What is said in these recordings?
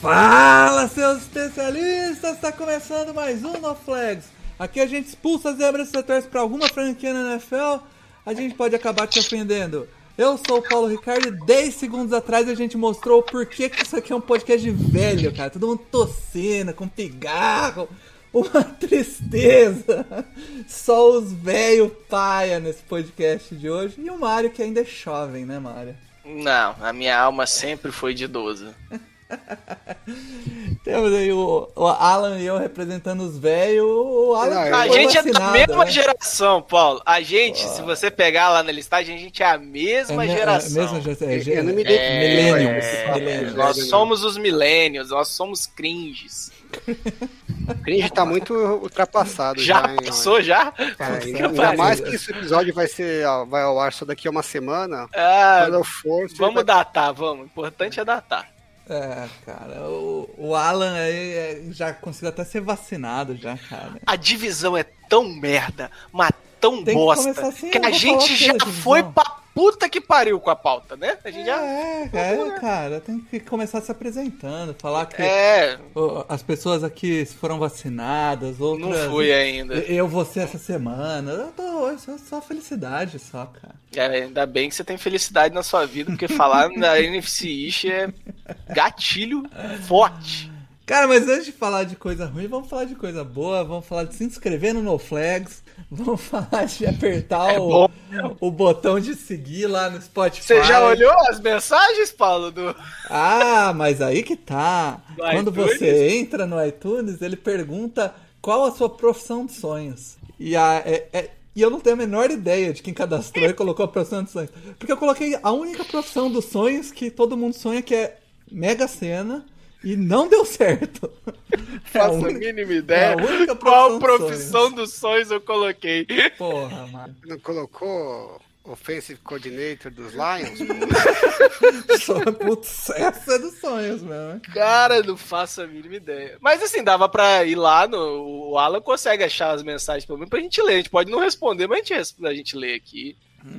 Fala, seus especialistas! Está começando mais um No Flags. Aqui a gente expulsa as zebras se torce para alguma franquia na NFL, a gente pode acabar te ofendendo. Eu sou o Paulo Ricardo e 10 segundos atrás a gente mostrou o porquê que isso aqui é um podcast de velho, cara. Todo mundo tossindo, com pigarro, uma tristeza. Só os velhos paia nesse podcast de hoje. E o Mário que ainda é jovem, né, Mário? Não, a minha alma sempre foi de idoso. Temos aí o, o Alan e eu representando os velhos. Não, A foi gente é da vacinado, mesma né? geração, Paulo. A gente, se você pegar lá na listagem, a gente é a mesma É é geração. mesma geração. É, Eu não me é, identifico. millennials, É, millennials. nós somos os millennials, nós somos cringes. Cringe tá muito ultrapassado já. Já hein, passou, já? Cara, Puta que ainda, ainda mais que esse episódio vai ser vai ao ar só daqui a uma semana. Ah, Quando eu for, vamos vai- datar, vamos. O importante é datar. É, cara, o, o Alan aí é, já conseguiu até ser vacinado já, cara. A divisão é tão merda, mas tão Tem que bosta, assim, que eu a gente já foi pra puta que pariu com a pauta, né? A gente já. É, é, cara, tem que começar se apresentando, falar que É, as pessoas aqui foram vacinadas, não outras... fui ainda. Eu vou ser essa semana. Eu tô, só, só felicidade só, cara. É, ainda bem que você tem felicidade na sua vida, porque falar na NFC East é gatilho forte. Cara, mas antes de falar de coisa ruim, vamos falar de coisa boa, vamos falar de se inscrever no NoFlags, vamos falar de apertar É o, o botão de seguir lá no Spotify. Você já olhou as mensagens, Paulo? Do... Ah, mas aí que tá. No Quando iTunes? você entra no iTunes, ele pergunta qual a sua profissão de sonhos. E, a, é- é- e eu não tenho a menor ideia de quem cadastrou e colocou a profissão de sonhos. Porque eu coloquei a única profissão dos sonhos que todo mundo sonha, que é Mega Sena, e não deu certo. É a Faço a única- mínima é ideia a única qual profissão dos sonhos eu coloquei. Porra, mano. Não colocou Offensive Coordinator dos Lions? Só- Putz, essa é dos sonhos mesmo. hein? Cara, não faço a mínima ideia. Mas assim, dava pra ir lá no. O Alan consegue achar as mensagens pelo menos pra gente ler. A gente pode não responder, mas a gente, a gente lê aqui.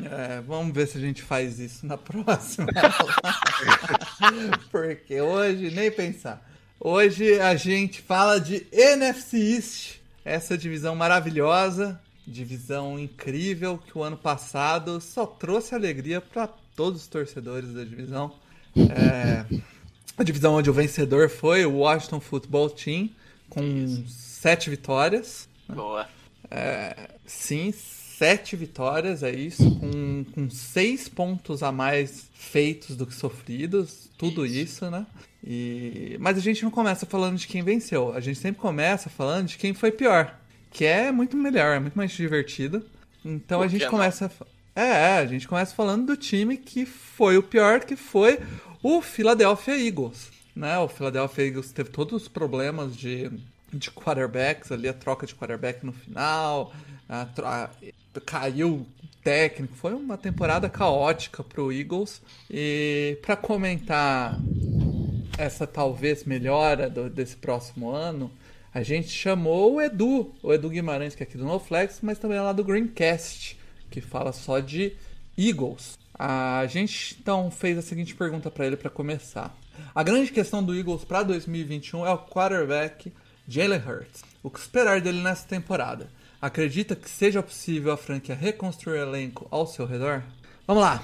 É, vamos ver se a gente faz isso na próxima. Porque hoje, nem pensar. Hoje a gente fala de NFC East, essa divisão maravilhosa, divisão incrível que o ano passado só trouxe alegria para todos os torcedores da divisão. É, a divisão onde o vencedor foi o Washington Football Team, com sete vitórias. Boa. Sim, sete vitórias, é isso, com, com seis pontos a mais feitos do que sofridos, tudo isso, né? E... Mas a gente não começa falando de quem venceu, a gente sempre começa falando de quem foi pior, que é muito melhor, é muito mais divertido. Então Por a gente não? começa. É, é, a gente começa falando do time que foi o pior, que foi o Philadelphia Eagles. Né? O Philadelphia Eagles teve todos os problemas de, de quarterbacks ali, a troca de quarterback no final, a a- caiu o técnico, foi uma temporada caótica pro Eagles. E para comentar essa talvez melhora do- desse próximo ano, a gente chamou o Edu, o Edu Guimarães, que é aqui do NoFlex, mas também é lá do Greencast, que fala só de Eagles. A gente então fez a seguinte pergunta para ele para começar. A grande questão do Eagles para 2021 é o quarterback Jalen Hurts. O que esperar dele nessa temporada? Acredita que seja possível a franquia reconstruir o elenco ao seu redor? Vamos lá.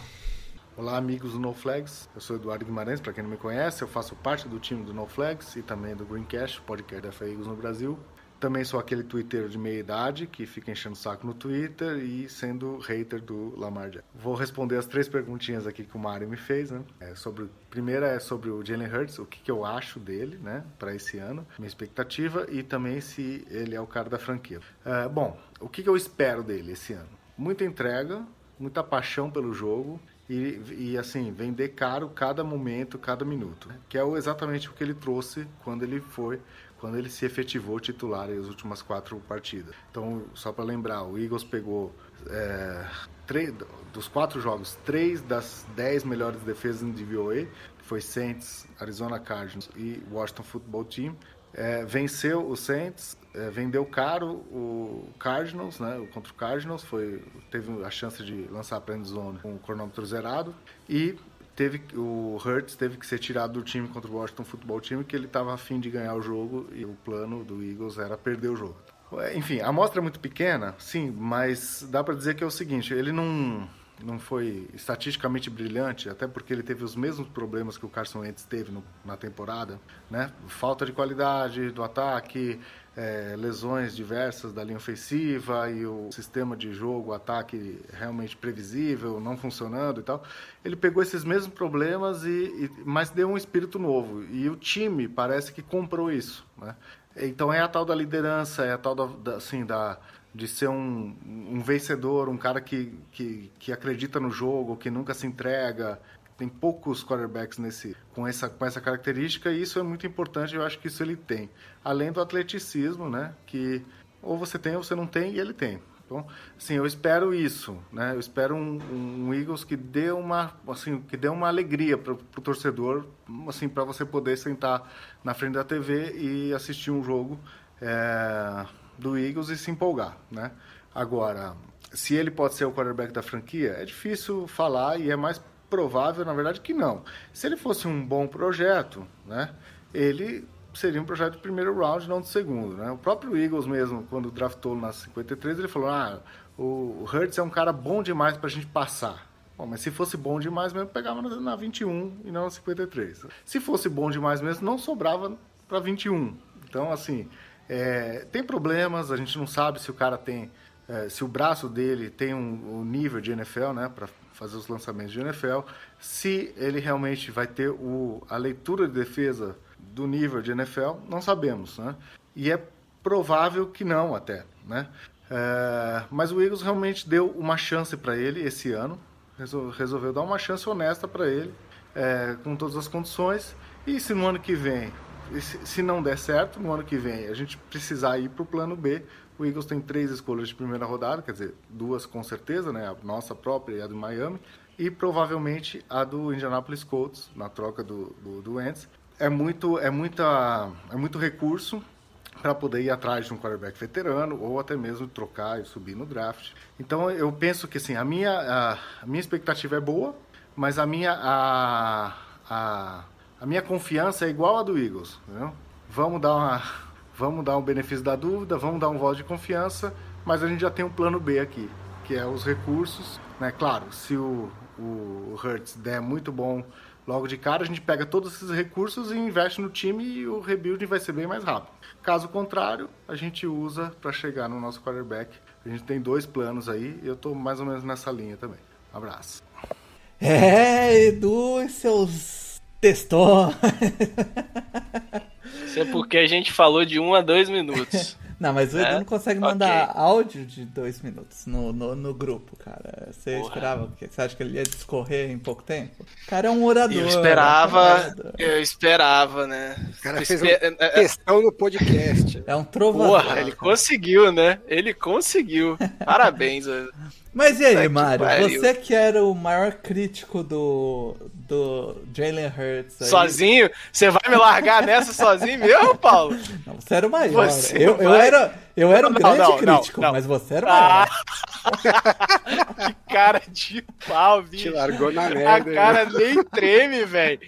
Olá, amigos do No Flags. Eu sou Eduardo Guimarães, para quem não me conhece, eu faço parte do time do No Flags e também do Greencast, podcast da FAIGOS no Brasil. Também sou aquele twitteiro de meia idade que fica enchendo o saco no Twitter e sendo hater do Lamar Jackson. Vou responder as três perguntinhas aqui que o Mário me fez, né? É sobre, primeira é sobre o Jalen Hurts, o que, que eu acho dele, né, para esse ano, minha expectativa e também se ele é o cara da franquia. É, bom, o que, que eu espero dele esse ano? Muita entrega, muita paixão pelo jogo e, e assim, vender caro cada momento, cada minuto. Que é exatamente o que ele trouxe quando ele foi, quando ele se efetivou titular as últimas quatro partidas. Então, só para lembrar, o Eagles pegou é, três, dos quatro jogos, três das dez melhores defesas em DVOA, que foi Saints, Arizona Cardinals e Washington Football Team. É, venceu o Saints, é, vendeu caro o Cardinals, né? Contra o Cardinals, foi, teve a chance de lançar a zone com o cronômetro zerado e teve o Hurts teve que ser tirado do time contra o Washington Football Team que ele estava afim de ganhar o jogo e o plano do Eagles era perder o jogo. Enfim, a amostra é muito pequena, sim, mas dá para dizer que é o seguinte, ele não não foi estatisticamente brilhante, até porque ele teve os mesmos problemas que o Carson Wentz teve no, na temporada, né? Falta de qualidade do ataque, é, lesões diversas da linha ofensiva e o sistema de jogo, ataque realmente previsível, não funcionando e tal. Ele pegou esses mesmos problemas e, e mas deu um espírito novo e o time parece que comprou isso, né? Então é a tal da liderança, é a tal da, da assim da de ser um, um vencedor, um cara que, que, que acredita no jogo, que nunca se entrega. Tem poucos quarterbacks nesse, com, essa, com essa característica e isso é muito importante, eu acho que isso ele tem. Além do atleticismo, né? Que ou você tem ou você não tem e ele tem. Então, assim, eu espero isso, né? Eu espero um, um Eagles que dê uma, assim, que dê uma alegria para o torcedor, assim, para você poder sentar na frente da TV e assistir um jogo é, do Eagles e se empolgar, né? Agora, se ele pode ser o quarterback da franquia, é difícil falar e é mais provável, na verdade, que não. Se ele fosse um bom projeto, né? Ele seria um projeto de primeiro round, não de segundo, né? O próprio Eagles mesmo, quando draftou na 53, ele falou: "Ah, o Hurts é um cara bom demais para a gente passar". Bom, mas se fosse bom demais mesmo, pegava na, na 21 e não na 53. Se fosse bom demais mesmo, não sobrava para 21. Então, assim, é, tem problemas, a gente não sabe se o cara tem, é, se o braço dele tem um, um nível de NFL, né, fazer os lançamentos de NFL, se ele realmente vai ter o, a leitura de defesa do nível de NFL, não sabemos, né? E é provável que não até, né? É, mas o Eagles realmente deu uma chance para ele esse ano, resol- resolveu dar uma chance honesta para ele, é, com todas as condições. E se no ano que vem, se não der certo, no ano que vem a gente precisar ir para o plano B, o Eagles tem três escolhas de primeira rodada, quer dizer, duas com certeza, né? A nossa própria e a do Miami, e provavelmente a do Indianapolis Colts, na troca do, do, do Wentz. É muito, é, muita, é muito recurso para poder ir atrás de um quarterback veterano ou até mesmo trocar e subir no draft. Então eu penso que assim, a minha, a, minha expectativa é boa, mas a minha, a, a, a minha confiança é igual a do Eagles. Entendeu? Vamos dar uma, vamos dar um benefício da dúvida, vamos dar um voto de confiança, mas a gente já tem um plano B aqui, que é os recursos. Né? Claro, se o, o Hertz der muito bom logo de cara, a gente pega todos esses recursos e investe no time e o rebuilding vai ser bem mais rápido. Caso contrário, a gente usa para chegar no nosso quarterback. A gente tem dois planos aí e eu estou mais ou menos nessa linha também. Um abraço. É, Edu seus textões. Isso é porque a gente falou de um a dois minutos. Não, mas o Edu É? não consegue mandar áudio de dois minutos no, no, no grupo, cara. Você Porra. esperava o quê? Você acha que ele ia discorrer em pouco tempo? O cara é um orador. Eu é um esperava, orador. eu esperava, né? O cara fez Espe- uma é- é- questão no podcast. É um trovador. Porra, ele conseguiu, né? Ele conseguiu. Parabéns. Mas e aí, Mário? pariu. Você que era o maior crítico do, do Jalen Hurts. aí- Sozinho? Você vai me largar nessa sozinho mesmo, Paulo? Não, você era o maior. Você eu, eu vai- era, eu era um Não, grande não, crítico, não. mas você era o maior. Que cara de pau, Te bicho. largou na A merda. cara nem treme, velho.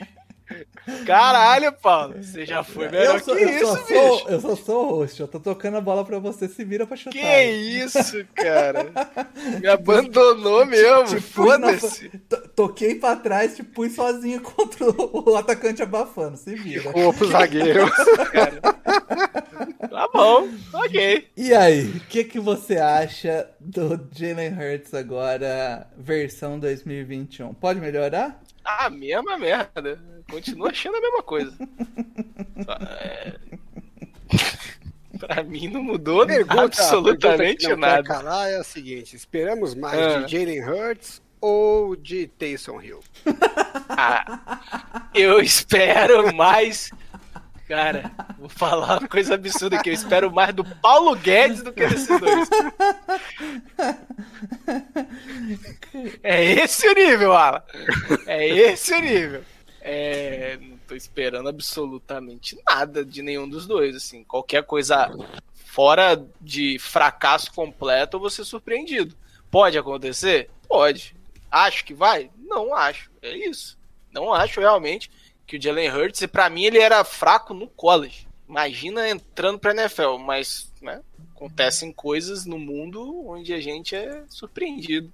Caralho, Paulo. Você já foi melhor eu, sou, que isso, só bicho. sou, eu só sou o host. Eu tô tocando a bola pra você, se vira pra chutar. Que isso, cara? Me abandonou mesmo. Foda-se. to- Toquei pra trás, te pus sozinho contra o atacante abafando. Se vira. Pô, pro zagueiro. Tá bom, ok. E aí, o que, que você acha do Jalen Hurts agora, versão 2021? Pode melhorar? A mesma merda. Continuo achando a mesma coisa. Só, é... pra mim não mudou Pergunta, absolutamente pergunta que não nada. calar é a seguinte: esperamos mais Ah. de Jalen Hurts ou de Taysom Hill? Ah, eu espero mais. Cara, vou falar uma coisa absurda aqui. Eu espero mais do Paulo Guedes do que desses dois. É esse o nível, Alan. É esse o nível. É, não tô esperando absolutamente nada de nenhum dos dois. Assim, qualquer coisa fora de fracasso completo, eu vou ser surpreendido. Pode acontecer? Pode. Acho que vai? Não acho. É isso. Não acho realmente que o Jalen Hurts, para mim ele era fraco no college. Imagina entrando pra NFL, mas né, acontecem coisas no mundo onde a gente é surpreendido.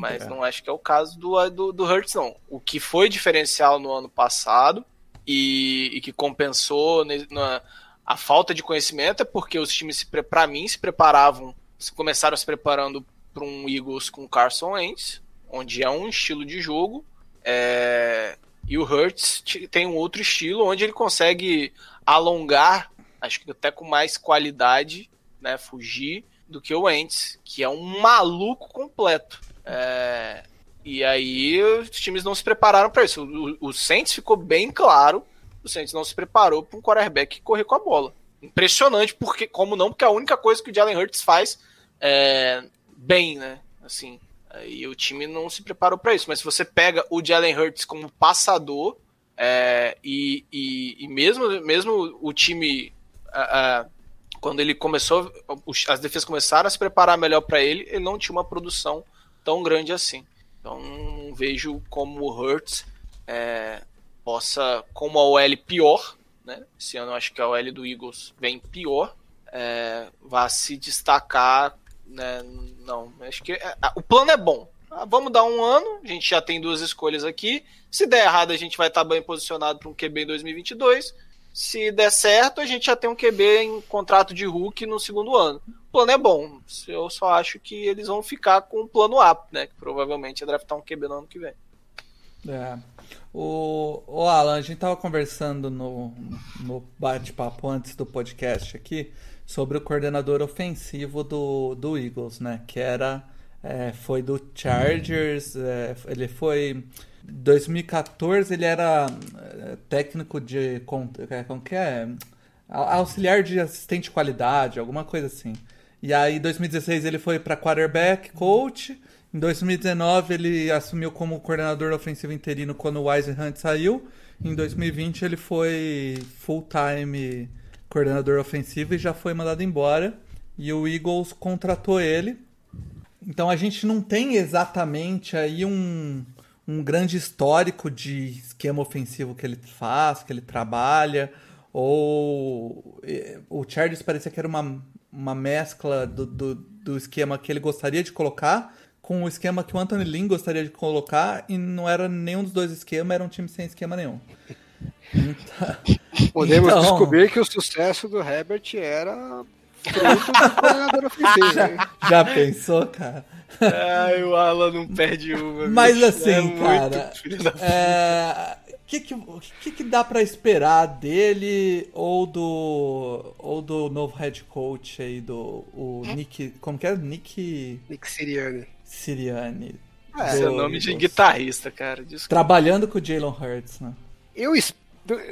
Mas É. não acho que é o caso do, do, do Hurts, não. O que foi diferencial no ano passado e, e que compensou na, a falta de conhecimento é porque os times, pra mim, se preparavam, se começaram se preparando para um Eagles com Carson Wentz, onde é um estilo de jogo. é, e o Hurts tem um outro estilo onde ele consegue alongar, acho que até com mais qualidade, né, fugir do que o Wentz, que é um maluco completo. É, e aí os times não se prepararam para isso. O, o Saints ficou bem claro, o Saints não se preparou para um quarterback correr com a bola. Impressionante, porque como não? Porque é a única coisa que o Jalen Hurts faz é, bem, né? Assim, e o time não se preparou para isso. Mas se você pega o Jalen Hurts como passador é, e, e, e mesmo, mesmo o time ah, ah, quando ele começou, as defesas começaram a se preparar melhor para ele, ele não tinha uma produção tão grande assim. Então não vejo como o Hurts é, possa, como a OL pior, né? Esse ano eu acho que a OL do Eagles vem pior, é, vá se destacar, né? Não, acho que é, o plano é bom. Ah, vamos dar um ano, a gente já tem duas escolhas aqui. Se der errado, a gente vai estar bem posicionado para um QB em 2022. Se der certo, a gente já tem um QB em contrato de Hulk no segundo ano. Plano é bom. Eu só acho que eles vão ficar com o plano A, né? Que provavelmente é draftar um QB no ano que vem. É. O, o Alan, a gente tava conversando no, no bate-papo antes do podcast aqui sobre o coordenador ofensivo do, do Eagles, né? Que era. é, foi do Chargers. é, ele foi. 2014 ele era é, técnico de. é, Como que é? Au- Auxiliar de assistente de qualidade, alguma coisa assim. E aí, em 2016, ele foi para quarterback coach. Em 2019, ele assumiu como coordenador ofensivo interino quando o Wise Hunt saiu. Em 2020, ele foi full-time coordenador ofensivo e já foi mandado embora. E o Eagles contratou ele. Então a gente não tem exatamente aí um, um grande histórico de esquema ofensivo que ele faz, que ele trabalha. Ou eh, o Chargers parecia que era uma, uma mescla do, do, do esquema que ele gostaria de colocar com o esquema que o Anthony Lynn gostaria de colocar e não era nenhum dos dois esquemas, era um time sem esquema nenhum. Podemos Então- descobrir que o sucesso do Herbert era hein? Já pensou, cara? Ai, o Alan não perde uma. Mas bicho. assim, É cara, filho da é, que que, o que, que dá pra esperar dele ou do ou do novo head coach aí do o Nick, como que é? Nick Nick Sirianni. Sirianni. É, Esse é do nome de guitarrista, cara. Desculpa. Trabalhando com o Jalen Hurts, né? Eu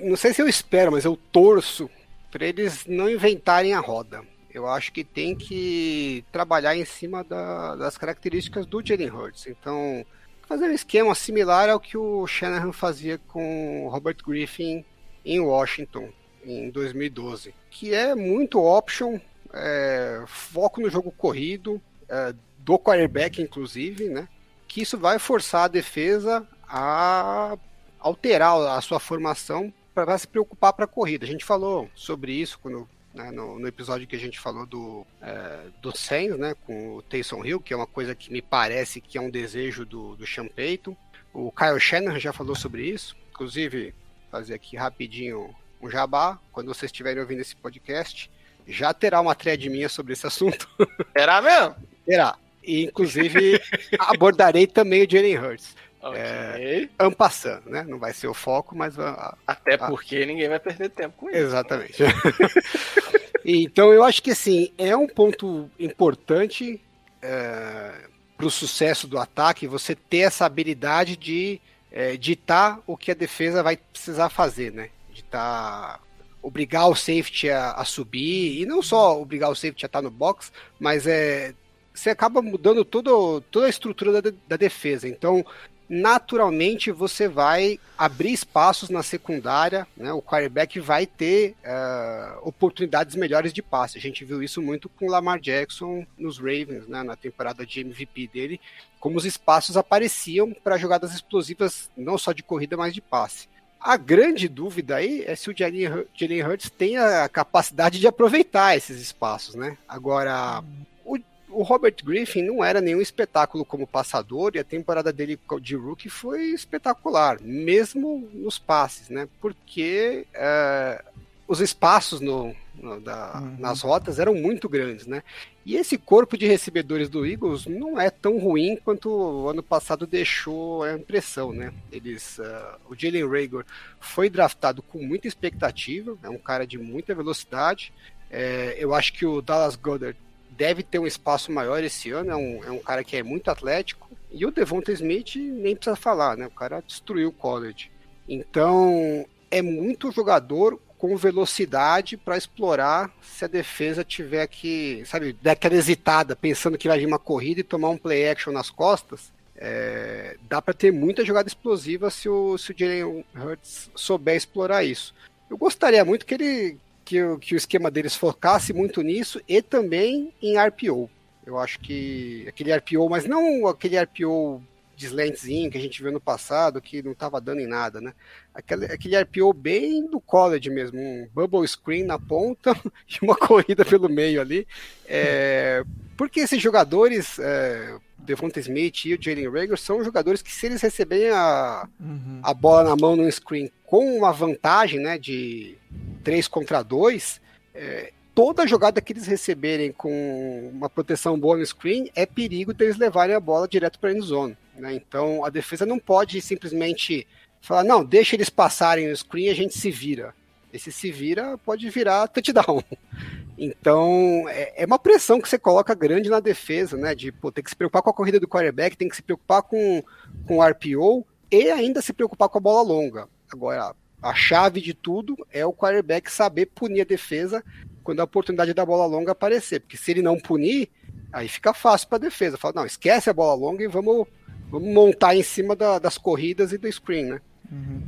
não sei se eu espero, mas eu torço para eles não inventarem a roda. Eu acho que tem que trabalhar em cima da- das características do Jalen Hurts. Então, fazer um esquema similar ao que o Shanahan fazia com o Robert Griffin em Washington em 2012, que é muito option, é, foco no jogo corrido, é, do quarterback inclusive, né? Que isso vai forçar a defesa a alterar a sua formação para se preocupar para a corrida. A gente falou sobre isso quando, né, no, no episódio que a gente falou do, é, do Saints, né, com o Taysom Hill, que é uma coisa que me parece que é um desejo do, do Sean Payton. O Kyle Shanahan já falou sobre isso. Inclusive, fazer aqui rapidinho um jabá. Quando vocês estiverem ouvindo esse podcast, já terá uma thread minha sobre esse assunto. Será mesmo? Terá. E, inclusive, abordarei também o Jalen Hurts. Ok. Ampassando, né? Não vai ser o foco, mas a- Até Ah. porque ninguém vai perder tempo com isso. Exatamente. então eu acho que assim, é um ponto importante é, para o sucesso do ataque você ter essa habilidade de é, ditar o que a defesa vai precisar fazer, né? Ditar obrigar o safety a, a, subir, e não só obrigar o safety a estar no box, mas é, você acaba mudando todo, toda a estrutura da, da defesa. Então, naturalmente, você vai abrir espaços na secundária, né? o quarterback vai ter uh, oportunidades melhores de passe. A gente viu isso muito com Lamar Jackson nos Ravens, né? na temporada de MVP dele, como os espaços apareciam para jogadas explosivas, não só de corrida, mas de passe. A grande dúvida aí é se o Jalen Hurts tem a capacidade de aproveitar esses espaços, né? Agora, o, Robert Griffin não era nenhum espetáculo como passador e a temporada dele de rookie foi espetacular, mesmo nos passes, né? Porque é, os espaços no, no, da, uhum. nas rotas eram muito grandes, né? E esse corpo de recebedores do Eagles não é tão ruim quanto o ano passado deixou a impressão, né? Eles, uh, o Jalen Rager foi draftado com muita expectativa, é um cara de muita velocidade. É, eu acho que o Dallas Goddard deve ter um espaço maior esse ano, é um, é um cara que é muito atlético. E o Devonta Smith nem precisa falar, né? O cara destruiu o college. Então, é muito jogador com velocidade para explorar se a defesa tiver que, sabe, dar aquela hesitada, pensando que vai vir uma corrida e tomar um play action nas costas. É, dá para ter muita jogada explosiva se o, se o Jalen Hurts souber explorar isso. Eu gostaria muito que ele que, que o esquema deles focasse muito nisso e também em RPO. Eu acho que aquele RPO, mas não aquele RPO de slantzinho que a gente viu no passado, que não estava dando em nada, né? Aquele, aquele RPO bem do college mesmo, um bubble screen na ponta e uma corrida pelo meio ali. É, porque esses jogadores, é, Devonta Smith e o Jalen Rager, são jogadores que se eles receberem a, uhum. a bola na mão no screen com uma vantagem né, de 3 contra 2, é, toda jogada que eles receberem com uma proteção boa no screen é perigo deles levarem a bola direto para a endzone. Né? Então a defesa não pode simplesmente falar, não, deixa eles passarem no screen e a gente se vira. Esse se vira pode virar touchdown. Então, é, é uma pressão que você coloca grande na defesa, né? De pô, ter que se preocupar com a corrida do quarterback, tem que se preocupar com, com o RPO e ainda se preocupar com a bola longa. Agora, a chave de tudo é o quarterback saber punir a defesa quando a oportunidade da bola longa aparecer. Porque se ele não punir, aí fica fácil para a defesa. Fala, não, esquece a bola longa e vamos vamos montar em cima da, das corridas e do screen, né? Uhum.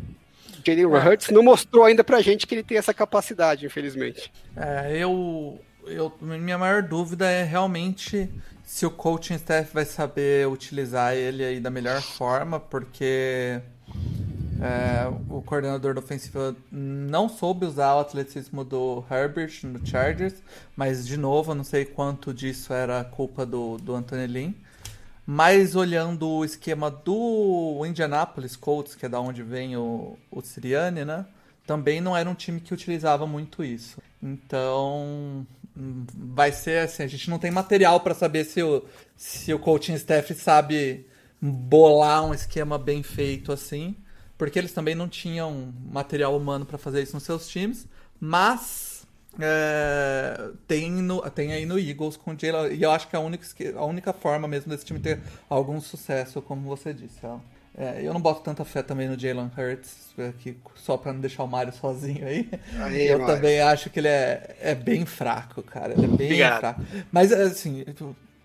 Jalen é. Hurts não mostrou ainda pra gente que ele tem essa capacidade, infelizmente. É, eu, eu. Minha maior dúvida é realmente se o coaching staff vai saber utilizar ele aí da melhor forma, porque é, o coordenador ofensivo não soube usar o atleticismo do Herbert no Chargers, mas de novo, eu não sei quanto disso era culpa do, do Anthony Lynn. Mas olhando o esquema do Indianapolis Colts, que é da onde vem o, o né? Também não era um time que utilizava muito isso. Então, vai ser assim, a gente não tem material para saber se o, se o coaching staff sabe bolar um esquema bem feito assim, porque eles também não tinham material humano para fazer isso nos seus times, mas é, tem, no, tem aí no Eagles com o Jalen. E eu acho que a única, a única forma mesmo desse time ter algum sucesso, como você disse. É, eu não boto tanta fé também no Jalen Hurts, aqui, só pra não deixar o Mario sozinho aí. aí eu Mario. também acho que ele é, é bem fraco, cara. Ele é bem Obrigado. fraco. Mas, assim,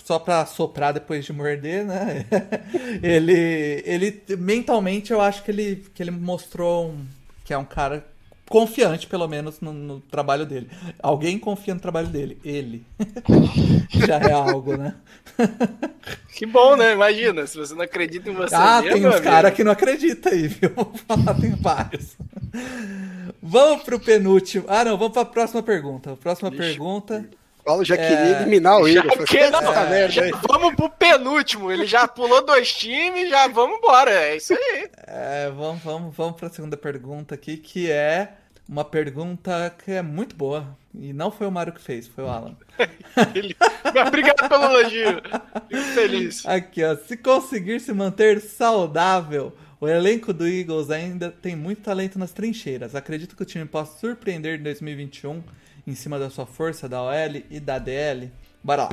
só pra soprar depois de morder, né? ele, ele, mentalmente, eu acho que ele, que ele mostrou um, que é um cara confiante, pelo menos, no, no, trabalho dele. Alguém confia no trabalho dele. Ele. Já é algo, né? que bom, né? Imagina, se você não acredita em você. Ah, mesmo, tem uns caras que não acreditam aí, viu? Vou falar, tem vários. Vamos pro penúltimo. Ah, não, vamos pra próxima pergunta. Próxima Ixi. pergunta. Paulo já é... queria eliminar o Igor. Que, não, é, já vamos pro penúltimo. Ele já pulou dois times, já vamos embora. É isso aí. É, vamos, vamos, vamos pra segunda pergunta aqui, que é uma pergunta que é muito boa. E não foi o Mário que fez, foi o Alan. Obrigado pelo elogio. Fico feliz. Aqui, ó. Se conseguir se manter saudável, o elenco do Eagles ainda tem muito talento nas trincheiras. Acredito que o time possa surpreender em 2021 em cima da sua força da OL e da DL? Bora lá.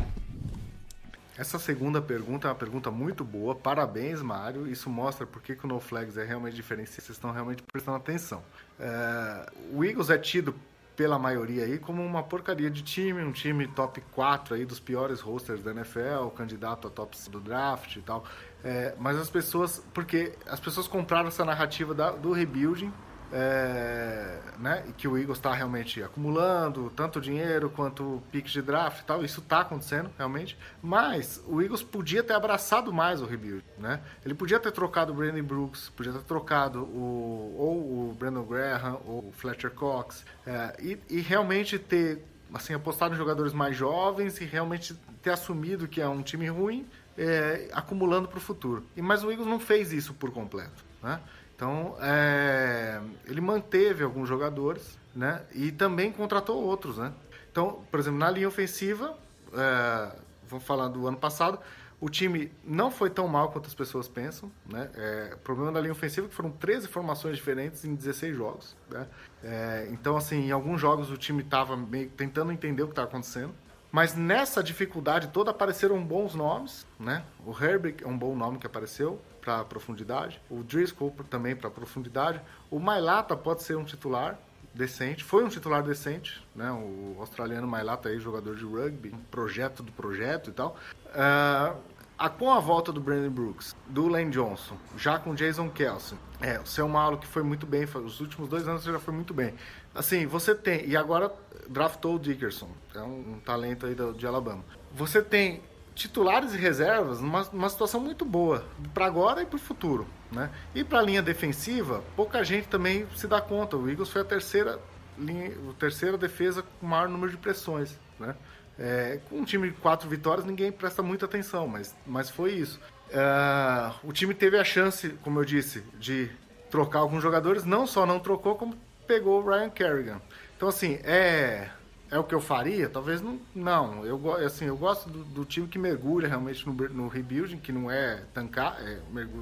Essa segunda pergunta é uma pergunta muito boa. Parabéns, Mário. Isso mostra por que, o No Flags é realmente diferente. Vocês estão realmente prestando atenção. É, o Eagles é tido pela maioria aí como uma porcaria de time, um time top 4 aí dos piores rosters da NFL, candidato a top do draft e tal. É, mas as pessoas, porque as pessoas compraram essa narrativa da, do rebuilding é, né, que o Eagles está realmente acumulando tanto dinheiro quanto piques de draft e tal, isso está acontecendo realmente, mas o Eagles podia ter abraçado mais o rebuild, né? Ele podia ter trocado o Brandon Brooks, podia ter trocado o, ou o Brandon Graham ou o Fletcher Cox é, e, e realmente ter assim apostado em jogadores mais jovens e realmente ter assumido que é um time ruim, é, acumulando para o futuro. E mas o Eagles não fez isso por completo, né? Então, é, ele manteve alguns jogadores, né? E também contratou outros, né? Então, por exemplo, na linha ofensiva, é, falar do ano passado, o time não foi tão mal quanto as pessoas pensam, né? É, o problema da linha ofensiva é que foram 13 formações diferentes em 16 jogos, né? É, então, assim, em alguns jogos o time estava tentando entender o que estava acontecendo. Mas nessa dificuldade toda apareceram bons nomes, né? O Herbig é um bom nome que apareceu para profundidade, o Driscoll também para profundidade, o Mailata pode ser um titular decente, foi um titular decente, né? O australiano Mailata aí, jogador de rugby, projeto do projeto e tal. Uh, a, com a volta do Brandon Brooks, do Lane Johnson, já com Jason Kelsey, é, o seu Malo que foi muito bem, os últimos dois anos já foi muito bem. Assim, você tem, e agora draftou o Dickerson, é um, um talento aí do, de Alabama. Você tem titulares e reservas numa, numa situação muito boa para agora e para o futuro, né? E para a linha defensiva, pouca gente também se dá conta. O Eagles foi a terceira linha, a terceira defesa com maior número de pressões, né? É, com um time de quatro vitórias, ninguém presta muita atenção, mas, mas foi isso. Uh, o time teve a chance, como eu disse, de trocar alguns jogadores, não só não trocou, como pegou o Ryan Kerrigan. Então, assim, é, é o que eu faria? Talvez não. Não, eu, assim, eu gosto do, do time que mergulha realmente no, no rebuilding, que não é tancar, é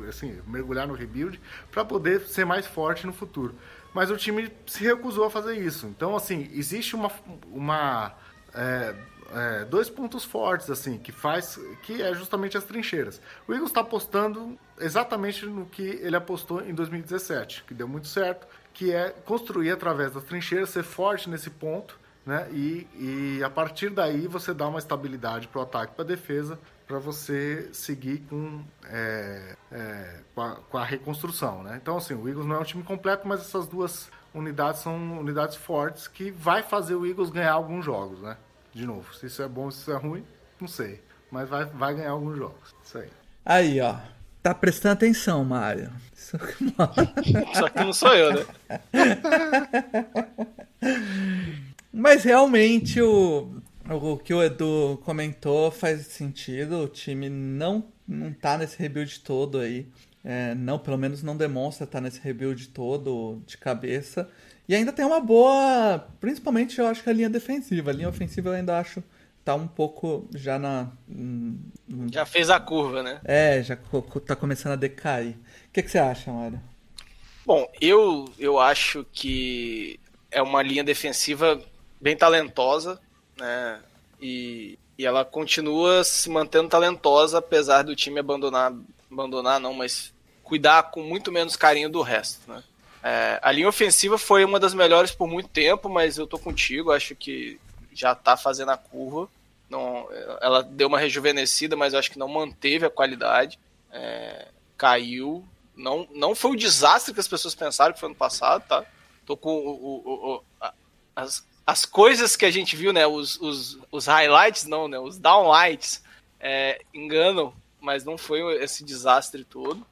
assim, mergulhar no rebuild, para poder ser mais forte no futuro. Mas o time se recusou a fazer isso. Então, assim, existe uma. uma é, é, dois pontos fortes assim que faz que é justamente as trincheiras. O Eagles está apostando exatamente no que ele apostou em 2017, que deu muito certo, que é construir através das trincheiras, ser forte nesse ponto, né? E, e a partir daí você dá uma estabilidade para o ataque, para a defesa, para você seguir com, é, é, com, a, com, a, reconstrução, né? Então, assim, o Eagles não é um time completo, mas essas duas unidades são unidades fortes que vai fazer o Eagles ganhar alguns jogos, né? De novo, se isso é bom, se isso é ruim, não sei. Mas vai, vai ganhar alguns jogos. Isso aí. Aí, ó. Tá prestando atenção, Mário. Só que não sou eu, né? Mas realmente o, o que o Edu comentou faz sentido. O time não, não tá nesse rebuild todo aí. É, não, pelo menos não demonstra estar tá nesse rebuild todo de cabeça. E ainda tem uma boa. Principalmente eu acho que a linha defensiva. A linha ofensiva eu ainda acho tá um pouco já na. Já fez a curva, né? É, já tá começando a decair. O que, que você acha, Mário? Bom, eu, eu acho que é uma linha defensiva bem talentosa, né? E, e ela continua se mantendo talentosa, apesar do time abandonar, abandonar não, mas cuidar com muito menos carinho do resto, né? É, a linha ofensiva foi uma das melhores por muito tempo, mas eu tô contigo, acho que já está fazendo a curva. Não, ela deu uma rejuvenescida, mas eu acho que não manteve a qualidade. É, caiu. Não, não foi o desastre que as pessoas pensaram que foi no passado, tá? Tô com o, o, o, as, as coisas que a gente viu, né? Os, os, os highlights, não, né? Os downlights é, enganam, mas não foi esse desastre todo.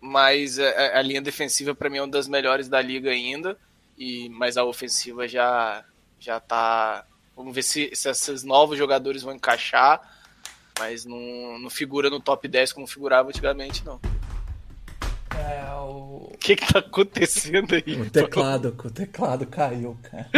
Mas a, é, é, a linha defensiva, para mim, é uma das melhores da liga ainda. E, mas a ofensiva já, já tá Vamos ver se, se esses novos jogadores vão encaixar, mas não, não figura no top 10 como figurava antigamente, não. É, o... o que que tá acontecendo aí? O teclado, o teclado caiu, cara.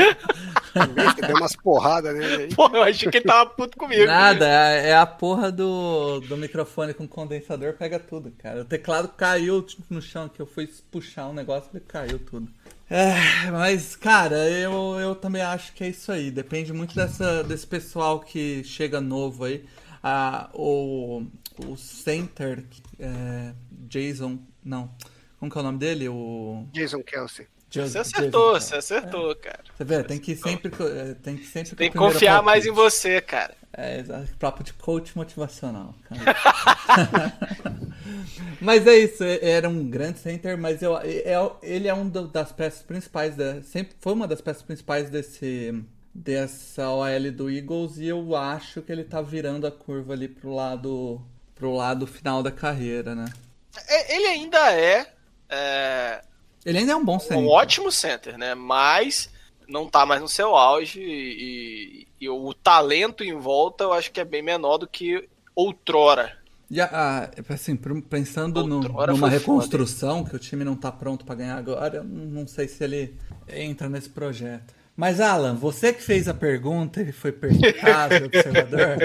Deu umas porradas nele aí. Pô, eu achei que ele tava puto comigo. Nada, é, é a porra do, do microfone com condensador, pega tudo, cara. O teclado caiu tipo, no chão, que eu fui puxar um negócio e caiu tudo. É, mas, cara, eu, eu também acho que é isso aí. Depende muito dessa, desse pessoal que chega novo aí. a, o, o center, é, Jason, não, como que é o nome dele? O Jason Kelsey. Você acertou, você acertou, cara. Você vê, tem que sempre. é, Tem que sempre. Tem que confiar mais em você, cara. É, exato. Papo de coach motivacional, cara. mas é isso, é- era um grande center, mas eu, é, ele é um do- das peças principais, da, sempre foi uma das peças principais desse dessa OL do Eagles e eu acho que ele tá virando a curva ali pro lado pro lado final da carreira, né? É, Ele ainda é, é, Ele ainda é um bom center. um ótimo center, né? Mas não tá mais no seu auge e, e o talento em volta eu acho que é bem menor do que outrora. Já, ah, assim, pr- pensando no- numa reconstrução, que o time não tá pronto pra ganhar agora, eu não sei se ele entra nesse projeto. Mas, Alan, você que fez a pergunta e foi perspicaz, observador,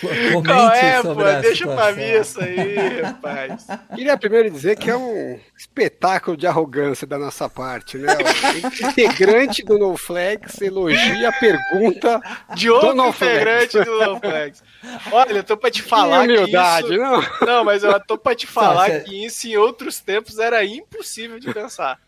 co- comente Qual é, pô? sobre a Deixa pra situação. mim isso aí, rapaz. Queria primeiro dizer que é um espetáculo de arrogância da nossa parte, né? O integrante do NoFlex elogia a pergunta De outro do NoFlex. integrante do NoFlex. Olha, eu tô pra te falar que humildade, que isso... não? Não, mas eu tô pra te falar que isso em outros tempos era impossível de pensar.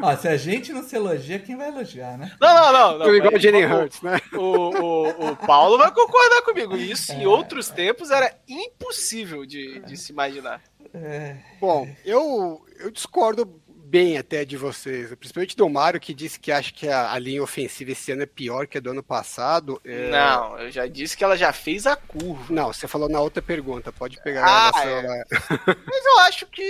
Ó, se a gente não se elogia, quem vai elogiar, né? Não, não, não. não igual o o- Hurts, né? O, o, o Paulo vai concordar comigo. Isso em outros tempos era impossível de, de se imaginar. É, Bom, eu, eu discordo bem até de vocês, principalmente do Mário, que disse que acha que a, a linha ofensiva esse ano é pior que a do ano passado. É, Não, eu já disse que ela já fez a curva. Não, você falou na outra pergunta, pode pegar Ah, a é. relação. Mas eu acho que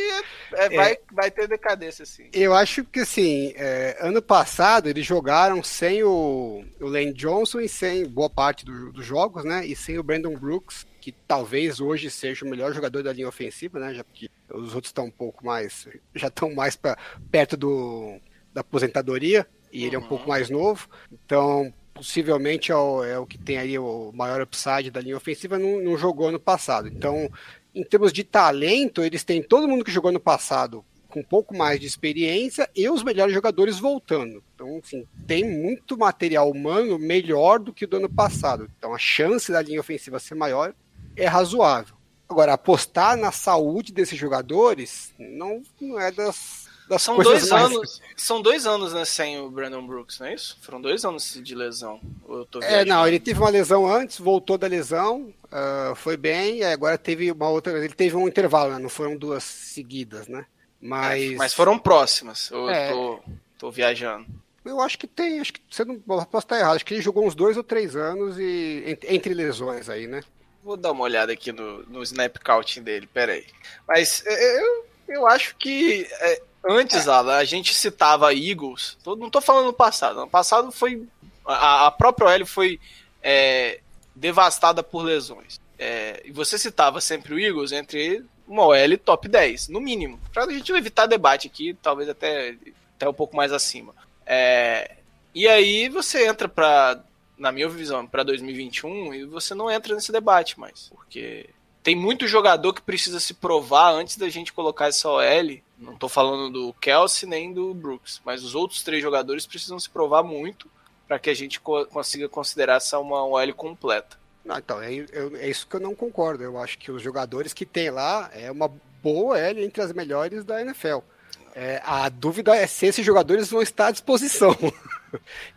é, vai, vai ter decadência, sim. Eu acho que assim, é, ano passado eles jogaram sem o, o Lane Johnson e sem boa parte do- dos jogos, né? E sem o Brandon Brooks, que talvez hoje seja o melhor jogador da linha ofensiva, né? Já porque os outros estão um pouco mais. já estão mais pra, perto do, da aposentadoria, e ele é um pouco mais novo. Então, possivelmente é o, é o que tem aí o maior upside da linha ofensiva, não, não jogou ano passado. Então, em termos de talento, eles têm todo mundo que jogou no passado com um pouco mais de experiência e os melhores jogadores voltando. Então, assim, tem muito material humano melhor do que o do ano passado. Então, a chance da linha ofensiva ser maior é razoável. Agora, apostar na saúde desses jogadores não, não é das, das São coisas dois mais... anos. São dois anos, né, sem o Brandon Brooks, não é isso? Foram dois anos de lesão. Ou eu tô É, não, ele teve uma lesão antes, voltou da lesão, ah, foi bem, e agora teve uma outra. Ele teve um intervalo, né? Não foram duas seguidas, né? Mas. É, Mas foram próximas. Eu É. tô, tô viajando. Eu acho que tem, acho que você não posso estar errado. Acho que ele jogou uns dois ou três anos e entre lesões aí, né? Vou dar uma olhada aqui no, no snap counting dele, peraí. Mas é, eu, eu acho que é, antes, Alan, a gente citava Eagles. tô- Não tô falando no passado. No passado foi. A, a própria OL foi é, devastada por lesões. É, e você citava sempre o Eagles entre uma OL top 10, no mínimo. Pra gente evitar debate aqui, talvez até, até um pouco mais acima. É, e aí você entra pra, na minha visão, pra 2021 e você não entra nesse debate mais. Porque tem muito jogador que precisa se provar antes da gente colocar essa OL. Não tô falando do Kelsey nem do Brooks, mas os outros três jogadores precisam se provar muito para que a gente co- consiga considerar essa uma OL completa. Não, então, é, eu- é isso que eu não concordo. Eu acho que os jogadores que tem lá é uma boa L entre as melhores da NFL. É, a dúvida é se esses jogadores vão estar à disposição.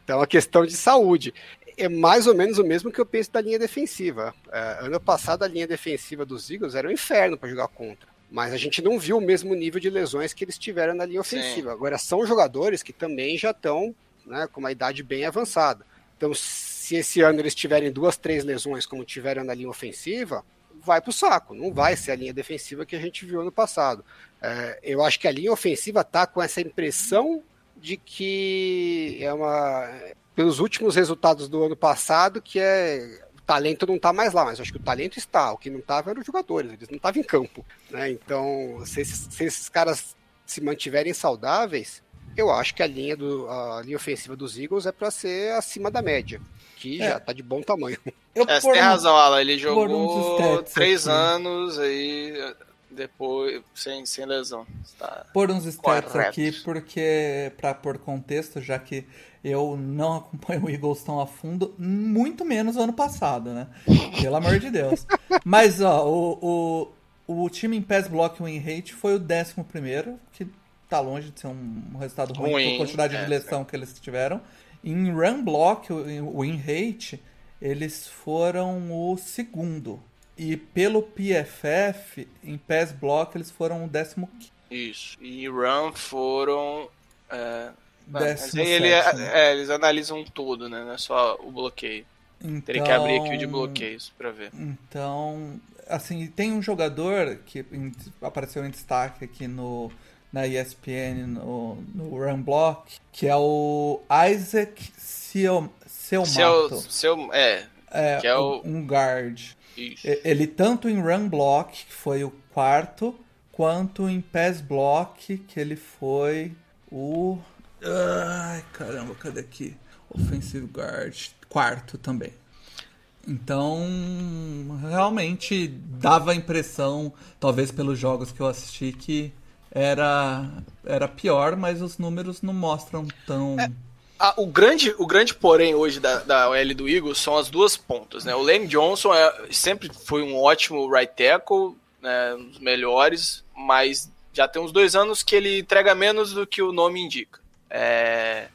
então, a questão de saúde. É mais ou menos o mesmo que eu penso da linha defensiva. É, ano passado, a linha defensiva dos Eagles era um inferno para jogar contra. Mas a gente não viu o mesmo nível de lesões que eles tiveram na linha ofensiva. Agora, são jogadores que também já estão né, com uma idade bem avançada. Então, se esse ano eles tiverem duas, três lesões como tiveram na linha ofensiva, vai pro saco. Não vai ser a linha defensiva que a gente viu ano passado. É, eu acho que a linha ofensiva tá com essa impressão de que é uma. Pelos últimos resultados do ano passado, que é. O talento não tá mais lá, mas acho que o talento está. O que não tava eram os jogadores, eles não estavam em campo. Né? Então, se esses, se esses caras se mantiverem saudáveis, eu acho que a linha, do, a linha ofensiva dos Eagles é para ser acima da média, que É. já tá de bom tamanho. Eu É, você por tem um- razão, Alan. Ele por uns jogou stats três aqui. anos aí. depois, sem, sem lesão. Tá Pôr uns stats correto. aqui, porque, pra pôr contexto, já que eu não acompanho o Eagles tão a fundo, muito menos ano passado, né? Pelo amor de Deus. Mas, ó, o, o, o time em pass block win rate foi o 11 primeiro, que tá longe de ser um resultado ruim, Ruim, por quantidade é, de lesão que eles tiveram. Em run block, o win rate, eles foram o segundo. E pelo PFF, em pass block, eles foram o décimo Isso. E Run foram. É, mas aí ele- sétimo. é, eles analisam tudo, né? Não é só o bloqueio. Então, Teria que abrir aqui o de bloqueios pra ver. Então, assim, tem um jogador que apareceu em destaque aqui no, na ESPN, no, no Run Block, que é o Isaac Seu, Seu, Seumato. seu, é, É, que é o- um guard. isso. Ele tanto em Run Block, que foi o quarto, quanto em Pass Block, que ele foi o. Ai, caramba, cadê aqui? Offensive Guard, quarto também. Então, realmente dava a impressão, talvez pelos jogos que eu assisti, que era, era pior, mas os números não mostram tão. Ah, o, grande, o grande porém hoje da, da OL do Eagles são as duas pontas, né? O Lane Johnson é, sempre foi um ótimo right tackle, né, um dos melhores, mas já tem uns dois anos que ele entrega menos do que o nome indica. É,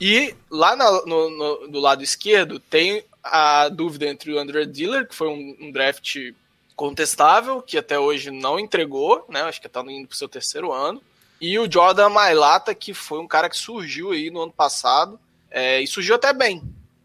E lá na- no, no- do lado esquerdo tem a dúvida entre o Andrew Diller, que foi um, um draft contestável, que até hoje não entregou, né? Acho que está indo para o seu terceiro ano. E o Jordan Mailata, que foi um cara que surgiu aí no ano passado, é, e surgiu até bem.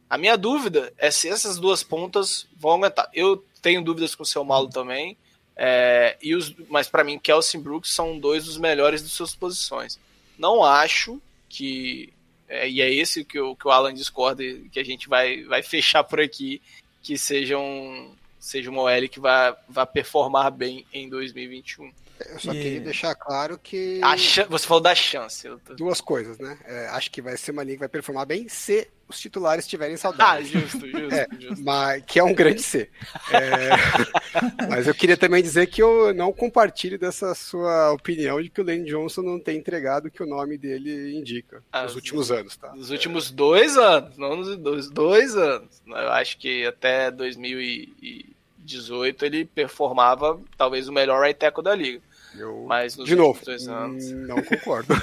A minha dúvida é se essas duas pontas vão aguentar. Eu tenho dúvidas com o seu Malo também, é, e os, mas para mim, Kelsey Brooks são dois dos melhores de suas posições. Não acho que é, e é esse que o, que o Alan discorda e que a gente vai, vai fechar por aqui, que seja, um, seja uma OL que vai, vai performar bem em 2021. Eu só E- queria deixar claro que. Chan- você falou da chance. tô- Duas coisas, né? É, acho que vai ser uma linha que vai performar bem se os titulares estiverem Ah, saudáveis. justo, justo, É, justo. mas, que é um grande C. É, mas eu queria também dizer que eu não compartilho dessa sua opinião de que o Lane Johnson não tem entregado o que o nome dele indica Ah, nos últimos anos, tá? Nos últimos dois anos, não nos dois, dois anos. Eu acho que até 2018 ele performava talvez o melhor right tackle da liga. Eu, Mas nos de novo, últimos dois anos. hum, não concordo.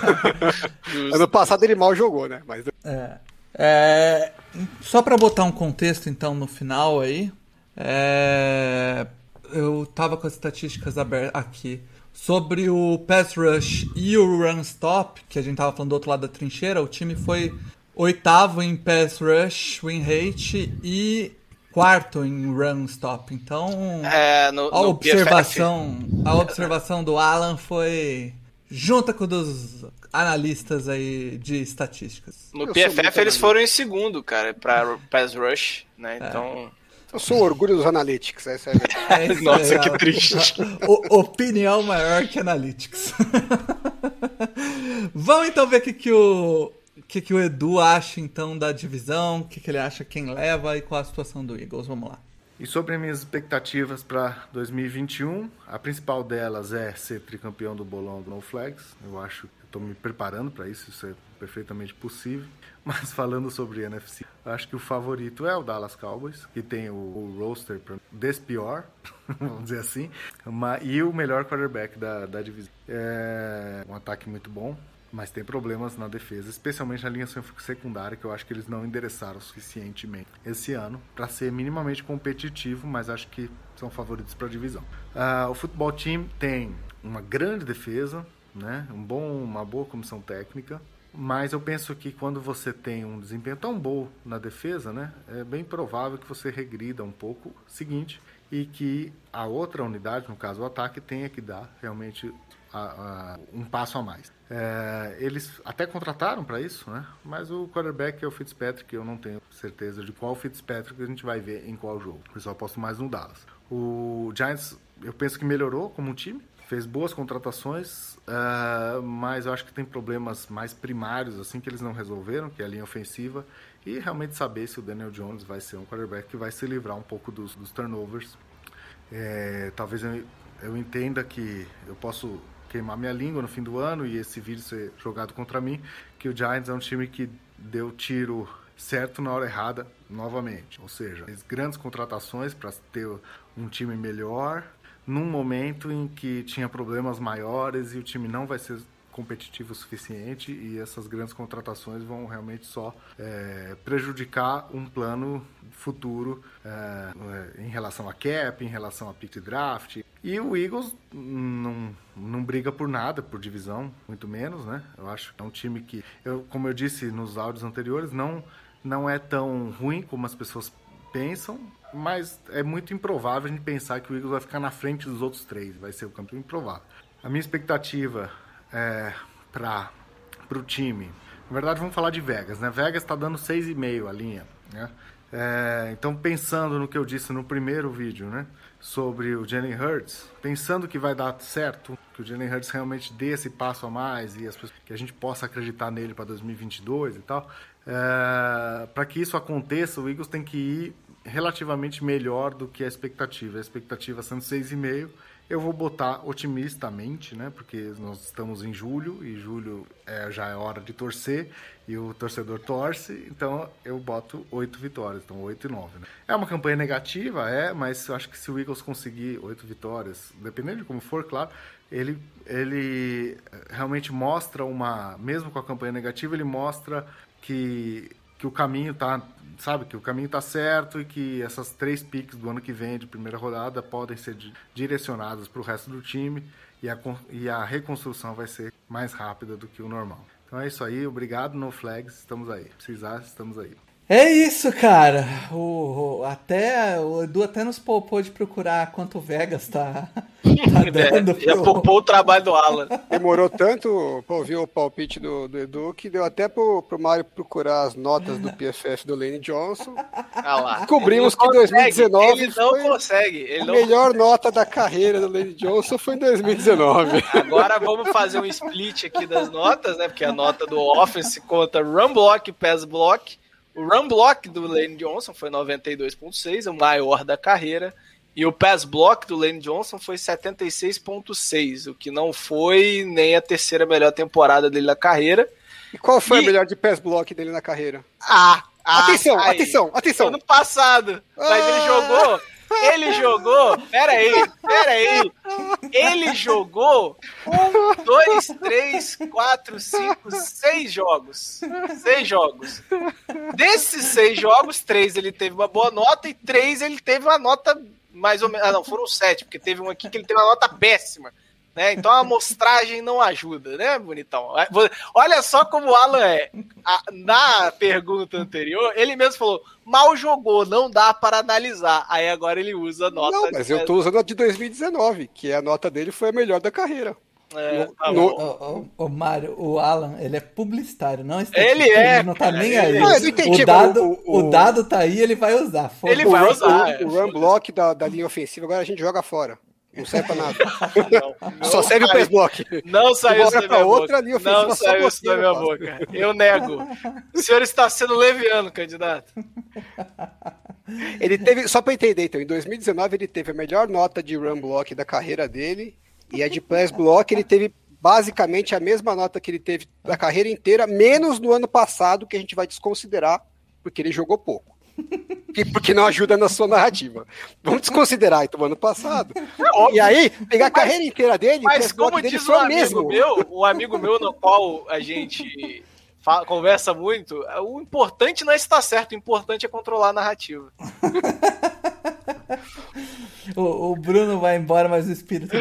Ano passado ele mal jogou, né? Mas É. É, só para botar um contexto então no final aí, é, eu tava com as estatísticas abertas aqui sobre o pass rush e o run stop, que a gente tava falando do outro lado da trincheira, o time foi oitavo em pass rush, win rate e quarto em run stop. Então, É, no, a no observação, a observação do Alan foi junta com a dos analistas aí de estatísticas. No Eu PFF eles analista. foram em segundo, cara, pra pass rush, né? É. Então, eu sou o orgulho dos analytics, essa é a verdade. É Nossa, aí, que triste. O- opinião maior que Analytics. Vamos então ver o que, que, o, o que, que o Edu acha então da divisão, o que, que ele acha quem leva e qual a situação do Eagles. Vamos lá. E sobre as minhas expectativas para 2021, a principal delas é ser tricampeão do bolão do No Flags. Eu acho que estou me preparando para isso, isso é perfeitamente possível. Mas falando sobre NFC, acho que o favorito é o Dallas Cowboys, que tem o, o roster despior, vamos dizer assim, ma- e o melhor quarterback da, da divisão. É um ataque muito bom, mas tem problemas na defesa, especialmente na linha secundária, que eu acho que eles não endereçaram suficientemente esse ano para ser minimamente competitivo, mas acho que são favoritos para a divisão. Ah, o futebol team tem uma grande defesa, né? um bom, uma boa comissão técnica, mas eu penso que quando você tem um desempenho tão bom na defesa, né, é bem provável que você regrida um pouco seguinte e que a outra unidade, no caso o ataque, tenha que dar realmente a- a- um passo a mais. É, eles até contrataram para isso, né? Mas o quarterback é o Fitzpatrick, eu não tenho certeza de qual Fitzpatrick a gente vai ver em qual jogo. Eu só aposto mais no Dallas. O Giants, eu penso que melhorou como um time, fez boas contratações, ah, mas eu acho que tem problemas mais primários assim que eles não resolveram, que é a linha ofensiva e realmente saber se o Daniel Jones vai ser um quarterback que vai se livrar um pouco dos, dos turnovers. É, talvez eu eu entenda que eu posso queimar minha língua no fim do ano e esse vídeo ser jogado contra mim, que o Giants é um time que deu tiro certo na hora errada novamente. Ou seja, grandes contratações para ter um time melhor num momento em que tinha problemas maiores e o time não vai ser competitivo o suficiente e essas grandes contratações vão realmente só é, prejudicar um plano futuro é, em relação a cap, em relação a pick draft. E o Eagles não, não briga por nada, por divisão, muito menos, né? Eu acho que é um time que, eu, como eu disse nos áudios anteriores, não, não é tão ruim como as pessoas pensam, mas é muito improvável a gente pensar que o Eagles vai ficar na frente dos outros três, vai ser o campeão improvável. A minha expectativa é, para o time. Na verdade, vamos falar de Vegas, né? Vegas está dando 6,5 a linha, né? É, então, pensando no que eu disse no primeiro vídeo, né? Sobre o Jalen Hurts, pensando que vai dar certo, que o Jalen Hurts realmente dê esse passo a mais e as pessoas, que a gente possa acreditar nele para 2022 e tal, é, para que isso aconteça, o Eagles tem que ir relativamente melhor do que a expectativa. A expectativa sendo 6,5 eu vou botar otimistamente, né? Porque nós estamos em julho e julho é, já é hora de torcer e o torcedor torce, então eu boto oito vitórias, então oito e nove. Né? É uma campanha negativa, é, mas eu acho que se o Eagles conseguir oito vitórias, dependendo de como for, claro, ele, ele realmente mostra uma, mesmo com a campanha negativa, ele mostra que que o caminho tá, sabe, que o caminho tá certo e que essas três piques do ano que vem de primeira rodada podem ser direcionadas para o resto do time e a, e a reconstrução vai ser mais rápida do que o normal. Então é isso aí, obrigado, No Flags, estamos aí. Precisar, estamos aí. É isso, cara. O, o, até, o Edu até nos poupou de procurar quanto o Vegas tá, tá dando. É, já poupou o trabalho do Alan. Demorou tanto pra ouvir o palpite do, do Edu que deu até pro, pro Mário procurar as notas do PFF do Lane Johnson. Ah lá. Descobrimos que 2019 ele não foi consegue. Ele a não melhor consegue. nota da carreira do Lane Johnson foi em 2019. Agora vamos fazer um split aqui das notas, né? Porque a nota do offense conta run block e pass block. O run block do Lane Johnson foi 92.6, o maior da carreira. E o pass block do Lane Johnson foi 76.6, o que não foi nem a terceira melhor temporada dele na carreira. E qual foi e... a melhor de pass block dele na carreira? Ah, ah atenção, aí. atenção, atenção. Ano passado. Mas ele jogou ele jogou. Pera aí, pera aí. Ele jogou um, dois, três, quatro, cinco, seis jogos. Seis jogos. Desses seis jogos, três ele teve uma boa nota e três ele teve uma nota mais ou menos. Ah, não, foram sete, porque teve um aqui que ele teve uma nota péssima. Né? Então a amostragem não ajuda, né, bonitão? Olha só como o Alan é. na pergunta anterior, ele mesmo falou: mal jogou, não dá para analisar. Aí agora ele usa a nota. Não, mas de... eu tô usando a de 2019, que a nota dele foi a melhor da carreira. É, tá no, o, o, o, Mário, o Alan, ele é publicitário, não Ele é. Ele não tá nem aí. Não, o, dado, o, o, dado tá aí, ele vai usar. Ele vai usar. O, run block da, da linha ofensiva, agora a gente joga fora. Não serve pra nada. Não, não Só serve o block. Não saiu isso da minha outra, boca. Não saiu isso da minha boca. Eu nego. O senhor está sendo leviano, candidato. Ele teve, só para entender, então, em 2019 ele teve a melhor nota de run block da carreira dele e a de pass block ele teve basicamente a mesma nota que ele teve da carreira inteira, menos no ano passado, que a gente vai desconsiderar, porque ele jogou pouco porque não ajuda na sua narrativa. Vamos desconsiderar então ano passado. É e aí, pegar a mas, carreira inteira dele, mas como dele diz um amigo mesmo. meu, o amigo meu no qual a gente fala, conversa muito, o importante não é estar certo, o importante é controlar a narrativa. o, o, Bruno vai embora, mas o espírito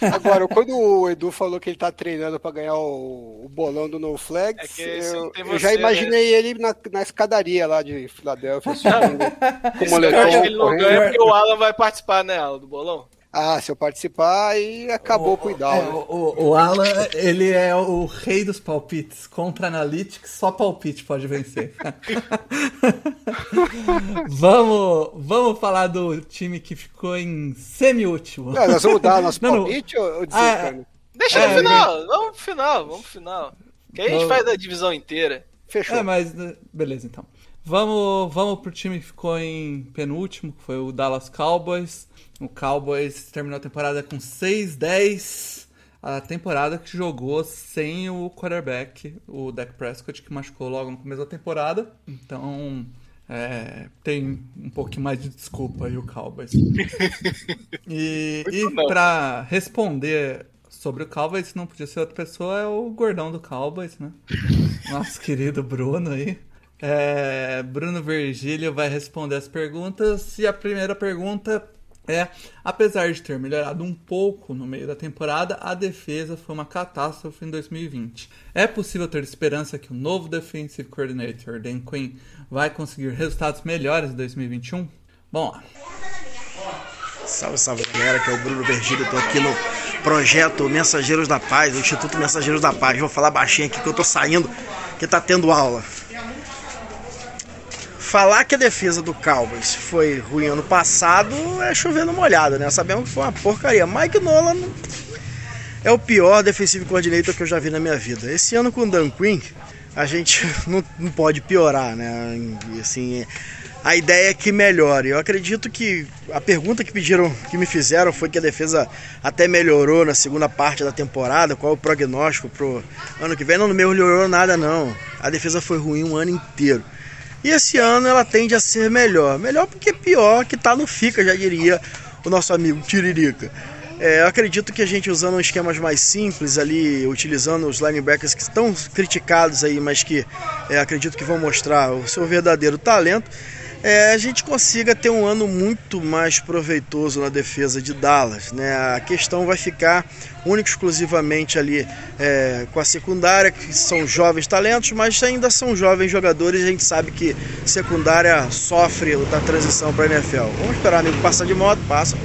Agora, quando o Edu falou que ele tá treinando para ganhar o, o, bolão do No Flags, é eu, você, eu, já né? imaginei né? ele na, na, escadaria lá de Filadélfia. com moletom. Eu acho que ele não ganha porque o Alan vai participar, né, Alan, do bolão? Ah, se eu participar, aí acabou o, pro Idal. É, né? o, o, Alan, ele é o rei dos palpites. Contra Analytics, só palpite pode vencer. vamos, vamos falar do time que ficou em semi-último. nós vamos dar nosso palpite não, ou, dizer, ah, Deixa é, no final, vamos pro final, vamos pro final. Que aí a gente faz a divisão inteira. Fechou. É, mas beleza então. Vamos, vamos pro time que ficou em penúltimo, que foi o Dallas Cowboys. O Cowboys terminou a temporada com 6-10. A temporada que jogou sem o quarterback, o Dak Prescott, que machucou logo no começo da temporada. Então, é, tem um pouquinho mais de desculpa aí o Cowboys. e e para responder sobre o Cowboys, não podia ser outra pessoa, é o gordão do Cowboys, né? Nosso querido Bruno aí. É, Bruno Virgílio vai responder as perguntas. E a primeira pergunta é: apesar de ter melhorado um pouco no meio da temporada, a defesa foi uma catástrofe em 2020. É possível ter esperança que o novo Defensive Coordinator, Dan Quinn, vai conseguir resultados melhores em 2021? Bom, lá. Salve, salve galera, que é o Bruno Virgílio, tô aqui no projeto Mensageiros da Paz, o Instituto Mensageiros da Paz. Vou falar baixinho aqui que eu tô saindo, que tá tendo aula. Falar que a defesa do Cowboys foi ruim ano passado é chovendo molhado, né? Sabemos que foi uma porcaria. Mike Nolan é o pior defensivo coordinator que eu já vi na minha vida. Esse ano com o Dan Quinn, a gente não, não pode piorar, né? Assim, a ideia é que melhore. Eu acredito que a pergunta que pediram, que me fizeram foi que a defesa até melhorou na segunda parte da temporada. Qual é o prognóstico pro ano que vem? Não, não melhorou nada não. A defesa foi ruim um ano inteiro. E esse ano ela tende a ser melhor. Melhor porque pior que tá no fica, já diria o nosso amigo Tiririca. É, eu acredito que a gente usando esquemas mais simples ali, utilizando os linebackers que estão criticados aí, mas que é, acredito que vão mostrar o seu verdadeiro talento, é, a gente consiga ter um ano muito mais proveitoso na defesa de Dallas. Né? A questão vai ficar única exclusivamente ali é, com a secundária, que são jovens talentos, mas ainda são jovens jogadores. A gente sabe que secundária sofre da transição para a NFL. Vamos esperar, amigo, passar de moto, passa.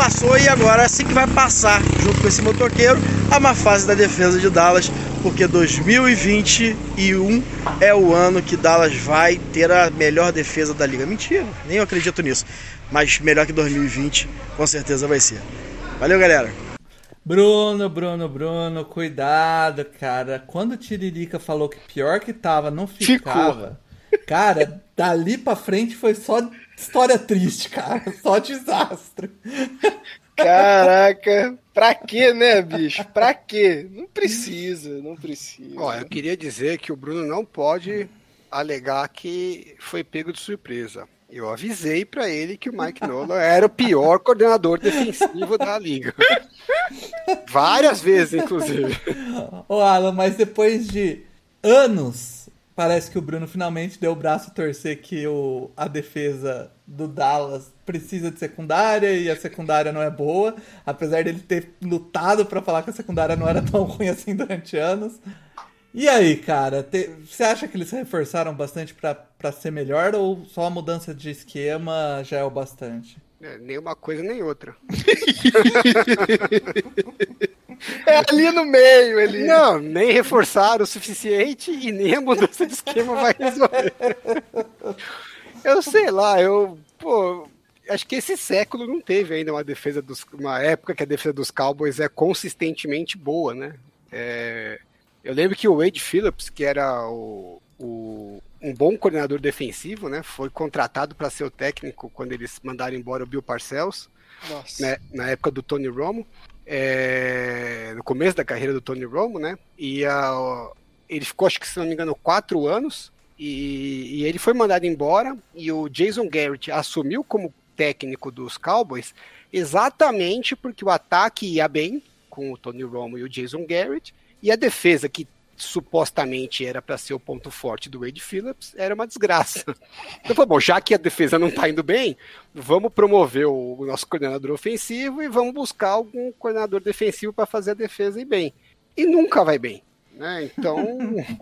Passou e agora assim que vai passar, junto com esse motoqueiro, a má fase da defesa de Dallas porque 2021 é o ano que Dallas vai ter a melhor defesa da liga. Mentira, nem eu acredito nisso. Mas melhor que 2020, com certeza vai ser. Valeu, galera. Bruno, Bruno, Bruno, cuidado, cara. Quando o Tiririca falou que pior que tava, não ficava. Ficou. Cara, dali pra frente foi só história triste, cara. Só desastre. Caraca, pra quê, né, bicho? Pra quê? Não precisa, não precisa. Ó, eu queria dizer que o Bruno não pode alegar que foi pego de surpresa. Eu avisei para ele que o Mike Nolan era o pior coordenador defensivo da liga. Várias vezes, inclusive. Ô, Alan, mas depois de anos Parece que o Bruno finalmente deu o braço a torcer que o, a defesa do Dallas precisa de secundária e a secundária não é boa, apesar dele ter lutado para falar que a secundária não era tão ruim assim durante anos. E aí, cara, você acha que eles reforçaram bastante para ser melhor ou só a mudança de esquema já é o bastante? É, nem uma coisa nem outra. É ali no meio, ele. Não, nem reforçaram o suficiente e nem a mudança de esquema vai resolver. Eu sei lá, eu. Pô, acho que esse século não teve ainda uma defesa dos. Uma época que a defesa dos Cowboys é consistentemente boa, né? É, eu lembro que o Wade Phillips, que era o, o um bom coordenador defensivo, né? Foi contratado para ser o técnico quando eles mandaram embora o Bill Parcells, né, na época do Tony Romo é, no começo da carreira do Tony Romo, né? E a, ele ficou, acho que se não me engano, quatro anos. E, e, ele foi mandado embora. E o Jason Garrett assumiu como técnico dos Cowboys exatamente porque o ataque ia bem com o Tony Romo e o Jason Garrett. E a defesa, que supostamente era para ser o ponto forte do Wade Phillips, era uma desgraça. Então, foi bom, já que a defesa não está indo bem, vamos promover o nosso coordenador ofensivo e vamos buscar algum coordenador defensivo para fazer a defesa ir bem. E nunca vai bem. Né? Então,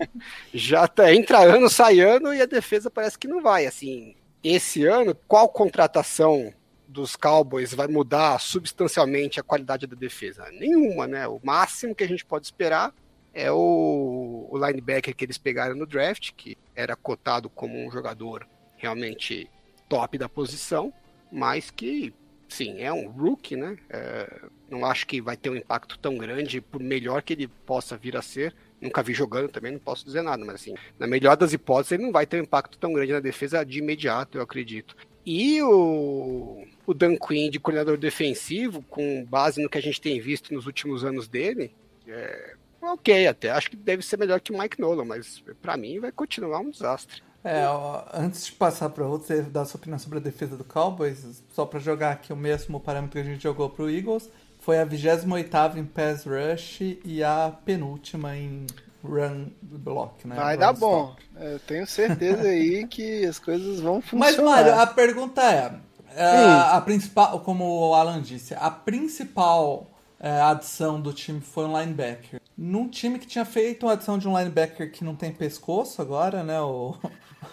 já tá, entra ano, sai ano e a defesa parece que não vai. Assim, esse ano, qual contratação dos Cowboys vai mudar substancialmente a qualidade da defesa? Nenhuma, né? O máximo que a gente pode esperar é o, o linebacker que eles pegaram no draft, que era cotado como um jogador realmente top da posição, mas que, sim, é um rookie, né? É, não acho que vai ter um impacto tão grande, por melhor que ele possa vir a ser. Nunca vi jogando também, não posso dizer nada, mas assim, na melhor das hipóteses, ele não vai ter um impacto tão grande na defesa de imediato, eu acredito. E o, o Dan Quinn de coordenador defensivo, com base no que a gente tem visto nos últimos anos dele, é, ok até. Acho que deve ser melhor que o Mike Nolan, mas para mim vai continuar um desastre. É, ó, antes de passar para outro, você dar sua opinião sobre a defesa do Cowboys, só para jogar aqui o mesmo parâmetro que a gente jogou pro Eagles, foi a 28 em pass rush e a penúltima em run block, né? Vai run dar stop. bom. Eu tenho certeza aí que as coisas vão funcionar. Mas, Mário, a pergunta é: é, Hum. a principal, como o Alan disse, a principal é, adição do time foi um linebacker. Num time que tinha feito uma adição de um linebacker que não tem pescoço agora, né? O,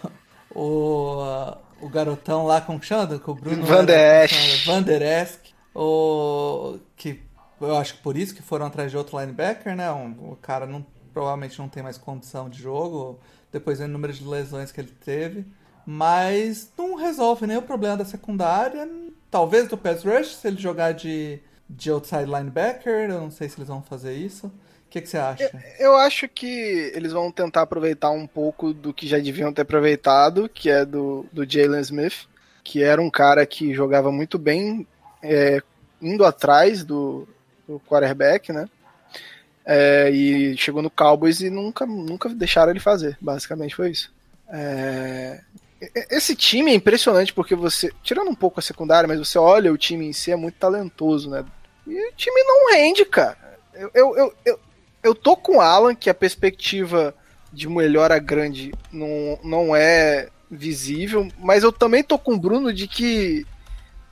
o, o garotão lá, como chama? Que o Bruno Van der era- Esch. Van der Esch. O, que eu acho que por isso que foram atrás de outro linebacker, né? Um, o cara não, provavelmente não tem mais condição de jogo, depois do número de lesões que ele teve. Mas não resolve nem o problema da secundária. Talvez do pass rush, se ele jogar de, de outside linebacker. Eu não sei se eles vão fazer isso. O que, que você acha? Eu acho que eles vão tentar aproveitar um pouco do que já deviam ter aproveitado, que é do, do Jalen Smith, que era um cara que jogava muito bem é, indo atrás do, do quarterback, né? É, e chegou no Cowboys e nunca, nunca deixaram ele fazer. Basicamente foi isso. É, esse time é impressionante porque você, tirando um pouco a secundária, mas você olha o time em si é muito talentoso, né? E o time não rende, cara. Eu, eu, eu, eu, eu tô com o Alan que a perspectiva de melhora grande não, não é visível, mas eu também tô com o Bruno de que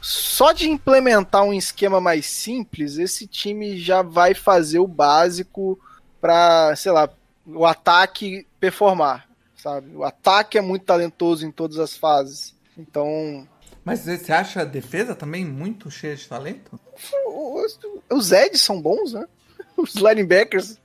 só de implementar um esquema mais simples, esse time já vai fazer o básico para, sei lá, o ataque performar, sabe? O ataque é muito talentoso em todas as fases. Então, Mas você acha a defesa também muito cheia de talento? os, os Eds são bons, né? Os linebackers,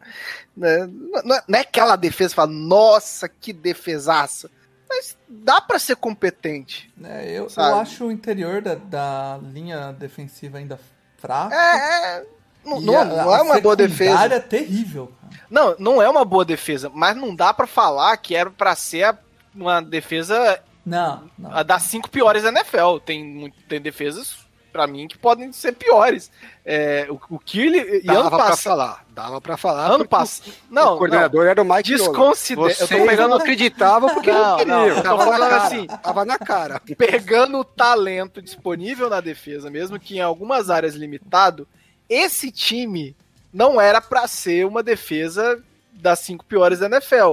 né? Não, é- não é aquela defesa que fala, nossa, que defesaça. Mas dá pra ser competente. É, eu, eu acho o interior da, da linha defensiva ainda fraco. É, é não, não, a- não é uma boa defesa. é terrível, cara. Não, não é uma boa defesa, mas não dá pra falar que era pra ser uma defesa Não, não. a das cinco piores da NFL. Tem, tem defesas, pra mim, que podem ser piores. É, o, o. E Dava ano pra falar, dava pra falar. Ano passado. O Não, o coordenador era o não. Mike. Desconsidera. Eu tô pegando. não acreditavam porque não, Não, queriam. não, tava, na falando cara, assim. tava na cara. pegando o talento disponível na defesa, mesmo que em algumas áreas limitado, esse time não era pra ser uma defesa das cinco piores da NFL.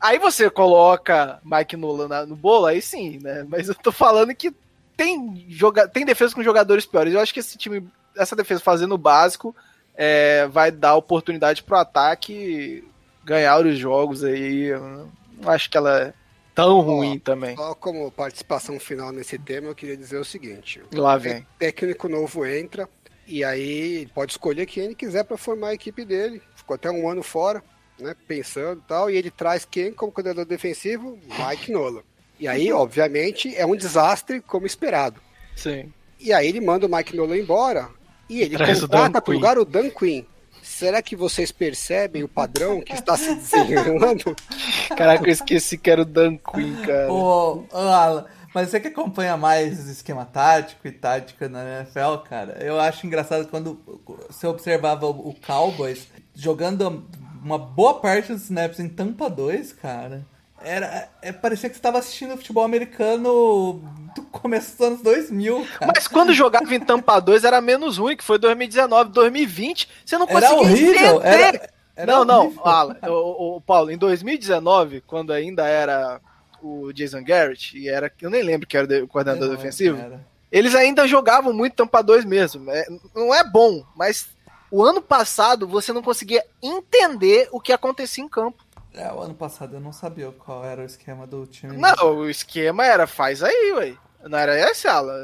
Aí você coloca Mike Nolan na- no bolo, aí sim, né? Mas eu tô falando que tem, joga tem defesa com jogadores piores. Eu acho que esse time, essa defesa fazendo o básico, é, vai dar oportunidade pro ataque ganhar os jogos aí. Eu não acho que ela é tão ruim também. Só como participação final nesse tema, eu queria dizer o seguinte: Lá vem. técnico novo entra e aí ele pode escolher quem ele quiser para formar a equipe dele. Ficou até um ano fora, né, pensando e tal, e ele traz quem como coordenador defensivo? Mike Nolan. E aí, obviamente, é um desastre como esperado. Sim. E aí ele manda o Mike Nolan embora e ele Traz o contrata para lugar o Dan Quinn. Será que vocês percebem o padrão que está se desenrolando? Caraca, eu esqueci que era o Dan Quinn, cara. Ô, ô, Alan, mas você que acompanha mais esquema tático e tática na NFL, cara, eu acho engraçado quando você observava o Cowboys jogando uma boa parte dos snaps em Tampa 2, cara. Era, é, parecia que você estava assistindo futebol americano do começo dos anos 2000, cara. Mas quando jogava em Tampa 2 era menos ruim, que foi 2019, 2020, você não Era conseguia horrível, entender. era- era não, não, horrível. Alan, o, o- Paulo, em 2019, quando ainda era o Jason Garrett, e era, eu nem lembro que era o coordenador não defensivo, eles ainda jogavam muito Tampa 2 mesmo. É, não é bom, mas o ano passado você não conseguia entender o que acontecia em campo. É, o ano passado eu não sabia qual era o esquema do time. Não, o esquema era faz aí, ué. Não era esse, Alan.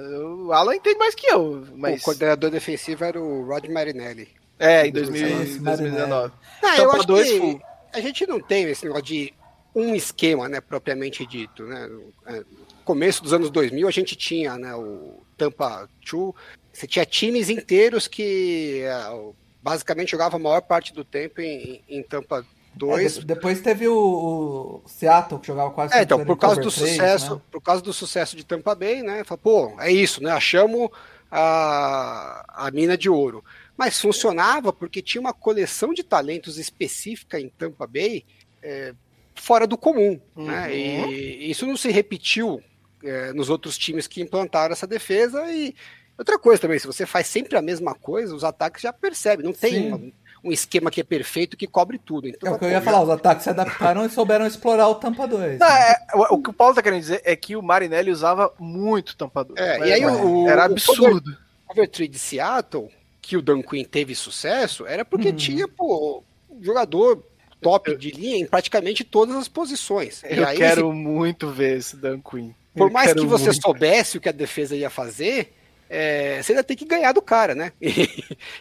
O Alan entende mais que eu, mas... O coordenador defensivo era o Rod Marinelli. É, em Esse 2000, 2019. Ah, Tampa eu acho 2 que full. a gente não tem esse negócio de um esquema, né, propriamente dito, né? É, Começo dos anos 2000 a gente tinha, né, o Tampa 2, você tinha times inteiros que é, basicamente jogavam a maior parte do tempo em, em Tampa Dois. É, de- depois teve o, o Seattle, que jogava quase É, então, por causa do três, sucesso, né? por causa do sucesso de Tampa Bay, né? Fala, pô, é isso, né? Achamos a, a mina de ouro. Mas funcionava porque tinha uma coleção de talentos específica em Tampa Bay é, fora do comum, né? E isso não se repetiu é, nos outros times que implantaram essa defesa e outra coisa também, se você faz sempre a mesma coisa, os ataques já percebem, não tem uma- um esquema que é perfeito que cobre tudo. Então, É o que eu ia já- falar, os ataques se adaptaram e souberam explorar o Tampa 2. Não, é, o, o que o Paulo tá querendo dizer é que o Marinelli usava muito tampador. É, e aí o- Era o- absurdo. Cover 3 de Seattle, que o Dan Quinn teve sucesso, era porque Uhum. tinha, pô, um jogador top de linha em praticamente todas as posições. E Eu aí, quero muito ver esse Dan Quinn. por Eu mais que você muito. soubesse o que a defesa ia fazer, é, você ainda tem que ganhar do cara, né?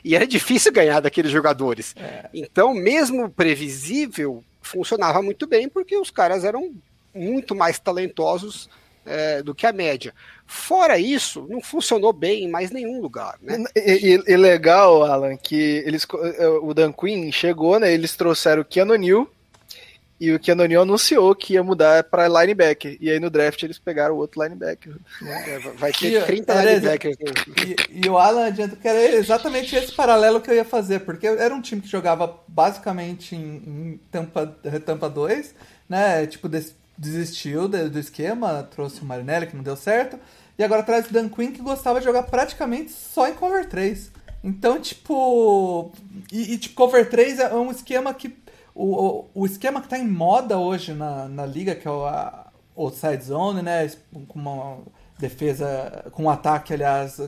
E, era difícil ganhar daqueles jogadores. É. Então, mesmo previsível, funcionava muito bem, porque os caras eram muito mais talentosos é, do que a média. Fora isso, não funcionou bem em mais nenhum lugar, né? E, e- e legal, Alan, que eles, o Dan Quinn chegou, né? Eles trouxeram o Keanu Neal e o Keanu Neal anunciou que ia mudar para linebacker. E aí no draft eles pegaram o outro linebacker. É, vai ter 30 era linebackers. né? E, e o Alan adianta que era exatamente esse paralelo que eu ia fazer, porque era um time que jogava basicamente em, em Tampa, Tampa 2, né? Tipo, des- desistiu do, do esquema, trouxe o Marinelli, que não deu certo, e agora traz o Dan Quinn, que gostava de jogar praticamente só em cover 3. Então, tipo. E, e, tipo, cover 3 é um esquema que. O, o, esquema que tá em moda hoje na, na liga, que é o a, outside zone, né? Com uma defesa, com um ataque, aliás,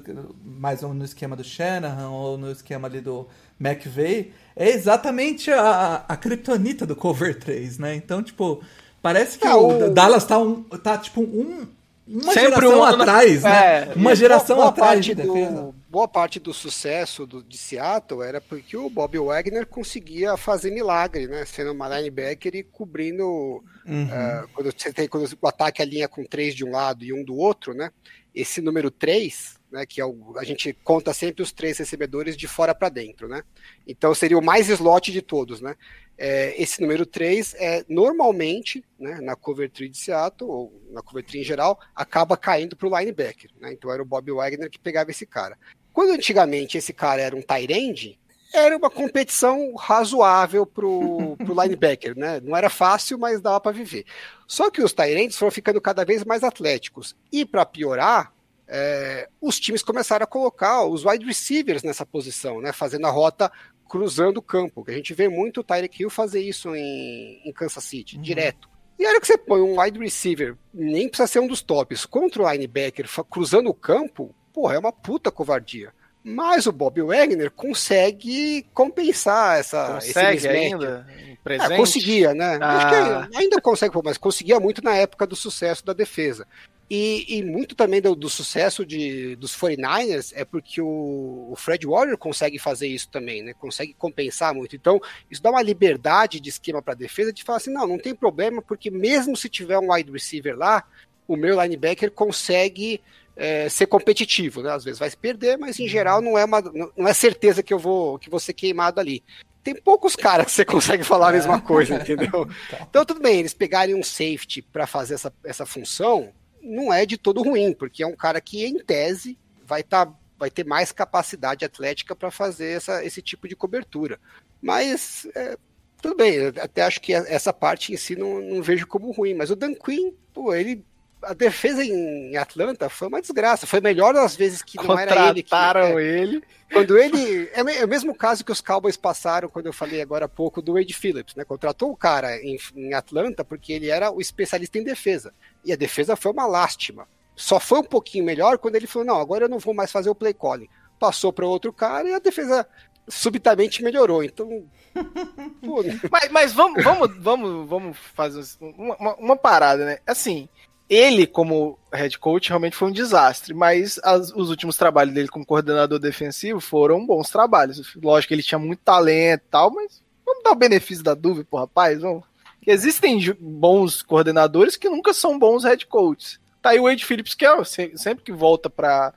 mais ou menos no esquema do Shanahan ou no esquema ali do McVay, é exatamente a, a kryptonita do cover 3, né? Então, tipo, parece que Ah, o o- Dallas tá, um, tá tipo, um, uma Sempre geração um atrás, né? É, uma geração boa atrás de defesa. do, boa parte do sucesso do, de Seattle era porque o Bob Wagner conseguia fazer milagre, né? Sendo uma linebacker e cobrindo. Uhum. ah, quando você tem quando o ataque alinha com três de um lado e um do outro, né? Esse número 3, né, que é o, a gente conta sempre os três recebedores de fora para dentro, né? Então seria o mais slot de todos, né? É, esse número 3 é normalmente, né, na cover 3 de Seattle, ou na cover 3 em geral, acaba caindo para o linebacker. Né? Então era o Bob Wagner que pegava esse cara. Quando antigamente esse cara era um tight end, era uma competição razoável pro, pro linebacker, né? Não era fácil, mas dava para viver. Só que os tight ends foram ficando cada vez mais atléticos. E para piorar, é, os times começaram a colocar os wide receivers nessa posição, né? Fazendo a rota cruzando o campo. Que a gente vê muito o Tyreek Hill fazer isso em, em Kansas City, direto. E a hora que você põe um wide receiver, nem precisa ser um dos tops, contra o linebacker cruzando o campo, porra, é uma puta covardia. Mas o Bob Wagner consegue compensar essa, esse Consegue mismatch. ainda? Um presente? Ah, conseguia, né? Ah. Acho que ainda consegue, mas conseguia muito na época do sucesso da defesa. E, e muito também do, do sucesso de, dos 49ers é porque o, o Fred Warner consegue fazer isso também, né? Consegue compensar muito. Então, isso dá uma liberdade de esquema para a defesa de falar assim: não, não tem problema, porque mesmo se tiver um wide receiver lá, o meu linebacker consegue é, ser competitivo, né? Às vezes vai se perder, mas em geral não é, uma, não é certeza que eu vou, que ser queimado ali tem poucos caras que você consegue falar a mesma coisa, entendeu? Então, tudo bem, eles pegarem um safety para fazer essa, essa função, não é de todo ruim, porque é um cara que, em tese, vai, tá, vai ter mais capacidade atlética para fazer essa, esse tipo de cobertura. Mas, é, tudo bem, até acho que essa parte em si não, não vejo como ruim, mas o Dan Quinn, pô, ele. A defesa em Atlanta foi uma desgraça. Foi melhor das vezes que não era ele. Contrataram é, ele. quando ele. É, é o mesmo caso que os Cowboys passaram quando eu falei agora há pouco do Wade Phillips, né? Contratou o cara em, em Atlanta porque ele era o especialista em defesa. E a defesa foi uma lástima. Só foi um pouquinho melhor quando ele falou: não, agora eu não vou mais fazer o play calling. Passou para outro cara e a defesa subitamente melhorou. Então. pô, Mas, mas vamos, vamos, vamos, vamos fazer uma, uma- uma parada, né? Assim, ele, como head coach, realmente foi um desastre, mas as- os últimos trabalhos dele como coordenador defensivo foram bons trabalhos. Lógico que ele tinha muito talento e tal, mas vamos dar o benefício da dúvida pro rapaz, vamos. Existem bons coordenadores que nunca são bons head coaches. Tá aí o Wade Phillips, que é, se- sempre que volta pra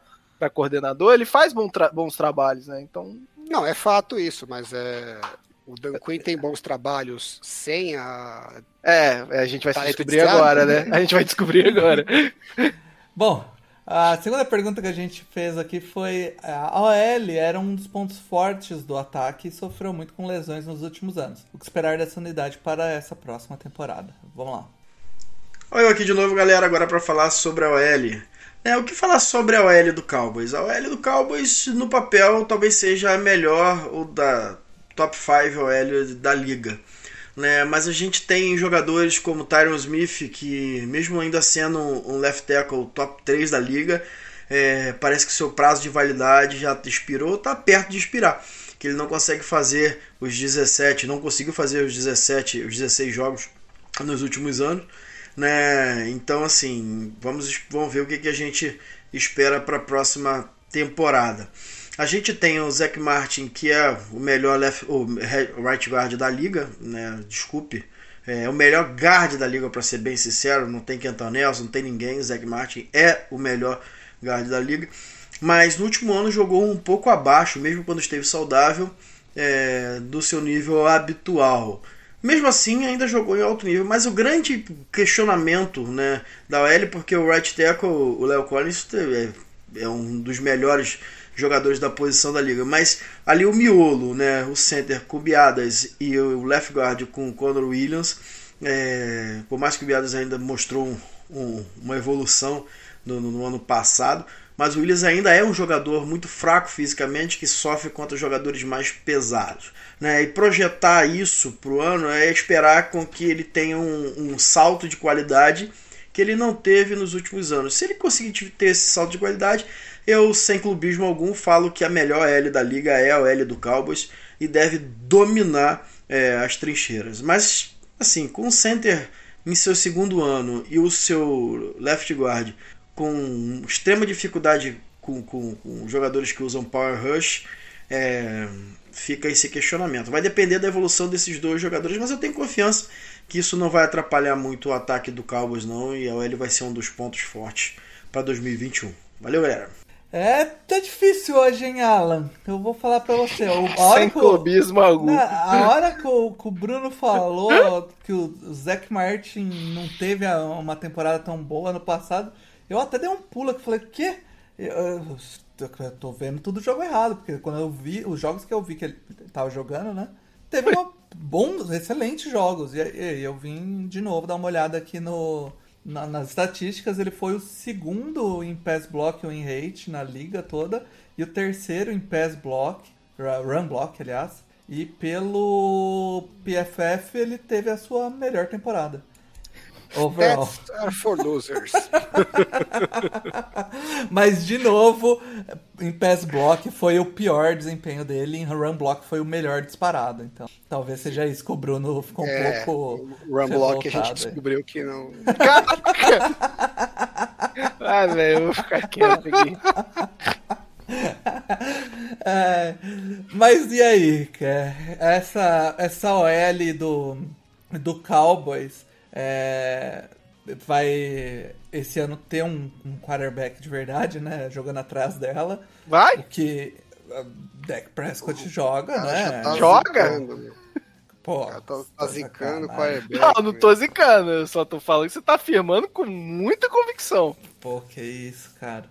coordenador, ele faz bom tra- bons trabalhos, né? Então, Não, é fato isso, mas é. O Dan Quinn tem bons trabalhos sem a. É, a gente vai descobrir agora, né? A gente vai descobrir agora. Bom, a segunda pergunta que a gente fez aqui foi: a OL era um dos pontos fortes do ataque e sofreu muito com lesões nos últimos anos. O que esperar dessa unidade para essa próxima temporada? Vamos lá. Olha eu aqui de novo, galera, agora para falar sobre a OL. É, o que falar sobre a OL do Cowboys? A OL do Cowboys, no papel, talvez seja a melhor ou da top 5 OL da liga. Né? Mas a gente tem jogadores como Tyron Smith, que mesmo ainda sendo um left tackle top 3 da liga, é, parece que seu prazo de validade já expirou, está perto de expirar. Que ele não consegue fazer os 17, não conseguiu fazer os 17, os 16 jogos nos últimos anos né? Então, assim, vamos, vamos ver o que, que a gente espera para a próxima temporada. A gente tem o Zach Martin, que é o melhor left, o right guard da liga, né? Desculpe. É o melhor guard da liga, para ser bem sincero. Não tem Kenton Nelson, não tem ninguém. O Zach Martin é o melhor guard da liga. Mas no último ano jogou um pouco abaixo, mesmo quando esteve saudável, é, do seu nível habitual. Mesmo assim, ainda jogou em alto nível, mas o grande questionamento né, da OL, porque o right tackle, o Léo Collins, é, é, um dos melhores jogadores da posição da liga, mas ali o miolo, né, o center com Biadas e o left guard com o Conor Williams, é, por mais que o Biadas ainda mostrou um, um, uma evolução no, no, no ano passado, mas o Williams ainda é um jogador muito fraco fisicamente que sofre contra jogadores mais pesados. Né? E projetar isso para o ano é esperar com que ele tenha um, um, salto de qualidade que ele não teve nos últimos anos. Se ele conseguir ter esse salto de qualidade, eu, sem clubismo algum, falo que a melhor L da liga é a L do Cowboys e deve dominar é, as trincheiras. Mas, assim, com o center em seu segundo ano e o seu left guard com extrema dificuldade com, com, com jogadores que usam Power Rush, é, fica esse questionamento. Vai depender da evolução desses dois jogadores, mas eu tenho confiança que isso não vai atrapalhar muito o ataque do Cowboys, não, e a OL vai ser um dos pontos fortes para 2021. Valeu, galera! É, tá difícil hoje, hein, Alan? Eu vou falar pra você. Sem clubismo algum. A hora que o, que o Bruno falou que o Zac Martin não teve uma temporada tão boa no passado, eu até dei um pulo que falei, quê? Eu, eu, eu tô vendo tudo jogo errado, porque quando eu vi os jogos que eu vi que ele tava jogando, né? Teve uma, bons, excelentes jogos. E, e, eu vim de novo dar uma olhada aqui no, na, nas estatísticas. Ele foi o segundo em pass block ou em rate na liga toda, e o terceiro em pass block, run block, aliás. E pelo PFF ele teve a sua melhor temporada. Overall. Stats are for losers. Mas, de novo, em pass block foi o pior desempenho dele, em run block foi o melhor disparado. Então, talvez seja isso que o Bruno ficou um É, pouco. Run Block a gente descobriu que não. Ah, velho, eu vou ficar quieto aqui. É, mas e aí, cara? Essa, essa OL do, do Cowboys é, vai esse ano ter um, um quarterback de verdade, né? Jogando atrás dela. Vai? O que a Dak Prescott joga, né? Tá Joga? zicando. Pô, tá, tá tá zicando sacanagem. Rebeca. Não, não tô zicando, eu só tô falando que você tá afirmando com muita convicção. Pô, que isso, cara.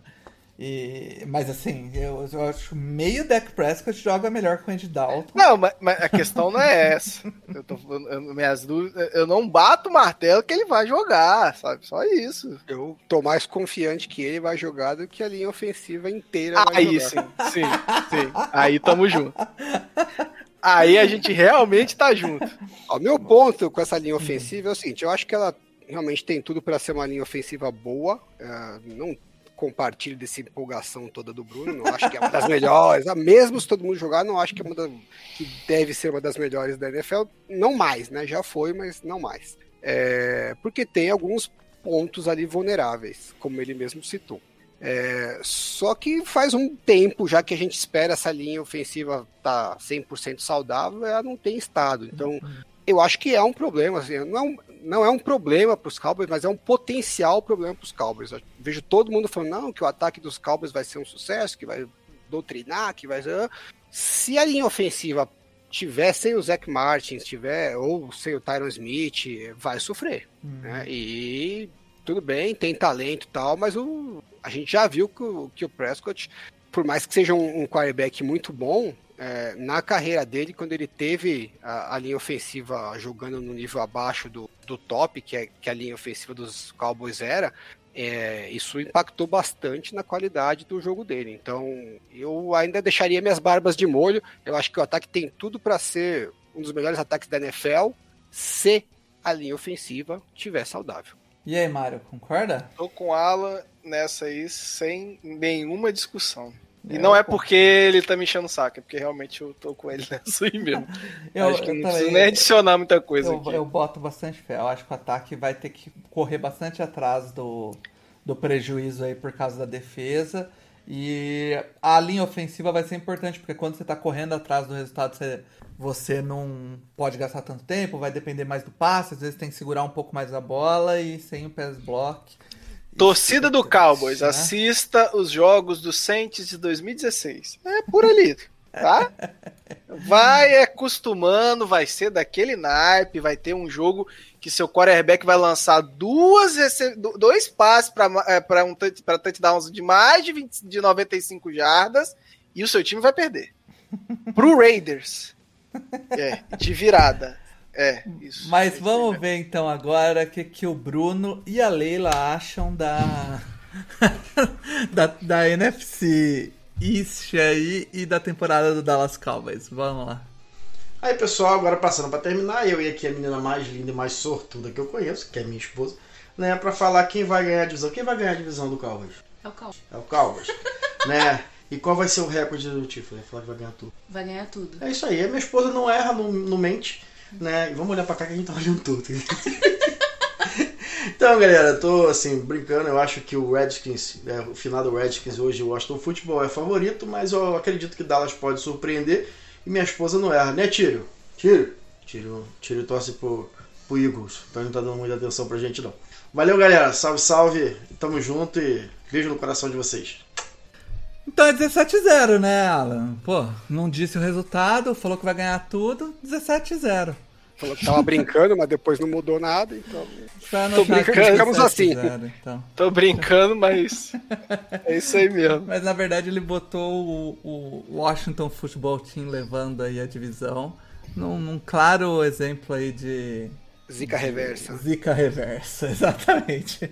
E, mas assim, eu, eu acho meio Dak Prescott joga melhor que o Andy Dalton. Não, mas, mas a questão não é essa. Eu, tô, falando- eu- minhas dúvidas, eu não bato o martelo que ele vai jogar, sabe? Só isso. Eu tô mais confiante que ele vai jogar do que a linha ofensiva inteira vai Aí jogar. sim, sim, sim. Aí tamo junto. Aí a gente realmente tá junto. Ó, meu ponto com essa linha ofensiva é o seguinte: eu acho que ela realmente tem tudo para ser uma linha ofensiva boa. é, não compartilho dessa empolgação toda do Bruno, não acho que é uma das melhores. Mesmo se todo mundo jogar, não acho que é uma da, que deve ser uma das melhores da NFL. Não mais, né? Já foi, mas não mais. É, porque tem alguns pontos ali vulneráveis, como ele mesmo citou. É, só que faz um tempo já que a gente espera essa linha ofensiva tá 100% saudável, ela não tem estado. Então, eu acho que é um problema. Assim, não, é um, não é um problema para os Cowboys, mas é um potencial problema para os Cowboys. Eu vejo todo mundo falando não, que o ataque dos Cowboys vai ser um sucesso, que vai doutrinar, que vai ser. Se a linha ofensiva tiver sem o Zach Martins, tiver ou sem o Tyron Smith, vai sofrer. Uhum. Né? E tudo bem, tem talento e tal, mas o, a gente já viu que o, que o Prescott, por mais que seja um, um quarterback muito bom, é, na carreira dele, quando ele teve a, a, linha ofensiva jogando no nível abaixo do, do top, que, é, que a linha ofensiva dos Cowboys era, é, isso impactou bastante na qualidade do jogo dele. Então, eu ainda deixaria minhas barbas de molho. Eu acho que o ataque tem tudo para ser um dos melhores ataques da NFL, se a linha ofensiva estiver saudável. E aí, Mário, concorda? Tô com Alan nessa aí sem nenhuma discussão. E é, não é porque ele tá me enchendo o saco, é porque realmente eu tô com ele nessa aí mesmo. eu, acho que eu não preciso nem adicionar muita coisa eu, aqui. Eu boto bastante fé. Eu acho que o ataque vai ter que correr bastante atrás do, do prejuízo aí por causa da defesa. E a linha ofensiva vai ser importante, porque quando você tá correndo atrás do resultado, você, você não pode gastar tanto tempo, vai depender mais do passe, às vezes tem que segurar um pouco mais a bola e sem o pass block. Torcida do Cowboys, né? assista os jogos do Saints de 2016. É por ali, tá? Vai acostumando, vai ser daquele naipe, vai ter um jogo que seu quarterback vai lançar duas dois passes para um para touchdowns de mais de, 20, de 95 jardas e o seu time vai perder. Pro Raiders. É, de virada. É, isso. Mas é vamos ver então agora o que, que o Bruno e a Leila acham da, da, da NFC East aí e da temporada do Dallas Cowboys. Vamos lá. Aí pessoal, agora passando para terminar, eu e aqui a menina mais linda e mais sortuda que eu conheço, que é minha esposa, né, para falar quem vai ganhar a divisão. Quem vai ganhar a divisão do Cowboys? É o Cowboys. É o Cowboys, né? E qual vai ser o recorde do Tiffany? Falar que vai ganhar tudo. Vai ganhar tudo. É isso aí. A minha esposa não erra, não, não mente né? E vamos olhar pra cá que a gente tá olhando tudo. então, galera, tô assim, brincando, eu acho que o Redskins, é, o final do Redskins hoje, o Washington Football é favorito, mas eu acredito que Dallas pode surpreender e minha esposa não erra, né, Tiro? Tiro? Tiro, Tiro torce pro, pro Eagles, então ele não tá dando muita atenção pra gente não. Valeu, galera, salve, salve, tamo junto e beijo no coração de vocês. Então é 17-0, né, Alan? Pô, não disse o resultado, falou que vai ganhar tudo, 17-0. Falou que tava brincando, mas depois não mudou nada, então. Tá Tô brincando, ficamos assim. então. Tô brincando, mas é isso aí mesmo. Mas na verdade ele botou o, o Washington Football Team levando aí a divisão num, num claro exemplo aí de. Zica reversa. Zica reversa, exatamente.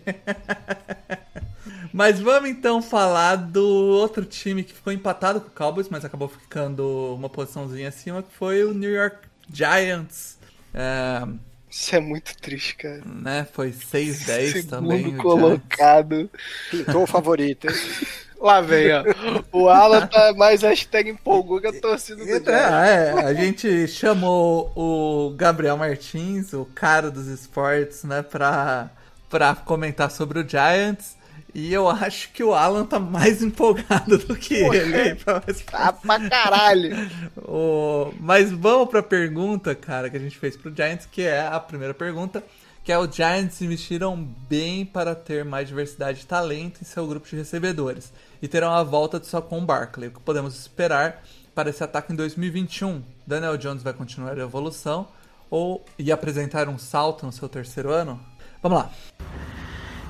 Mas vamos então falar do outro time que ficou empatado com o Cowboys, mas acabou ficando uma posiçãozinha acima, que foi o New York Giants. É... Isso é muito triste, cara. Né? Foi 6-10 também. Segundo colocado. Pintou o favorito, hein? Lá vem, ó. O Alan tá mais hashtag empolgou que a torcida do Giants. É, a gente chamou o Gabriel Martins, o cara dos esportes, né, pra, pra comentar sobre o Giants. E eu acho que o Alan tá mais empolgado do que Poxa, ele. Pra tá pra caralho. o... Mas vamos pra pergunta, cara, que a gente fez pro Giants, que é a primeira pergunta. Que é o Giants investiram bem para ter mais diversidade de talento em seu grupo de recebedores. E terão a volta de Sacon Barkley. O que podemos esperar para esse ataque em 2021? Daniel Jones vai continuar a evolução ou e apresentar um salto no seu terceiro ano? Vamos lá.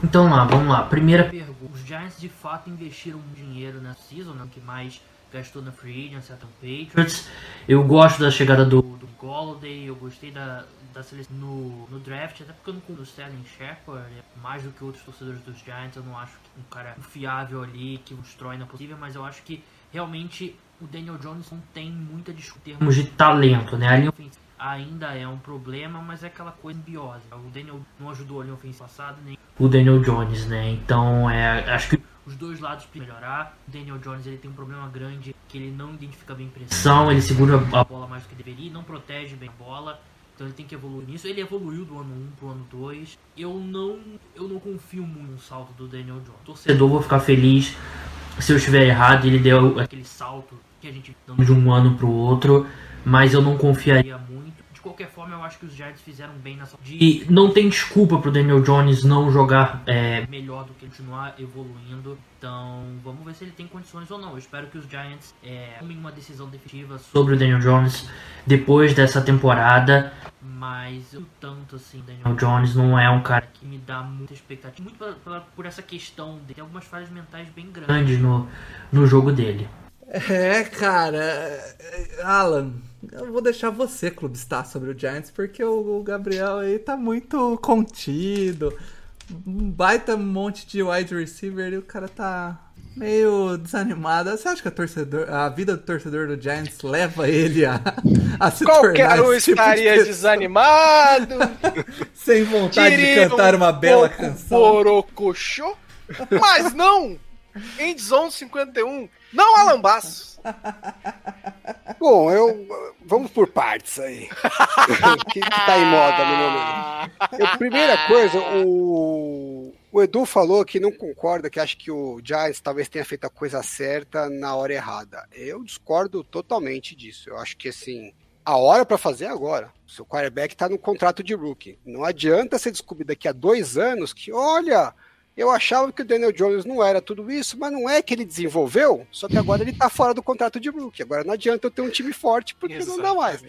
Então lá, vamos lá. Primeira pergunta. Os Giants de fato investiram dinheiro na season, né? que mais gastou na free agency, até o Patriots. Eu gosto da chegada do, do Golladay, eu gostei da, da seleção no, no draft, até porque eu não conheço o Sterling Shepard, né? mais do que outros torcedores dos Giants, eu não acho que um cara fiável ali, que constrói na possível, mas eu acho que realmente o Daniel Jones não tem muita discussão em termos de talento, né? A linha ofensiva ainda é um problema, mas é aquela coisa biose. O Daniel não ajudou a linha ofensiva passada, nem o Daniel Jones, né? Então, é, acho que os dois lados melhorar. O Daniel Jones ele tem um problema grande que ele não identifica bem pressão, ele segura a bola mais do que deveria, não protege bem a bola. Então ele tem que evoluir nisso. Ele evoluiu do ano 1 pro ano 2. Eu não, eu não confio muito no salto do Daniel Jones. Torcedor, vou ficar feliz se eu estiver errado. Ele deu aquele salto que a gente dando de um ano pro outro, mas eu não confiaria muito qualquer forma, eu acho que os Giants fizeram bem nessa. De não tem desculpa pro Daniel Jones não jogar é, melhor do que continuar evoluindo. Então, vamos ver se ele tem condições ou não. Eu espero que os Giants é, tomem uma decisão definitiva sobre o Daniel Jones depois dessa temporada. Mas eu tanto assim, Daniel Jones não é um cara que me dá muita expectativa. Muito por, por, por essa questão de ter algumas falhas mentais bem grandes no, no jogo dele. É, cara. Alan, eu vou deixar você clubistar sobre o Giants, porque o Gabriel aí tá muito contido. Um baita monte de wide receiver e o cara tá meio desanimado. Você acha que a, torcedor, a vida do torcedor do Giants leva ele a, a se Qualquer um tipo estaria de desanimado. Sem vontade de cantar um uma bela canção. Borocochô. Mas não! Endzone 51. Não Alan Bastos. Bom, eu. Vamos por partes aí. o que, que tá em moda no momento? Eu, primeira coisa, o. O Edu falou que não concorda, que acha que o Giants talvez tenha feito a coisa certa na hora errada. Eu discordo totalmente disso. Eu acho que assim, a hora para fazer é agora. O seu quarterback está no contrato de rookie. Não adianta você descobrir daqui a dois anos que, olha, eu achava que o Daniel Jones não era tudo isso, mas não é que ele desenvolveu, só que agora ele tá fora do contrato de rookie. Agora não adianta eu ter um time forte, porque Exatamente. não dá mais.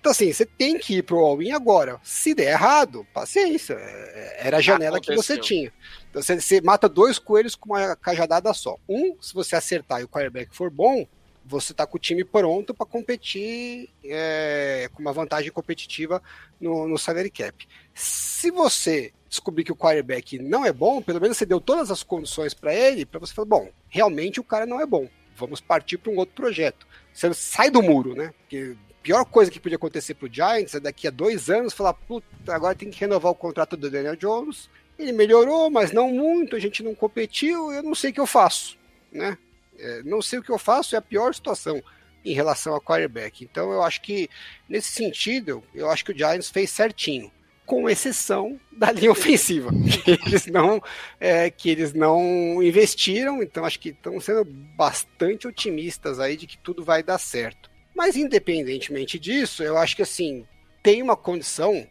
Então, assim, você tem que ir pro all-in agora. Se der errado, paciência. É, era a janela Aconteceu. que você tinha. Então, você, você, mata dois coelhos com uma cajadada só. Um, se você acertar e o quarterback for bom, você tá com o time pronto para competir é, com uma vantagem competitiva no, no salary cap. Se você descobrir que o quarterback não é bom, pelo menos você deu todas as condições para ele, para você falar, bom, realmente o cara não é bom. Vamos partir para um outro projeto. Você sai do muro, né? Porque a pior coisa que podia acontecer pro Giants é daqui a dois anos falar, puta, agora tem que renovar o contrato do Daniel Jones. Ele melhorou, mas não muito, a gente não competiu, eu não sei o que eu faço, né? É, não sei o que eu faço, é a pior situação em relação ao quarterback. Então eu acho que, nesse sentido, eu acho que o Giants fez certinho com exceção da linha ofensiva, que eles não, é, que eles não investiram, então acho que estão sendo bastante otimistas aí de que tudo vai dar certo. Mas independentemente disso, eu acho que assim, tem uma condição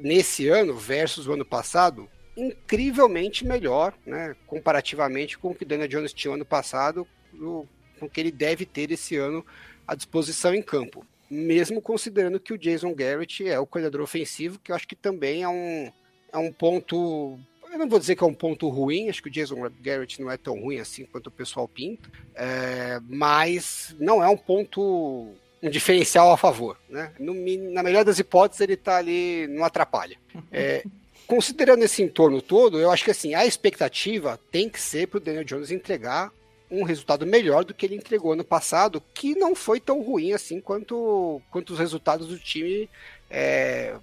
nesse ano versus o ano passado incrivelmente melhor, né, comparativamente com o que Daniel Jones tinha ano passado, com o que ele deve ter esse ano à disposição em campo mesmo considerando que o Jason Garrett é o coordenador ofensivo, que eu acho que também é um, é um ponto. Eu não vou dizer que é um ponto ruim, acho que o Jason Garrett não é tão ruim assim quanto o pessoal pinta, é, mas não é um ponto, um diferencial a favor. Né? No, na melhor das hipóteses, ele está ali, não atrapalha. É, considerando esse entorno todo, eu acho que assim, a expectativa tem que ser para o Daniel Jones entregar um resultado melhor do que ele entregou ano passado, que não foi tão ruim assim quanto, quanto os resultados do time é,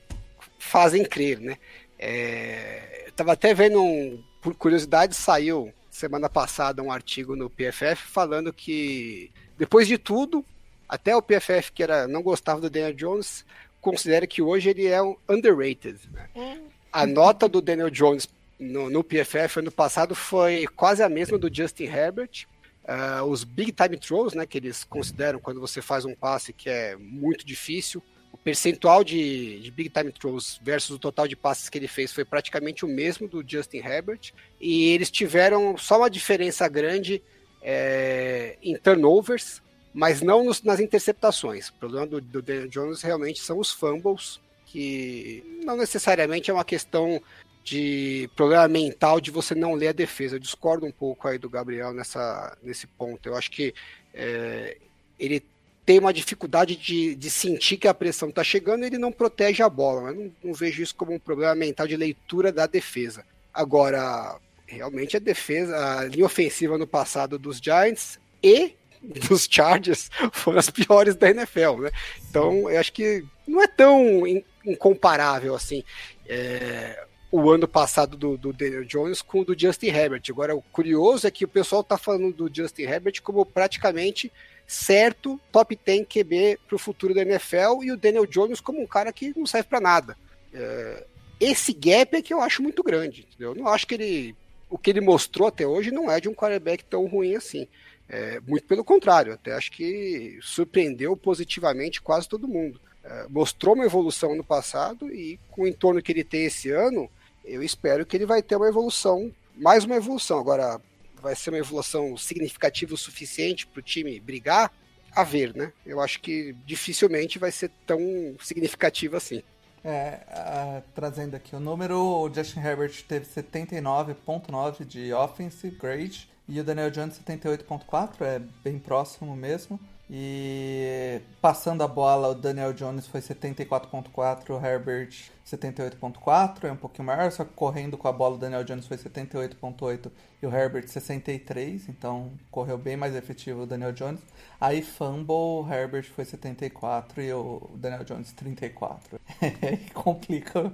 fazem crer, né? É, eu tava até vendo, um, por curiosidade, saiu semana passada um artigo no PFF falando que, depois de tudo, até o PFF, que era, não gostava do Daniel Jones, considera que hoje ele é um underrated. Né? É. A nota do Daniel Jones no, no PFF ano passado foi quase a mesma do Justin Herbert, Uh, os big time throws, né, que eles consideram quando você faz um passe que é muito difícil, o percentual de, de, big time throws versus o total de passes que ele fez foi praticamente o mesmo do Justin Herbert, e eles tiveram só uma diferença grande é, em turnovers, mas não nos, nas interceptações. O problema do, do Daniel Jones realmente são os fumbles, que não necessariamente é uma questão de problema mental de você não ler a defesa. Eu discordo um pouco aí do Gabriel nessa, nesse ponto. Eu acho que é, ele tem uma dificuldade de, de sentir que a pressão está chegando e ele não protege a bola. Não, não vejo isso como um problema mental de leitura da defesa. Agora, realmente a defesa, a linha ofensiva no passado dos Giants e dos Chargers foram as piores da NFL, né? Então, eu acho que não é tão incomparável assim. É, o ano passado do, do, Daniel Jones com o do Justin Herbert. Agora, o curioso é que o pessoal está falando do Justin Herbert como praticamente certo top 10 QB para o futuro da NFL e o Daniel Jones como um cara que não serve para nada. É, esse gap é que eu acho muito grande. Entendeu? Eu não acho que ele. O que ele mostrou até hoje não é de um quarterback tão ruim assim. É, muito pelo contrário, até acho que surpreendeu positivamente quase todo mundo. Uh, mostrou uma evolução no passado e com o entorno que ele tem esse ano, eu espero que ele vai ter uma evolução, mais uma evolução. Agora, vai ser uma evolução significativa o suficiente para o time brigar? A ver, né? Eu acho que dificilmente vai ser tão significativo assim. É, uh, trazendo aqui o número, o Justin Herbert teve 79.9 de offensive grade e o Daniel Jones 78.4, é bem próximo mesmo. E passando a bola, o Daniel Jones foi 74.4, o Herbert 78.4, é um pouquinho maior, só que correndo com a bola o Daniel Jones foi 78.8 e o Herbert 63, então correu bem mais efetivo o Daniel Jones. Aí fumble, o Herbert foi 74 e o Daniel Jones 34. complica.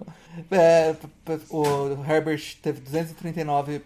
É, o Herbert teve 239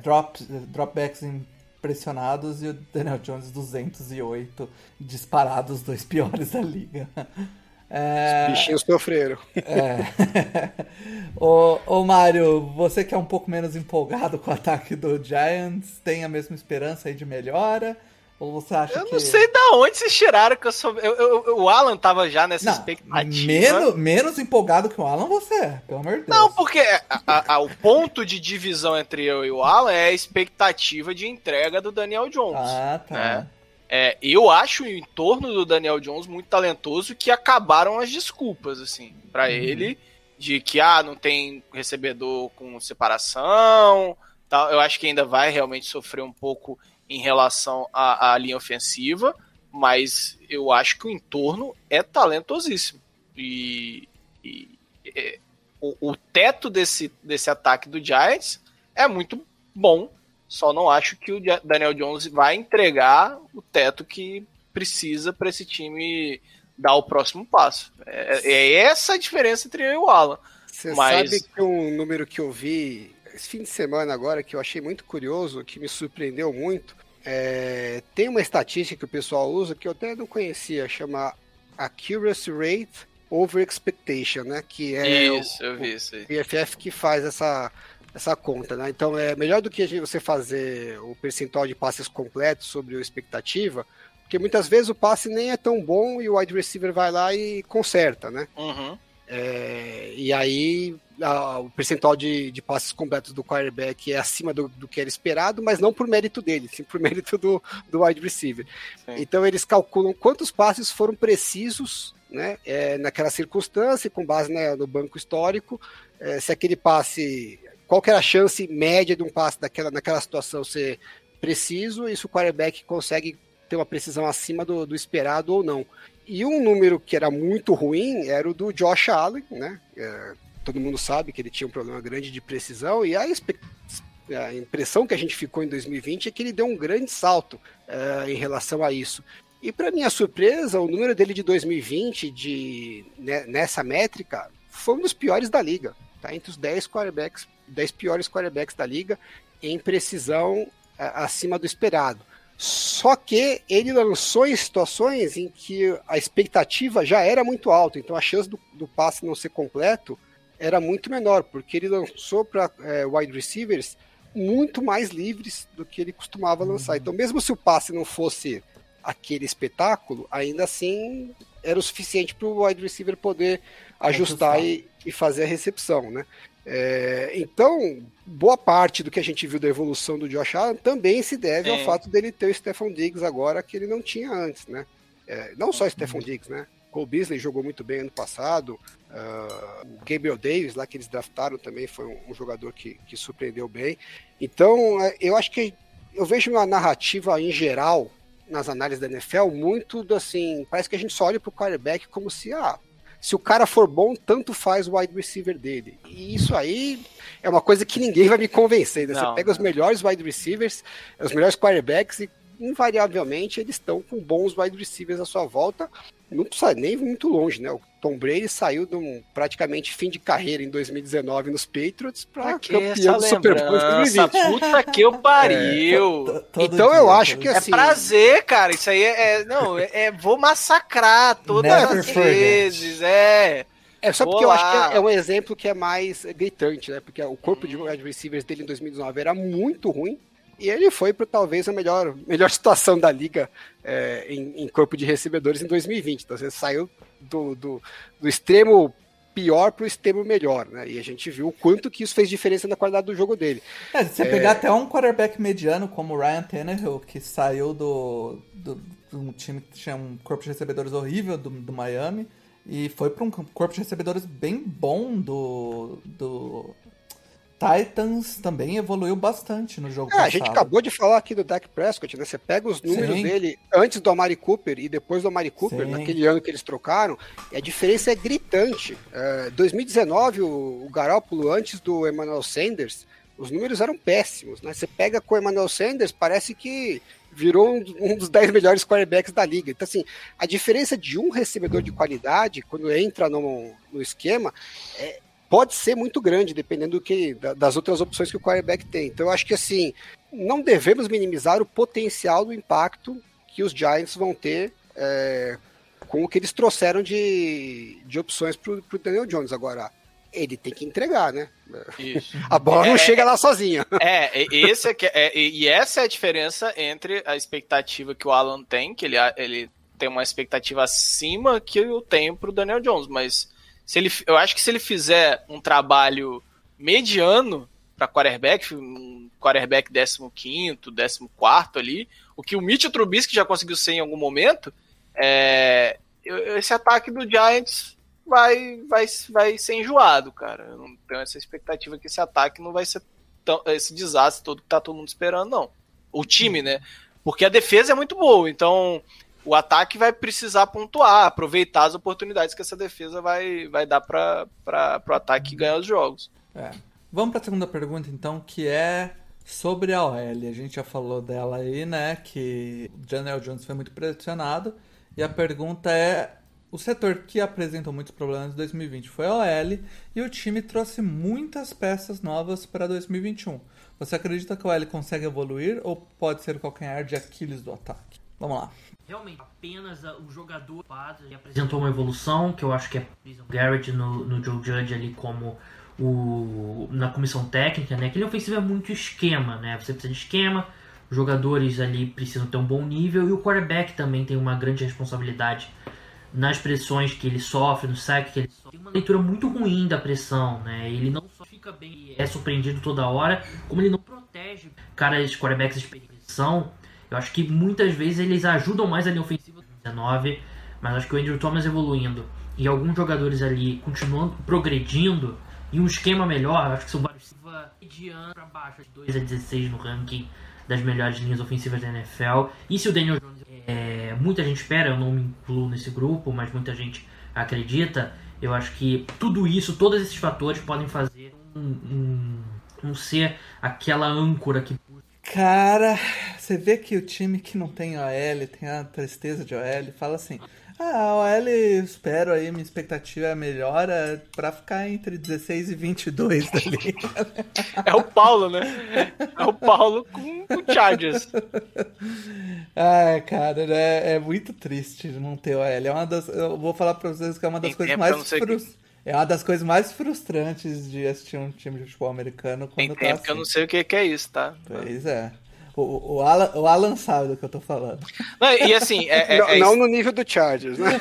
drops, dropbacks em pressionados e o Daniel Jones 208 disparados, os dois piores da liga. É... Os bichinhos sofreram. É. ô, ô Mário, você que é um pouco menos empolgado com o ataque do Giants, tem a mesma esperança aí de melhora? Ou você acha eu que... não sei da onde vocês tiraram que eu sou. Eu, eu, o Alan tava já nessa não, expectativa. Menos, menos empolgado que o Alan você é, pelo amor de Deus. Não, porque a, a, o ponto de divisão entre eu e o Alan é a expectativa de entrega do Daniel Jones. Ah, tá. Né? É, eu acho o entorno do Daniel Jones muito talentoso que acabaram as desculpas, assim, para uhum. ele, de que, ah, não tem recebedor com separação, tal. Eu acho que ainda vai realmente sofrer um pouco em relação à, à linha ofensiva, mas eu acho que o entorno é talentosíssimo. E, e é, o, o, teto desse, desse ataque do Giants é muito bom. Só não acho que o Daniel Jones vai entregar o teto que precisa para esse time dar o próximo passo. É, é, essa a diferença entre eu e o Alan. Você Mas... sabe que um número que eu vi esse fim de semana agora que eu achei muito curioso, que me surpreendeu muito, é, tem uma estatística que o pessoal usa que eu até não conhecia, chama Accuracy Rate Over Expectation, né? Que é isso, o, eu vi isso aí. PFF que faz essa, essa conta, né? Então é melhor do que você fazer o percentual de passes completos sobre a expectativa, porque muitas vezes o passe nem é tão bom e o wide receiver vai lá e conserta, né? Uhum. É, e aí a, o percentual de, de passes completos do quarterback é acima do, do, que era esperado, mas não por mérito dele, sim por mérito do, do wide receiver. Sim. Então eles calculam quantos passes foram precisos né, é, naquela circunstância, com base né, no banco histórico, é, se aquele passe, qual era a chance média de um passe daquela, naquela situação ser preciso, e se o quarterback consegue ter uma precisão acima do, do esperado ou não. E um número que era muito ruim era o do Josh Allen, né? É, todo mundo sabe que ele tinha um problema grande de precisão, e a, a impressão que a gente ficou em 2020 é que ele deu um grande salto é, em relação a isso. E para minha surpresa, o número dele de 2020, de, né, nessa métrica, foi um dos piores da liga. Tá? Entre os 10 quarterbacks, 10 piores quarterbacks da liga em precisão é, acima do esperado. Só que ele lançou em situações em que a expectativa já era muito alta, então a chance do, do passe não ser completo era muito menor, porque ele lançou para é, wide receivers muito mais livres do que ele costumava lançar. Então, mesmo se o passe não fosse aquele espetáculo, ainda assim era o suficiente para o wide receiver poder ajustar e, e, fazer a recepção, né? É, então, boa parte do que a gente viu da evolução do Josh Allen também se deve é. ao fato dele ter o Stephon Diggs agora que ele não tinha antes, né? É, não só o Stephon Diggs, né? Cole Beasley jogou muito bem ano passado. Uh, o Gabriel Davis, lá que eles draftaram também, foi um, um jogador que, que, surpreendeu bem. Então, é, eu acho que eu vejo uma narrativa em geral nas análises da NFL muito assim, parece que a gente só olha para o quarterback como se, ah, se o cara for bom, tanto faz o wide receiver dele. E isso aí é uma coisa que ninguém vai me convencer. Né? Você pega não. os melhores wide receivers, os melhores quarterbacks e invariavelmente eles estão com bons wide receivers à sua volta. Não precisa nem muito longe, né? O Tom Brady saiu de um praticamente fim de carreira em 2019 nos Patriots para campeão do Super Bowl 2020. Puta que eu pariu. É, então dia, eu acho que é assim. É prazer, cara. Isso aí é. é não, é, é, vou massacrar todas as vezes. É. É só porque Olá. eu acho que é, é, um exemplo que é mais gritante, né? Porque o corpo de wide receivers dele em 2019 era muito ruim. E ele foi para talvez a melhor, melhor situação da liga é, em, em, corpo de recebedores em 2020. Então você saiu do, do, do extremo pior para o extremo melhor, né? E a gente viu o quanto que isso fez diferença na qualidade do jogo dele. É, se você é... pegar até um quarterback mediano como o Ryan Tannehill, que saiu do, do, de um time que tinha um corpo de recebedores horrível do, do Miami e foi para um corpo de recebedores bem bom do, do Titans também evoluiu bastante no jogo é, A gente acabou de falar aqui do Dak Prescott, né? Você pega os números Sim. dele antes do Amari Cooper e depois do Amari Cooper, Sim. naquele ano que eles trocaram, e a diferença é gritante. É, 2019, o, o Garoppolo, antes do Emmanuel Sanders, os números eram péssimos, né? Você pega com o Emmanuel Sanders, parece que virou um, um dos 10 melhores quarterbacks da liga. Então, assim, a diferença de um recebedor de qualidade, quando entra no, no esquema, é, pode ser muito grande, dependendo do que das outras opções que o quarterback tem. Então eu acho que assim, não devemos minimizar o potencial do impacto que os Giants vão ter é, com o que eles trouxeram de, de opções para o Daniel Jones. Agora, ele tem que entregar, né? Isso. A bola é, não chega lá sozinha. É, esse é, é, e essa é a diferença entre a expectativa que o Alan tem, que ele, ele tem uma expectativa acima que eu tenho para o Daniel Jones, mas se ele, eu acho que se ele fizer um trabalho mediano para quarterback, um quarterback 15 14 ali, o que o Mitchell Trubisky já conseguiu ser em algum momento, é, esse ataque do Giants vai, vai, vai ser enjoado, cara. Eu não tenho essa expectativa que esse ataque não vai ser tão, esse desastre todo que tá todo mundo esperando, não. O time, né? Porque a defesa é muito boa, então o ataque vai precisar pontuar, aproveitar as oportunidades que essa defesa vai, vai dar para o ataque ganhar os jogos. É. Vamos para a segunda pergunta, então, que é sobre a OL. A gente já falou dela aí, né? Que o Daniel Jones foi muito pressionado. E a pergunta é: o setor que apresentou muitos problemas em 2020 foi a OL e o time trouxe muitas peças novas para 2021. Você acredita que a OL consegue evoluir ou pode ser o calcanhar de Aquiles do ataque? Vamos lá realmente apenas o jogador apresentou uma evolução, que eu acho que é o Garrett no, no Joe Judge ali como o, na comissão técnica, né? Aquele ofensivo é muito esquema, né? Você precisa de esquema, os jogadores ali precisam ter um bom nível e o quarterback também tem uma grande responsabilidade nas pressões que ele sofre, no saque que ele sofre. Tem uma leitura muito ruim da pressão, né? Ele não só fica bem é surpreendido toda hora, como ele não protege caras, quarterbacks de experiência eu acho que muitas vezes eles ajudam mais a linha ofensiva do 19, mas acho que o Andrew Thomas evoluindo e alguns jogadores ali continuando progredindo e um esquema melhor, acho que são vários mediano para baixo, de 2 a 16 no ranking das melhores linhas ofensivas da NFL. E se o Daniel Jones, é, muita gente espera, eu não me incluo nesse grupo, mas muita gente acredita, eu acho que tudo isso, todos esses fatores podem fazer um, um, um ser aquela âncora que Cara, você vê que o time que não tem OL, tem a tristeza de OL, fala assim: ah, a OL, espero aí, minha expectativa é melhora pra ficar entre 16 e 22 dali. É o Paulo, né? É o Paulo com o Chargers. Ai, cara, né? é muito triste não ter OL. É uma das, eu vou falar pra vocês que é uma das coisas mais frustrantes. É uma das coisas mais frustrantes de assistir um time de futebol americano quando Tem tá tempo assim. que eu não sei o que, é isso, tá? Pois é. O, o, Alan, o Alan sabe do que eu tô falando. Não, e assim. É, é, não, é não no nível do Chargers, né?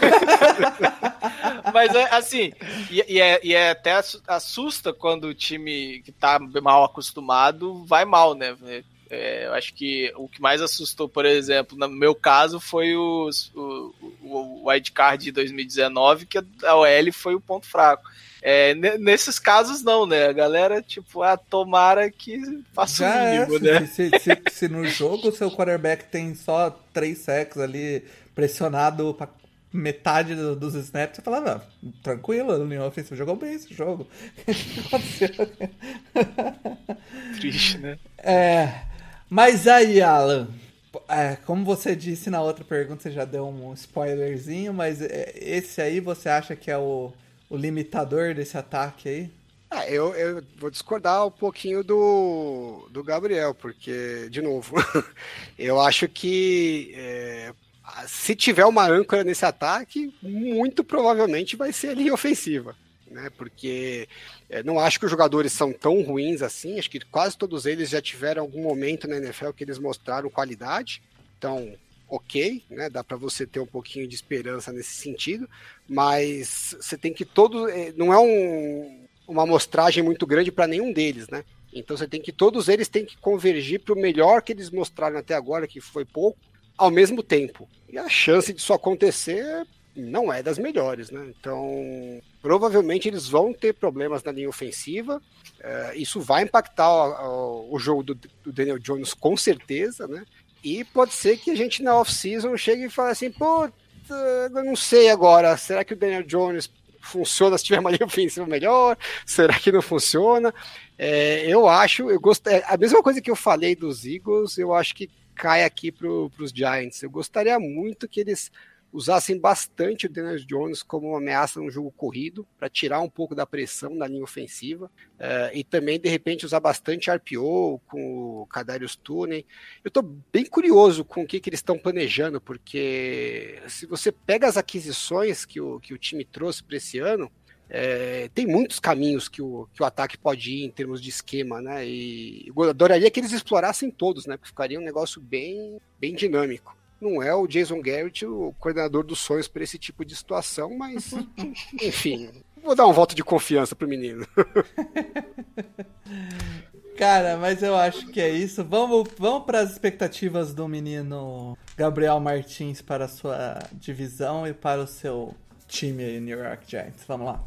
Mas é assim. E, e, é, e é até assusta quando o time que tá mal acostumado vai mal, né? É, eu acho que o que mais assustou, por exemplo, no meu caso, foi os, o, o wildcard de 2019, que a OL foi o ponto fraco. É, nesses casos, não, né? A galera, tipo, ah, tomara que faça Já o mínimo, é, né? Se, se, se, no jogo o seu quarterback tem só três sacks ali, pressionado pra metade do, dos snaps, você fala, não, tranquilo, o Leon Ofensivo jogou bem esse jogo. Triste, né? É. Mas aí, Alan, é, como você disse na outra pergunta, você já deu um spoilerzinho, mas é, esse aí você acha que é o, o limitador desse ataque aí? Ah, eu, eu vou discordar um pouquinho do, do Gabriel, porque, de novo, eu acho que é, se tiver uma âncora nesse ataque, muito provavelmente vai ser a linha ofensiva. Né? Porque é, não acho que os jogadores são tão ruins assim. Acho que quase todos eles já tiveram algum momento na NFL que eles mostraram qualidade. Então, ok, né? Dá para você ter um pouquinho de esperança nesse sentido, mas você tem que todo, é, não é um, uma amostragem muito grande para nenhum deles, né? Então você tem que todos eles têm que convergir para o melhor que eles mostraram até agora, que foi pouco, ao mesmo tempo. E a chance disso acontecer não é das melhores, né? Então, provavelmente eles vão ter problemas na linha ofensiva. É, isso vai impactar o, o, o jogo do, do, Daniel Jones com certeza, né? E pode ser que a gente na off-season chegue e fale assim, pô, eu não sei agora, será que o Daniel Jones funciona se tiver uma linha ofensiva melhor? Será que não funciona? É, eu acho, eu gosto, é, a mesma coisa que eu falei dos Eagles, eu acho que cai aqui para os Giants. Eu gostaria muito que eles usassem bastante o Daniel Jones como uma ameaça no jogo corrido, para tirar um pouco da pressão da linha ofensiva, uh, e também, de repente, usar bastante RPO com o Kadarius Tooney. Eu estou bem curioso com o que, que eles estão planejando, porque se você pega as aquisições que o, que o time trouxe para esse ano, é, tem muitos caminhos que o, que o ataque pode ir em termos de esquema, né? E eu adoraria que eles explorassem todos, né? Porque ficaria um negócio bem, bem dinâmico não é o Jason Garrett o coordenador dos sonhos para esse tipo de situação, mas enfim, vou dar um voto de confiança pro menino. Cara, mas eu acho que é isso. Vamos, vamos para as expectativas do menino Gabriel Martins para a sua divisão e para o seu time New York Giants. Vamos lá.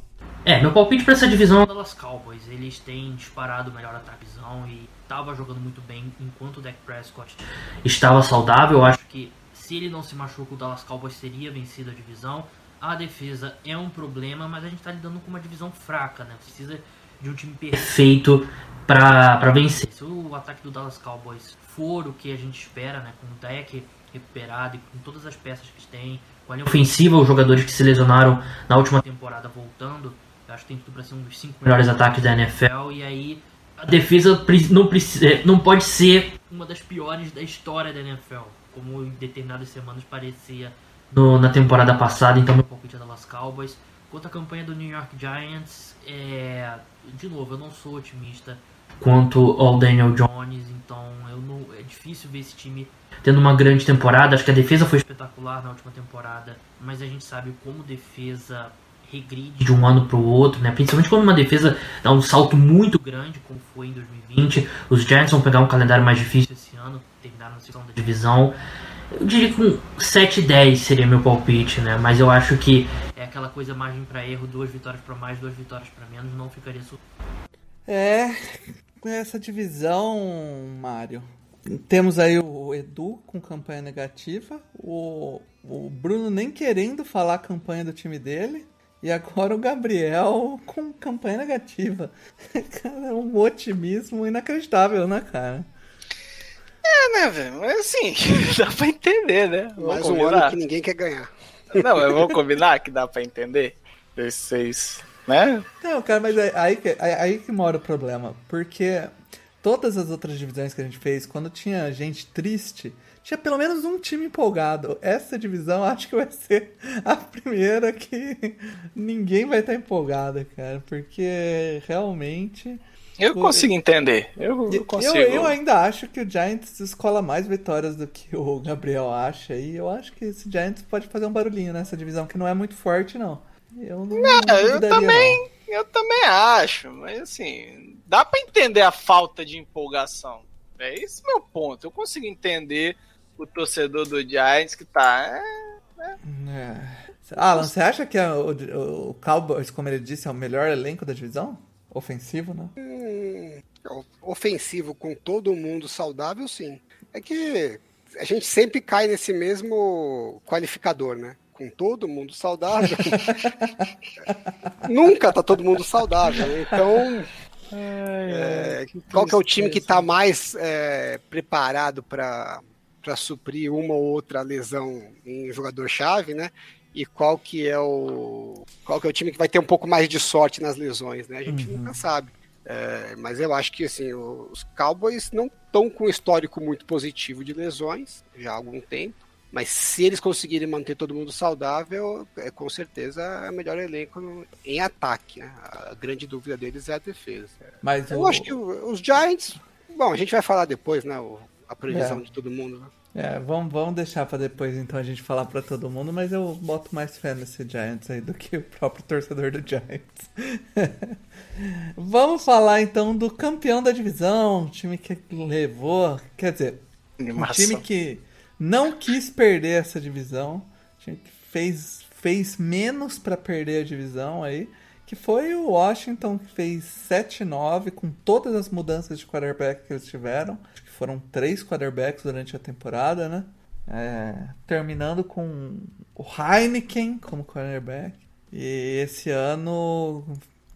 É, meu palpite para essa divisão é o Dallas Cowboys. Eles têm disparado o melhor ataquezão e estava jogando muito bem enquanto o Dak Prescott estava saudável. Eu acho que se ele não se machuca, o Dallas Cowboys teria vencido a divisão. A defesa é um problema, mas a gente está lidando com uma divisão fraca, né? Precisa de um time perfeito para vencer. Se o ataque do Dallas Cowboys for o que a gente espera, né? Com o deck recuperado e com todas as peças que tem, com a linha ofensiva, os jogadores que se lesionaram na última temporada voltando, acho que tem tudo para ser um dos cinco melhores ataques da NFL. E aí a defesa não, precisa, não pode ser uma das piores da história da NFL como em determinadas semanas parecia no, na temporada passada, então meu palpite é Dallas Cowboys. Quanto à campanha do New York Giants, é, de novo, eu não sou otimista quanto ao Daniel Jones, então eu não, é difícil ver esse time tendo uma grande temporada. Acho que a defesa foi espetacular na última temporada, mas a gente sabe como defesa regride de um ano para o outro, né? Principalmente quando uma defesa dá um salto muito grande, como foi em 2020. Os Giants vão pegar um calendário mais difícil esse ano, terminar na segunda divisão. Eu diria que um 7-10 seria meu palpite, né? Mas eu acho que é aquela coisa margem para erro, duas vitórias para mais, duas vitórias para menos, não ficaria su É, essa divisão, Mário. Temos aí o Edu com campanha negativa, o, o Bruno nem querendo falar a campanha do time dele, e agora o Gabriel com campanha negativa. Cara, é um otimismo inacreditável, né, cara? É, né, velho? Mas assim, dá pra entender, né? Vamos Mais combinar. um ano que ninguém quer ganhar. Não, eu vou combinar que dá pra entender. Esses, né? Não, cara, mas é aí que, aí que mora o problema. Porque todas as outras divisões que a gente fez, quando tinha gente triste, tinha pelo menos um time empolgado. Essa divisão acho que vai ser a primeira que ninguém vai estar empolgado, cara, porque realmente. Eu consigo entender. Eu, eu consigo. Eu, eu, ainda acho que o Giants escola mais vitórias do que o Gabriel acha. E eu acho que esse Giants pode fazer um barulhinho nessa divisão, que não é muito forte, não. Eu não, não, não eu também. Não. Eu também acho, mas assim, dá para entender a falta de empolgação. É esse meu ponto. Eu consigo entender o torcedor do Giants que tá. É, é. Alan, você acha que a, o, o Cowboys, como ele disse, é o melhor elenco da divisão? Ofensivo, né? Hum, ofensivo com todo mundo saudável, sim. É que a gente sempre cai nesse mesmo qualificador, né? Com todo mundo saudável. Nunca tá todo mundo saudável. Então, é, qual que é o time que está mais é, preparado para para suprir uma ou outra lesão em jogador-chave, né? E qual que é o qual que é o time que vai ter um pouco mais de sorte nas lesões, né? A gente uhum. nunca sabe. É, mas eu acho que assim, os Cowboys não estão com um histórico muito positivo de lesões já há algum tempo. Mas se eles conseguirem manter todo mundo saudável, é com certeza é o melhor elenco no, em ataque. Né? A grande dúvida deles é a defesa. Mas Eu o- acho que os Giants. Bom, a gente vai falar depois, né? a previsão É. de todo mundo. É, vamos, vamos deixar pra depois então a gente falar pra todo mundo, mas eu boto mais fé nesse Giants aí do que o próprio torcedor do Giants. vamos falar então do campeão da divisão, o time que levou, quer dizer, um Animação. time que não quis perder essa divisão, um time que fez, fez menos pra perder a divisão aí, que foi o Washington que fez 7-9 com todas as mudanças de quarterback que eles tiveram. Foram três quarterbacks durante a temporada, né? É, terminando com o Heineken como quarterback. E esse ano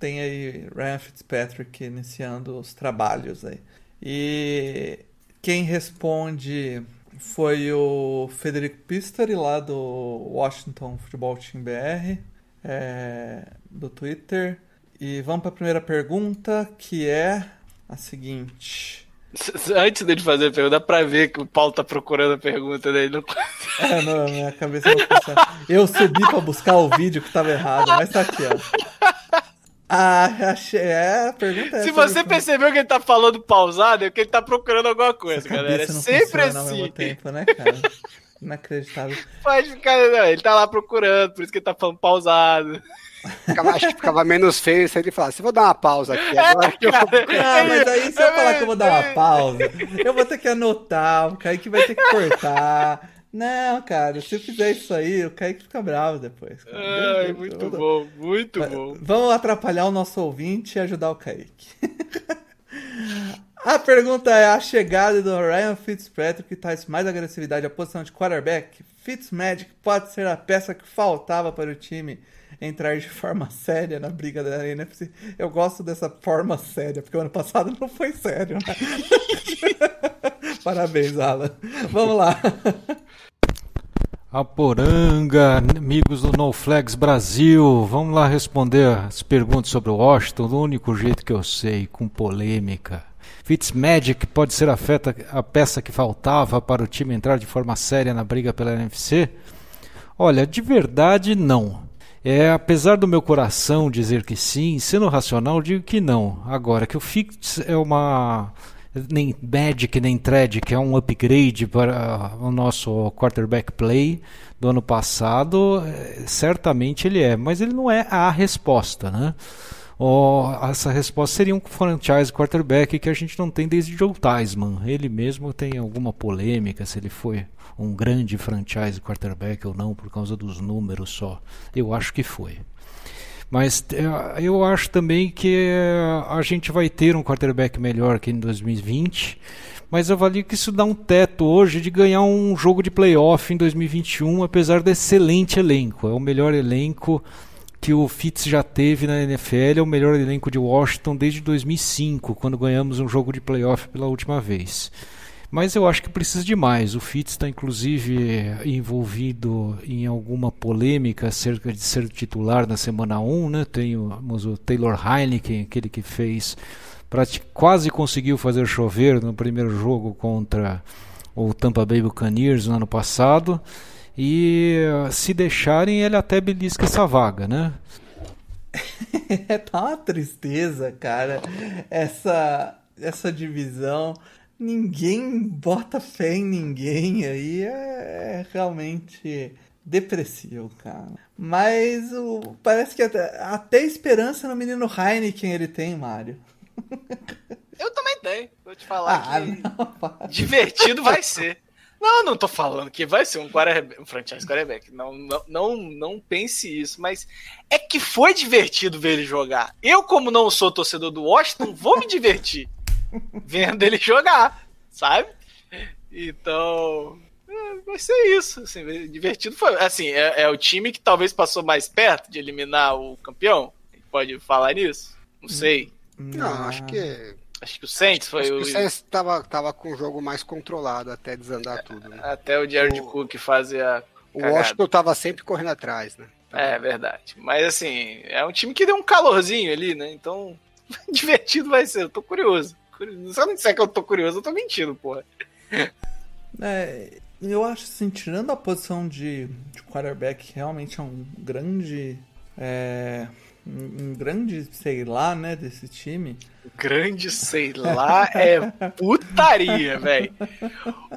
tem aí Ryan Fitzpatrick iniciando os trabalhos aí. E quem responde foi o Federico Pistori, lá do Washington Football Team BR, é, do Twitter. E vamos para a primeira pergunta, que é a seguinte. Antes dele fazer a pergunta, dá pra ver que o Paulo tá procurando a pergunta dele. Não... É, não, minha cabeça não funciona. Eu subi para buscar o vídeo que estava errado, mas tá aqui, ó. Ah, achei. É, a pergunta é Se você viu? percebeu que ele tá falando pausado, é que ele tá procurando alguma coisa, galera. É sempre funciona ao mesmo assim. tempo, né, cara? Inacreditável. Pode ficar. Não, ele tá lá procurando, por isso que ele tá falando pausado. Ficava- acho que ficava menos feio se ele falasse, vou dar uma pausa aqui agora. que eu- Ah, mas aí se eu falar que eu vou dar uma pausa, eu vou ter que anotar, o Kaique vai ter que cortar. Não, cara, se eu fizer isso aí, o Kaique fica bravo depois. cara. Ai, muito eu- bom, muito bom. Vamos atrapalhar o nosso ouvinte e ajudar o Kaique. A pergunta é: a chegada do Ryan Fitzpatrick traz mais agressividade à posição de quarterback? Fitzmagic pode ser a peça que faltava para o time entrar de forma séria na briga da NFC. Eu gosto dessa forma séria, porque o ano passado não foi sério, né? Parabéns, Alan. Vamos lá. Aporanga, amigos do No Flags Brasil, vamos lá responder as perguntas sobre o Washington do único jeito que eu sei, com polêmica. Fitzmagic pode ser a, feta- a peça que faltava para o time entrar de forma séria na briga pela NFC? Olha, de verdade não. É, apesar do meu coração dizer que sim, sendo racional, digo que não. Agora, que o Fitz é uma nem Magic nem Tragic é um upgrade para o nosso quarterback play do ano passado, eh, certamente ele é, mas ele não é a resposta, né? Ó, essa resposta seria um franchise quarterback que a gente não tem desde Joe Theismann. Ele mesmo tem alguma polêmica se ele foi um grande franchise quarterback ou não por causa dos números só. Eu acho que foi. Mas eh, eu acho também que eh, a gente vai ter um quarterback melhor que em 2020. Mas eu avalio que isso dá um teto hoje de ganhar um jogo de playoff em 2021, apesar do excelente elenco. É o melhor elenco que o Fitz já teve na NFL, é o melhor elenco de Washington desde 2005, quando ganhamos um jogo de playoff pela última vez. Mas eu acho que precisa de mais. O Fitz está inclusive envolvido em alguma polêmica acerca de ser titular na semana 1. Né? Temos o Taylor Heineken, aquele que fez. quase conseguiu fazer chover no primeiro jogo contra o Tampa Bay Buccaneers no ano passado. E se deixarem, ele até belisca essa vaga, né? É, tá uma tristeza, cara. Essa, essa divisão. Ninguém bota fé em ninguém aí. É, é realmente depressivo, cara. Mas o, parece que até, até esperança no menino Heineken ele tem, Mário. Eu também tenho. Vou te falar Ah, que não, divertido vai ser. Não, não tô falando que vai ser um, quarterback, um franchise quarterback. Não, não, não, não pense isso, mas é que foi divertido ver ele jogar. Eu, como não sou torcedor do Washington, vou me divertir vendo ele jogar, sabe? Então, é, vai ser isso. Assim, divertido foi. Assim, é, é o time que talvez passou mais perto de eliminar o campeão. Pode falar nisso? Não sei. Não, acho que. Acho que o Saints foi Acho que o. o Saints tava, tava com o jogo mais controlado até desandar tudo. Né? Até o Jared O- Cook fazia. O cagada. Washington tava sempre correndo atrás, né? É verdade. Mas assim, é um time que deu um calorzinho ali, né? Então, divertido vai ser. Eu tô curioso. Curioso. Se eu não disser que eu tô curioso, eu tô mentindo, porra. É, eu acho assim, tirando a posição de, de quarterback, realmente é um grande. É, um, um grande, sei lá, né, desse time. Grande, sei lá, é putaria, velho.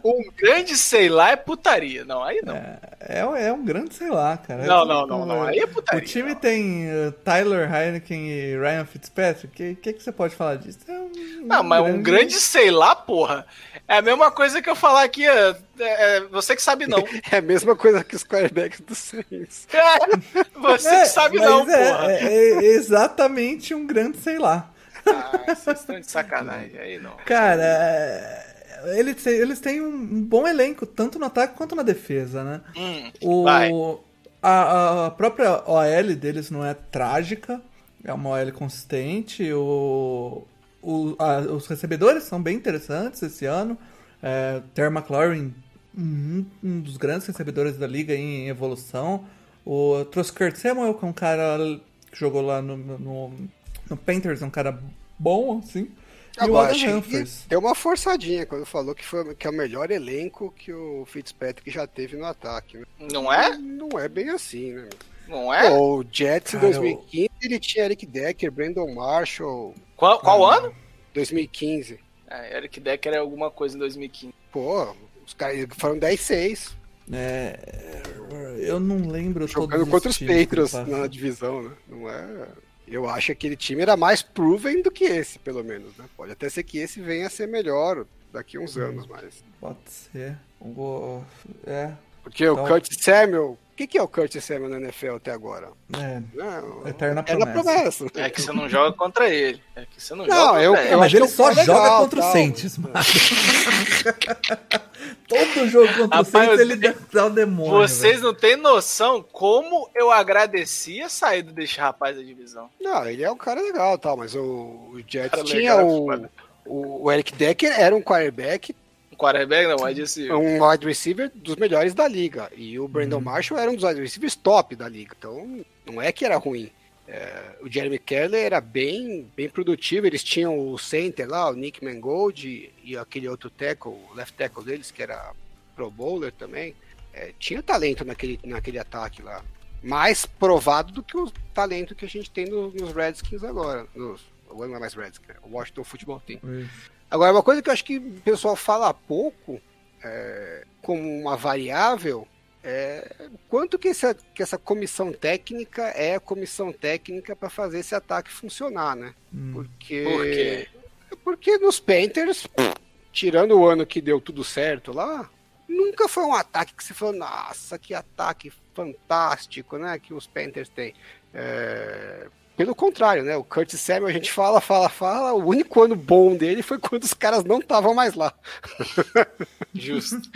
Um grande, sei lá, é putaria. Não, aí não. É, é, é um grande, sei lá, cara. Não, não, não, não. Aí é putaria. O time não. tem uh, Tyler Heineken e Ryan Fitzpatrick. O que, que, que, você pode falar disso? É um, não, mas grande... um grande, sei lá, porra. É a mesma coisa que eu falar aqui, é, é, você que sabe não. É a mesma coisa que os quarterbacks do Saints. É, você que sabe não, porra. É, exatamente um grande sei lá. Ah, vocês estão de sacanagem aí, não. Cara, é, eles, eles têm um bom elenco, tanto no ataque quanto na defesa, né? Hum, o. A, a própria OL deles não é trágica, é uma OL consistente. O, o, a, os recebedores são bem interessantes esse ano. É, Terry McLaurin, um, um, dos grandes recebedores da liga em evolução. O trouxe Kurt Samuel, que é um cara que jogou lá no, no, no Panthers, é um cara bom, assim. Agora, e o deu uma forçadinha quando falou que, foi, que é o melhor elenco que o Fitzpatrick já teve no ataque. Né? Não é? Não é bem assim, né? Não é? Pô, o Jets em 2015 eu... ele tinha Eric Decker, Brandon Marshall. Qual, qual ah, ano? 2015. É, Eric Decker é alguma coisa em 2015. Pô, os caras foram 10-6. É, eu não lembro Jogando contra os Patriots na divisão, né? Não é. Eu acho que aquele time era mais proven do que esse, pelo menos, né? Pode até ser que esse venha a ser melhor daqui a uns hum, anos, mas. Pode ser. É. Porque então... o Kurt Samuel que, que é o Curtis Samuel na NFL até agora? É, não, eterna promessa. promessa. É que você não joga contra ele. É que você não, não joga eu, contra eu, Mas ele só legal, joga contra o Saints, mano. Todo jogo contra Rapaz, o Saints ele dá o demônio. Vocês véio. não têm noção como eu agradeci a saída desse rapaz da divisão. Não, ele é um cara legal tal, mas o, o Jets tinha o, o, o Eric Decker, era um quarterback quarterback, não, wide receiver. Um wide receiver dos melhores da liga. E o Brandon uhum. Marshall era um dos wide receivers top da liga. Então, não é que era ruim. É, o Jeremy Keller era bem, bem produtivo. Eles tinham o center lá, o Nick Mangold e, e aquele outro tackle, o left tackle deles, que era pro bowler também. É, tinha talento naquele, naquele ataque lá. Mais provado do que o talento que a gente tem no, nos Redskins agora. Nos, não é mais Redskins, é o Washington Football Team. Isso. Agora, uma coisa que eu acho que o pessoal fala pouco, é, como uma variável, é quanto que essa, que essa comissão técnica é a comissão técnica para fazer esse ataque funcionar, né? Hum. Porque, Por quê? Porque nos Panthers, tirando o ano que deu tudo certo lá, nunca foi um ataque que você falou, nossa, que ataque fantástico, né? Que os Panthers têm. É, pelo contrário, né? O Curtis Samuel a gente fala, fala, fala. O único ano bom dele foi quando os caras não estavam mais lá. Justo.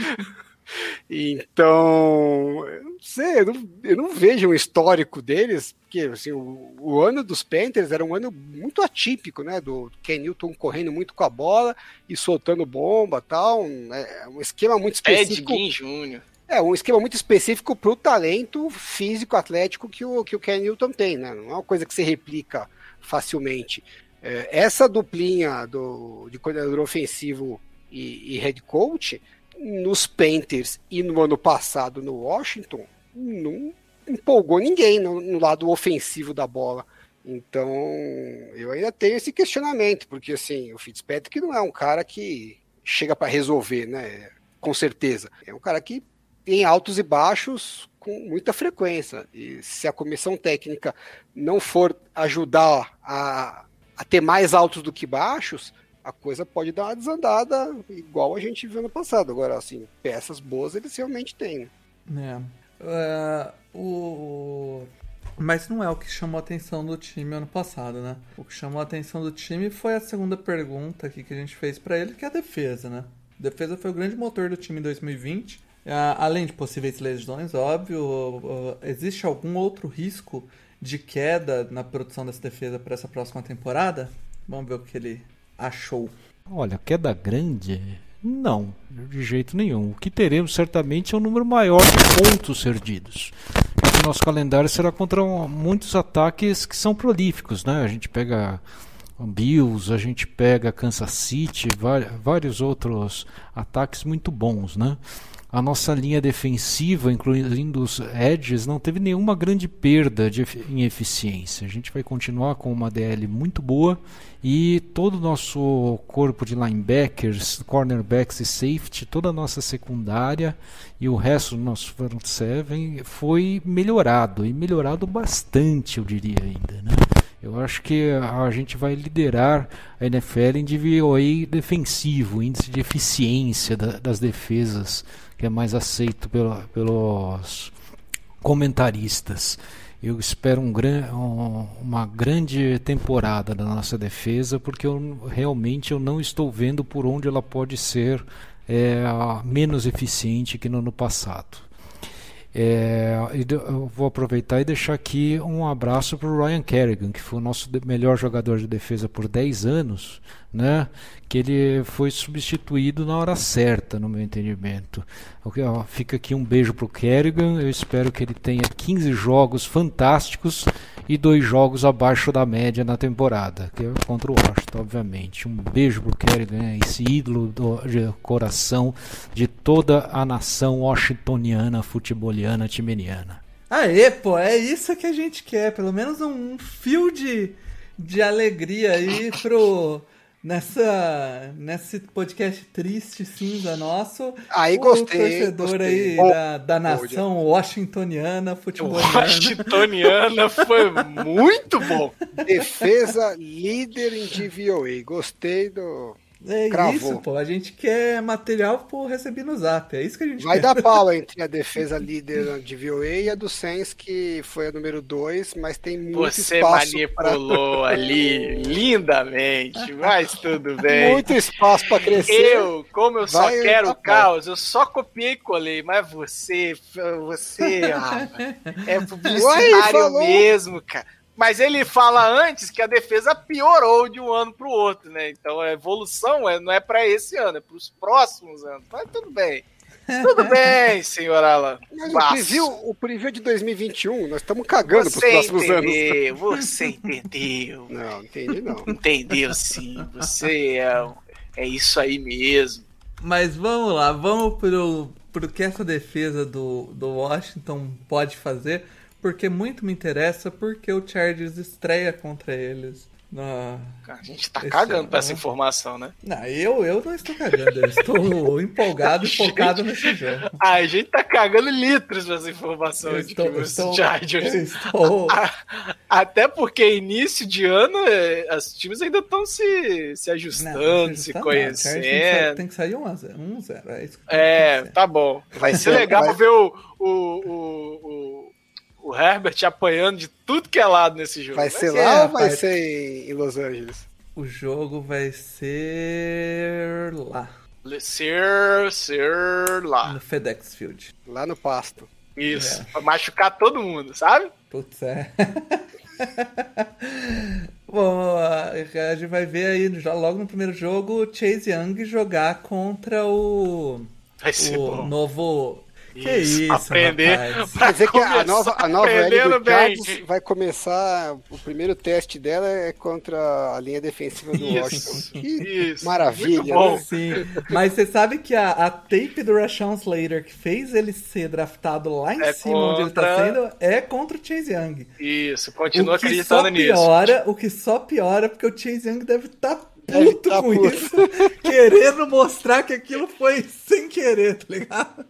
Então, eu não sei, eu não, eu não, vejo um histórico deles, porque assim, o, o, ano dos Panthers era um ano muito atípico, né? Do Ken Newton correndo muito com a bola e soltando bomba tal. É um esquema muito específico. Ed Jr. É, um esquema muito específico para o talento físico atlético que o, que o Ken Newton tem, né? Não é uma coisa que se replica facilmente. É, essa duplinha do, de coordenador ofensivo e, e head coach, nos Panthers e no ano passado no Washington, não empolgou ninguém no, no lado ofensivo da bola. Então, eu ainda tenho esse questionamento, porque assim, o Fitzpatrick não é um cara que chega para resolver, né? Com certeza. É um cara que em altos e baixos com muita frequência. E se a comissão técnica não for ajudar a, a ter mais altos do que baixos, a coisa pode dar uma desandada, igual a gente viu no passado. Agora, assim, peças boas eles realmente têm. Né? É. Uh, o... Mas não é o que chamou a atenção do time ano passado, né? O que chamou a atenção do time foi a segunda pergunta aqui que a gente fez para ele, que é a defesa, né? A defesa foi o grande motor do time em 2020 Além de possíveis lesões, óbvio, existe algum outro risco de queda na produção dessa defesa para essa próxima temporada? Vamos ver o que ele achou. Olha, queda grande? Não, de jeito nenhum. O que teremos certamente é um número maior de pontos perdidos. O nosso calendário será contra muitos ataques que são prolíficos, né? A gente pega Bills, a gente pega Kansas City, vários outros ataques muito bons, né? A nossa linha defensiva, incluindo os edges, não teve nenhuma grande perda de, em eficiência. A gente vai continuar com uma DL muito boa e todo o nosso corpo de linebackers, cornerbacks e safety, toda a nossa secundária e o resto do nosso front seven foi melhorado e melhorado bastante, eu diria ainda, né? Eu acho que a gente vai liderar a NFL em DVOA defensivo, índice de eficiência da, das defesas, que é mais aceito pela, pelos comentaristas. Eu espero um gran, um, uma grande temporada da nossa defesa, porque eu, realmente eu não estou vendo por onde ela pode ser é, menos eficiente que no ano passado. É, eu vou aproveitar e deixar aqui um abraço para o Ryan Kerrigan, que foi o nosso melhor jogador de defesa por 10 anos, né? que ele foi substituído na hora certa, no meu entendimento. Fica aqui um beijo para o Kerrigan, eu espero que ele tenha 15 jogos fantásticos e dois jogos abaixo da média na temporada, que é contra o Washington, obviamente. Um beijo pro Kerrigan, esse ídolo do de coração de toda a nação washingtoniana, futeboliana, timeniana. Aê, pô, é isso que a gente quer, pelo menos um fio de, de alegria aí pro nessa nesse podcast triste cinza nosso. Aí gostei. O torcedor gostei. aí da, da nação washingtoniana, futebolista. Washingtoniana foi muito bom. Defesa líder em DVOA. Gostei do. É Cravou. isso, pô. A gente quer material por receber no zap. É isso que a gente Vai quer. dar pau entre a defesa líder de VOA e a do Saints, que foi a número 2, mas tem muito Você espaço para manipulou ali lindamente, mas tudo bem. muito espaço para crescer. Eu, como eu só quero pau. caos, eu só copiei e colei, mas você, você, ah, é publicitário mesmo, cara. Mas ele fala antes que a defesa piorou de um ano pro outro, né? Então a evolução é, não é para esse ano, é para os próximos anos. Mas tudo bem. Tudo bem, senhor Alan. Mas o preview, o preview de 2021, nós estamos cagando para os próximos anos. entendeu, você entendeu. Não, entendi não. Entendeu sim. Você é, é isso aí mesmo. Mas vamos lá, vamos pro, pro que essa defesa do, do Washington pode fazer, porque muito me interessa, porque o Chargers estreia contra eles. Na... A gente tá Esse cagando ano, pra essa informação, né? Não, eu, eu não estou cagando, eu estou empolgado e focado nesse jogo. Ah, a gente tá cagando litros nessa informação Eu de estou, os estou, Chargers. estou- Até porque início de ano, é, os times ainda estão se, se ajustando, Não, se não, o Chargers Tem que sair, conhecendo. tem que sair 1 a 0 1 0 é isso que É, tá bom. Vai ser- legal vai- ver o, o, o, o, o Herbert apanhando de tudo que é lado nesse jogo. Vai ser ser, lá ou vai ser em- em Los Angeles? O jogo vai ser lá, Ser, ser lá. no FedEx Field. Lá no pasto. Isso. É. Pra machucar todo mundo, sabe? Putz, é. Bom, a gente vai ver aí já logo no primeiro jogo o Chase Young jogar contra o, Vai ser o bom. novo. Que Isso, aprender. Quer dizer que a nova, a nova L do vai começar. O primeiro teste dela é contra a linha defensiva do Isso, Washington. Que isso. maravilha, Muito bom. né? Sim, mas você sabe que a, a tape do Rashawn Slater que fez ele ser draftado lá em É cima onde ele tá contra- sendo é contra o Chase Young. Isso, continua o que acreditando só nisso. piora, o que só piora é porque o Chase Young deve estar Deve puto tá com puto. isso, querendo mostrar que aquilo foi sem querer, tá ligado?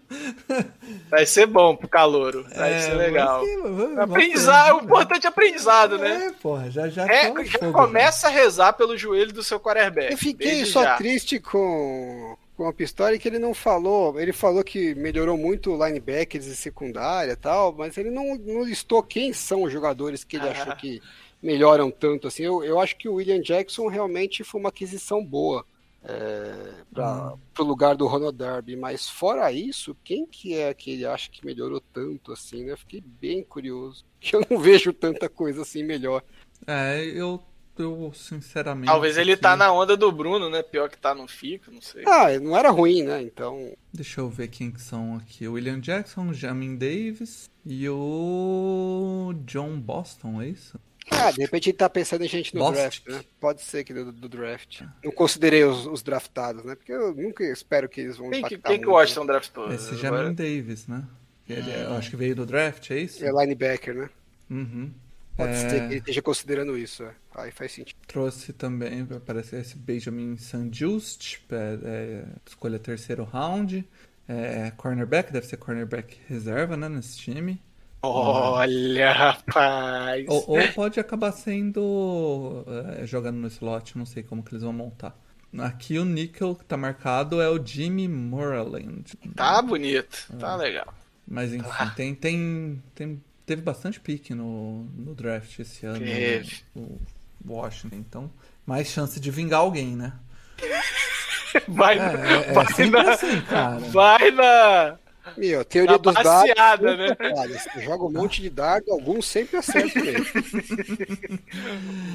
Vai ser bom pro calouro. Vai É, ser legal. mas sim, vamos- vamos Aprendizado, o ver. importante é aprendizado, né? É, porra, já já É, tá já fogo, começa a rezar pelo joelho do seu quarterback. Eu fiquei só já. triste com, com a Pistori que ele não falou. Ele falou que melhorou muito o linebackers e secundária e tal, mas ele não, não listou quem são os jogadores que ele Ah. achou que melhoram tanto assim. Eu, eu acho que o William Jackson realmente foi uma aquisição boa é, para o lugar do Ronald Darby, mas fora isso, quem que é que ele acha que melhorou tanto assim? Né? Eu fiquei bem curioso, que eu não vejo tanta coisa assim melhor. É, eu, eu sinceramente. Talvez ele aqui- tá na onda do Bruno, né? Pior que tá, não fica, não sei. Ah, não era ruim, né? Então Deixa eu ver quem que são aqui. O William Jackson, o Jamin Davis e o John Boston, é isso? Ah, de repente ele tá pensando em gente no Bostic. draft, né? Pode ser que do, do draft. Não considerei os, os draftados, né? Porque eu nunca espero que eles vão Quem, que- impactar quem que o muito, Washington draftou? Esse Agora- Jamin Davis, né? Ele, é- eu acho que veio do draft, é isso? né? É linebacker, né? Uhum. Pode É. ser que ele esteja considerando isso. é. Aí faz sentido. Trouxe também, parece esse Benjamin Sanjust, é, é, escolha terceiro round. É, cornerback, deve ser cornerback reserva, né, nesse time. Olha, rapaz. Ou, ou pode acabar sendo é, jogando no slot, não sei como que eles vão montar. Aqui o nickel que tá marcado é o Jimmy Moreland. Tá bonito, É. tá legal. Mas enfim, tem, tem, tem- teve bastante pique no, no draft esse ano. Teve. O Washington, então. Mais chance de vingar alguém, né? Vai, É, é, é vai na, assim, vai na, Meu, teoria na dos dados. baseada, né? Você joga um monte de dardo, alguns sempre acertam mesmo.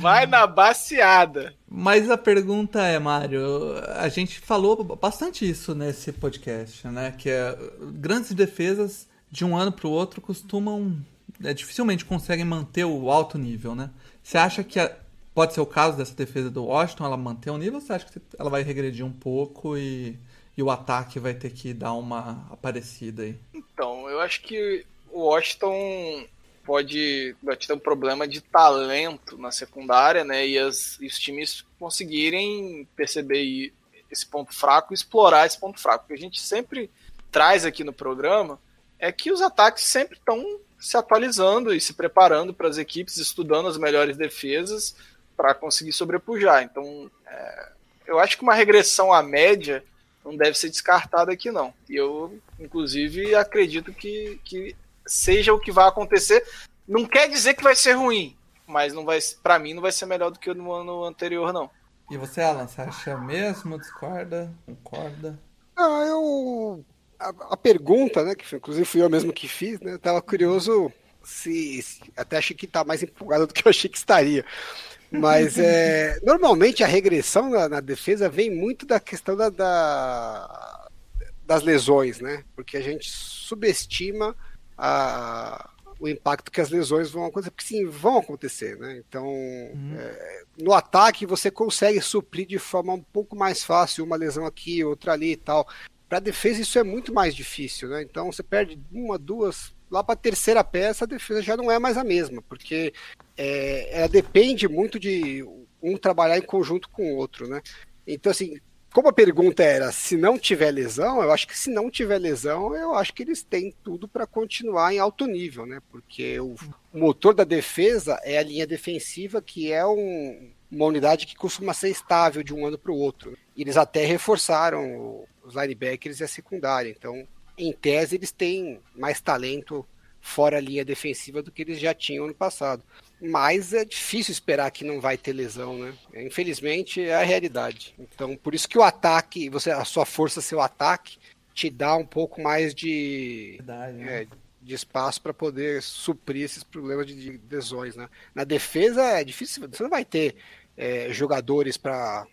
Vai na baseada. Mas a pergunta é, Mário, a gente falou bastante isso nesse podcast, né? Que é, grandes defesas de um ano para o outro costumam, é, dificilmente conseguem manter o alto nível, né? Você acha que a- pode ser o caso dessa defesa do Washington, ela manter o nível? Ou você acha que ela vai regredir um pouco e, e o ataque vai ter que dar uma aparecida aí? Então, eu acho que o Washington pode, pode ter um problema de talento na secundária, né? E, as- e os times conseguirem perceber esse ponto fraco explorar esse ponto fraco. O que a gente sempre traz aqui no programa é que os ataques sempre estão se atualizando e se preparando para as equipes, estudando as melhores defesas para conseguir sobrepujar. Então, é, eu acho que uma regressão à média não deve ser descartada aqui, não. E eu, inclusive, acredito que, que seja o que vai acontecer. Não quer dizer que vai ser ruim, mas não vai, para mim não vai ser melhor do que no ano anterior, não. E você, Alan, você acha mesmo? Discorda? Concorda? Ah, eu. A, a pergunta, né? Que foi- inclusive fui eu mesmo que fiz, né? Eu tava curioso se, se- Até achei que tá mais empolgado do que eu achei que estaria. Mas é, normalmente a regressão na, na defesa vem muito da questão da, da- das lesões, né? Porque a gente subestima a- o impacto que as lesões vão acontecer, porque sim, vão acontecer, né? Então, é, no ataque você consegue suprir de forma um pouco mais fácil uma lesão aqui, outra ali e tal. Para defesa isso é muito mais difícil, né? Então você perde uma, duas, lá para a terceira peça a defesa já não é mais a mesma, porque é, ela depende muito de um trabalhar em conjunto com o outro, né? Então assim, como a pergunta era se não tiver lesão, eu acho que se não tiver lesão, eu acho que eles têm tudo para continuar em alto nível, né? Porque o motor da defesa é a linha defensiva, que é um- uma unidade que costuma ser estável de um ano para o outro. Eles até reforçaram os linebackers e a secundária. Então, em tese, eles têm mais talento fora a linha defensiva do que eles já tinham ano passado. Mas é difícil esperar que não vai ter lesão, né? Infelizmente é a realidade. Então, por isso que o ataque, você, a sua força, seu ataque, te dá um pouco mais de, Verdade, né? é, de espaço para poder suprir esses problemas de, de lesões, né? Na defesa é difícil, você não vai ter é, jogadores para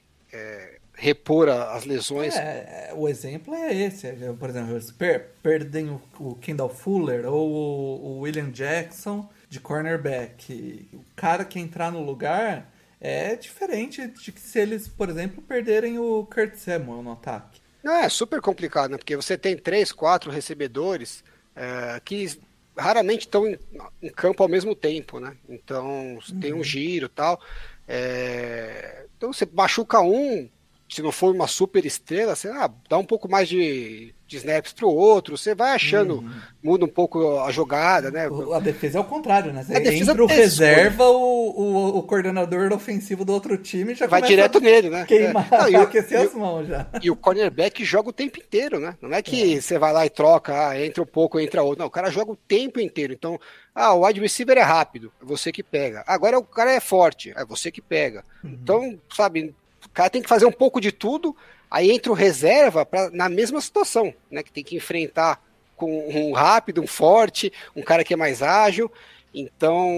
repor a- as lesões. É, é, o exemplo é esse. é, Por exemplo, eles per- perdem o, o Kendall Fuller ou o, o William Jackson de cornerback. O cara que entrar no lugar é diferente de que se eles, por exemplo, perderem o Kurt Samuel no ataque. Não, é super complicado, né? Porque você tem três, quatro recebedores é, que raramente estão em, em campo ao mesmo tempo, né? Então tem um giro e tal. É, então você machuca um, se não for uma super estrela, ah, dá um pouco mais de, de snaps pro outro, você vai achando, muda um pouco a jogada, né? A defesa é o contrário, né? Você A defesa entra o é reserva, o, o, o coordenador ofensivo do outro time já Vai direto nele, né? queimar, É. Não, e o- aquecer e as mãos já. E o cornerback joga o tempo inteiro, né? Não é que você vai lá e troca, ah, entra um pouco, entra outro. Não, o cara joga o tempo inteiro. Então, ah, o wide receiver é rápido, é você que pega. Agora o cara é forte, é você que pega. Então, sabe, cara tem que fazer um pouco de tudo, aí entra o reserva pra, na mesma situação, né? Que tem que enfrentar com um rápido, um forte, um cara que é mais ágil. Então,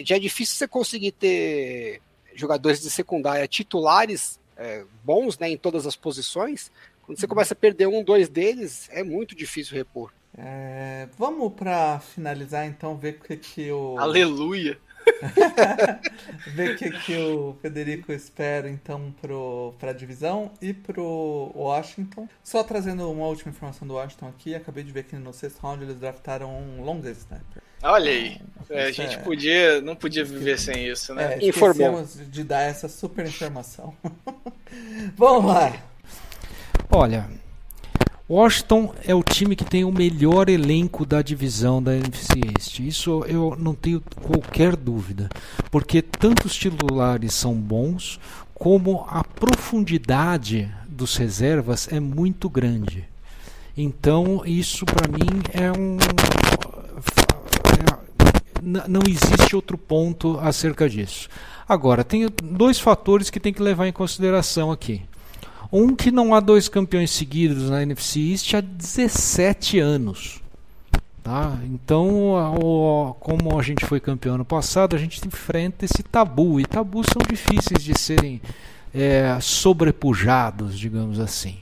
já é difícil você conseguir ter jogadores de secundária titulares é, bons né, em todas as posições. Quando você começa a perder um, dois deles, é muito difícil repor. É, vamos pra finalizar então, ver o que, que o. Aleluia. Ver o que, que o Federico espera então pro, pra divisão e pro Washington. Só trazendo uma última informação do Washington aqui, acabei de ver que no sexto round eles draftaram um long snapper. Olha aí. Então, É, a gente é- podia, não podia viver sem isso, né? É, Informou. esquecemos de dar essa super informação. Vamos lá. Olha, Washington é o time que tem o melhor elenco da divisão da NFC East. Isso eu não tenho qualquer dúvida, porque tanto os titulares são bons, como a profundidade dos reservas é muito grande. Então, isso para mim é um N- não existe outro ponto acerca disso. Agora, tem dois fatores que tem que levar em consideração aqui. Um que não há dois campeões seguidos na NFC East há 17 anos. Tá? Então, o- como a gente foi campeão ano passado, a gente enfrenta esse tabu. E tabus são difíceis de serem é, sobrepujados, digamos assim.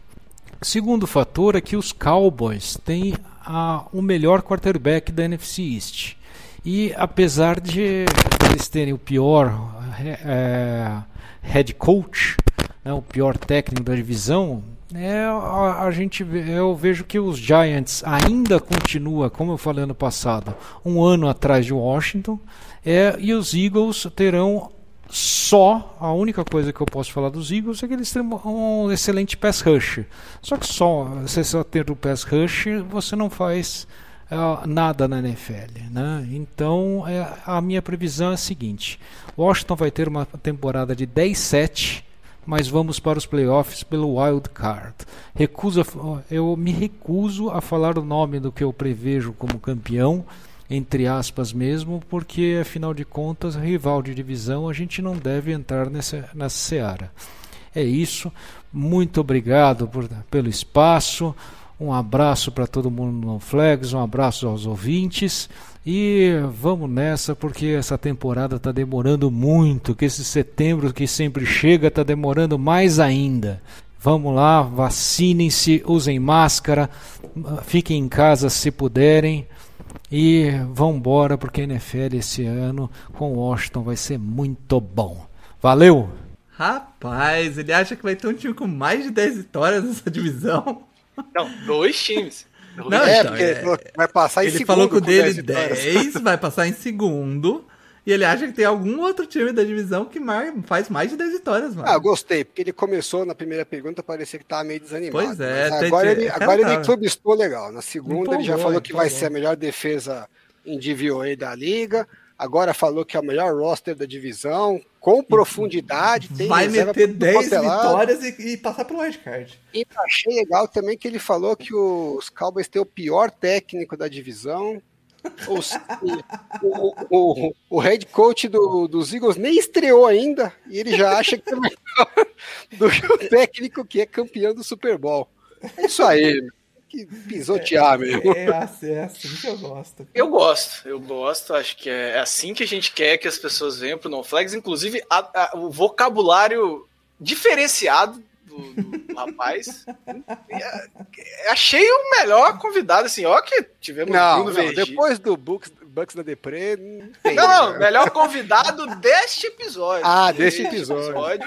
Segundo fator é que os Cowboys têm a- o melhor quarterback da NFC East. E apesar de eles terem o pior eh, eh, head coach, né, o pior técnico da divisão, é, a, a gente, eu vejo que os Giants ainda continua, como eu falei ano passado, um ano atrás de Washington, é, e os Eagles terão só, a única coisa que eu posso falar dos Eagles é que eles têm um excelente pass rush. Só que só, você só ter o pass rush, você não faz ah, nada na NFL. Né? Então, é, a minha previsão é a seguinte: Washington vai ter uma temporada de 10-7, mas vamos para os playoffs pelo wild card. Recuso, eu me recuso a falar o nome do que eu prevejo como campeão, entre aspas mesmo, porque afinal de contas, rival de divisão, a gente não deve entrar nessa, nessa seara. É isso. Muito obrigado por, pelo espaço. Um abraço para todo mundo no Flags, um abraço aos ouvintes. E vamos nessa, porque essa temporada está demorando muito. Que esse setembro que sempre chega está demorando mais ainda. Vamos lá, vacinem-se, usem máscara, fiquem em casa se puderem. E vão embora, porque a NFL esse ano com Washington vai ser muito bom. Valeu! Rapaz, ele acha que vai ter um time com mais de 10 vitórias nessa divisão? Não, dois times. Não, É, então, porque é- ele vai passar em Ele segundo falou que o dele 10 vitórias. 10, vai passar em segundo. E ele acha que tem algum outro time da divisão que faz mais de 10 vitórias, mano. Ah, eu gostei, porque ele começou na primeira pergunta, parecia que tava meio desanimado. Pois é, tem- agora ele, agora ele clubistou legal. Na segunda ele já Empolgou, falou que vai empolgou. ser a melhor defesa em DVOA da liga. Agora falou que é o melhor roster da divisão, com profundidade. Tem vai meter pra tudo 10 quanto é lado. vitórias e, e passar pelo wildcard. E achei legal também que ele falou que os Cowboys têm o pior técnico da divisão. Os- o, o, o, o head coach do- dos Eagles nem estreou ainda e ele já acha que é melhor do que o técnico que é campeão do Super Bowl. É isso aí, que pisotear mesmo. É, assim, é assim que eu gosto. Eu gosto, eu gosto, acho que é assim que a gente quer que as pessoas venham pro NoFlex, inclusive a- a- o vocabulário diferenciado do, do rapaz. É, achei o melhor convidado, assim, ó que tivemos Não, Bruno não, depois do Bucks, Bucks da Depre, não tem. Não, não, né? melhor convidado deste episódio. Ah, deste episódio.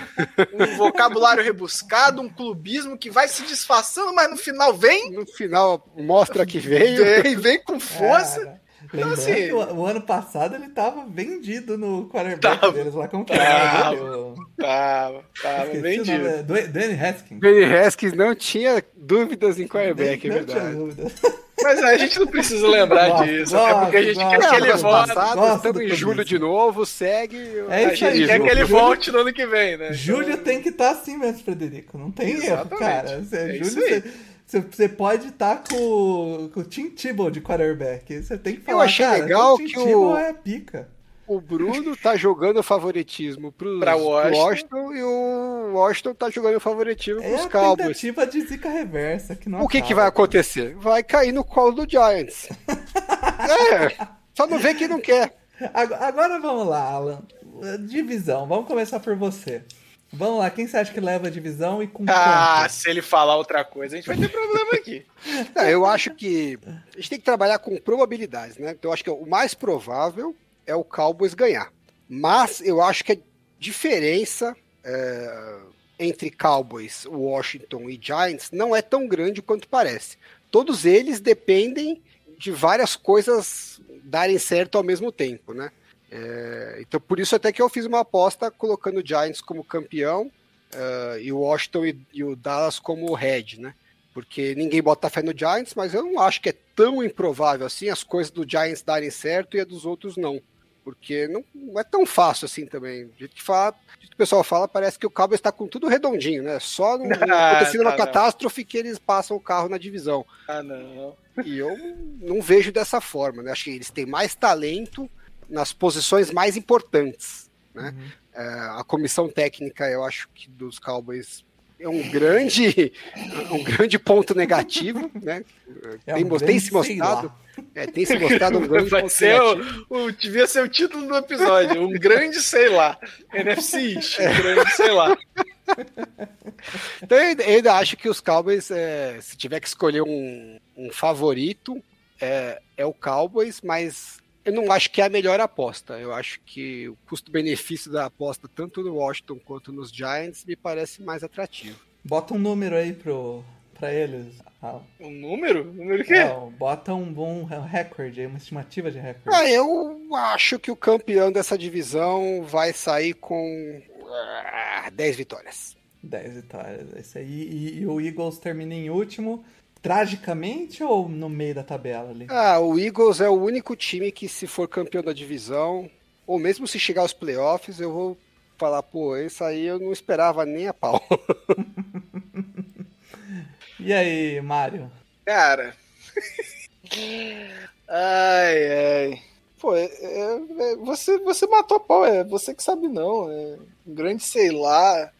Um vocabulário rebuscado, um clubismo que vai se disfarçando, mas no final vem, No final, mostra que veio. vem, vem com força. Cara, lembrando assim- o, o ano passado ele tava vendido no quarterback Tava. deles lá. Como que Tava. era? O- Tava, tava o vendido. é Danny Haskins. Benny Haskins não tinha dúvidas em quarterback, é Não tinha verdade. Mas a gente não precisa lembrar Gosto, disso, até porque a gente gosto, quer que ele volte. estamos em julho de novo, segue. É A isso aí, gente quer que ele volte no ano que vem, né? Júlio Então, tem que estar assim mesmo, Frederico. Não tem erro, Exatamente. cara. Você, É isso Júlio, aí. você, você- pode estar com, com o Tim Tebow de quarterback. Você tem que Eu falar, achei cara, legal Tim que o- Tebow é pica. O Bruno tá jogando favoritismo pros, Pra Washington. Washington e o Washington tá jogando favoritismo É pros a Cowboys. tentativa de zica reversa. Que não O que, que vai acontecer? Vai cair no colo do Giants. é, só não vê que não quer. Agora, agora vamos lá, Alan. Divisão. Vamos começar por você. Vamos lá, quem você acha que leva a divisão e com Ah, quanto? se ele falar outra coisa, a gente vai ter problema aqui. Não, eu acho que a gente tem que trabalhar com probabilidades, né? Então eu acho que o mais provável é o Cowboys ganhar. Mas eu acho que a diferença é, entre Cowboys, Washington e Giants não é tão grande quanto parece. Todos eles dependem de várias coisas darem certo ao mesmo tempo, né? É, então por isso até que eu fiz uma aposta colocando o Giants como campeão uh, e o Washington e, e, o Dallas como head, né? Porque ninguém bota fé no Giants, mas eu não acho que é tão improvável assim as coisas do Giants darem certo e a dos outros não. Porque não, não é tão fácil assim também. Do jeito que, fala, jeito que o pessoal fala, parece que o Cowboys está com tudo redondinho, né? Só no, ah, acontecendo tá uma catástrofe que eles passam o carro na divisão. Ah, não. E eu não vejo dessa forma, né? Acho que eles têm mais talento nas posições mais importantes, né? Uhum. É, a comissão técnica, eu acho que dos Cowboys é um grande, um grande ponto negativo, né? É tem, um tem se mostrado, é, tem se mostrado um grande Vai ponto ser negativo. O, o, devia ser o título do episódio, um grande sei lá, NFC um grande sei lá. Então eu ainda acho que os Cowboys, é, se tiver que escolher um, um favorito, é, é o Cowboys, mas eu não acho que é a melhor aposta. Eu acho que o custo-benefício da aposta, tanto no Washington quanto nos Giants, me parece mais atrativo. Bota um número aí pro, pra eles. Ah. Um número? número de quê? Não, bota um bom recorde aí, uma estimativa de recorde. Ah, eu acho que o campeão dessa divisão vai sair com ah, 10 vitórias. 10 vitórias, é isso aí. E, e o Eagles termina em último tragicamente ou no meio da tabela ali? Ah, o Eagles é o único time que, se for campeão da divisão, ou mesmo se chegar aos playoffs, eu vou falar, pô, isso aí eu não esperava nem a pau. e aí, Mário? Cara. ai, ai. Pô, é, é, é, você, você matou a pau, é você que sabe não. É um grande sei lá.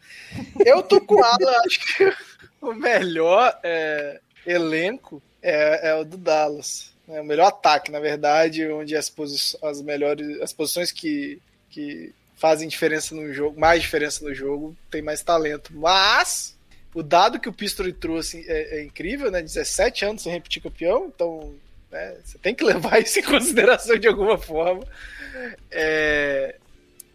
Eu tô com ela, acho que o melhor é, elenco é, é o do Dallas. É o melhor ataque, na verdade, onde as, as melhores as posições que, que fazem diferença no jogo, mais diferença no jogo, tem mais talento. Mas o dado que o Pistol trouxe é, é incrível, né? 17 anos sem repetir campeão, então né, você tem que levar isso em consideração de alguma forma. É,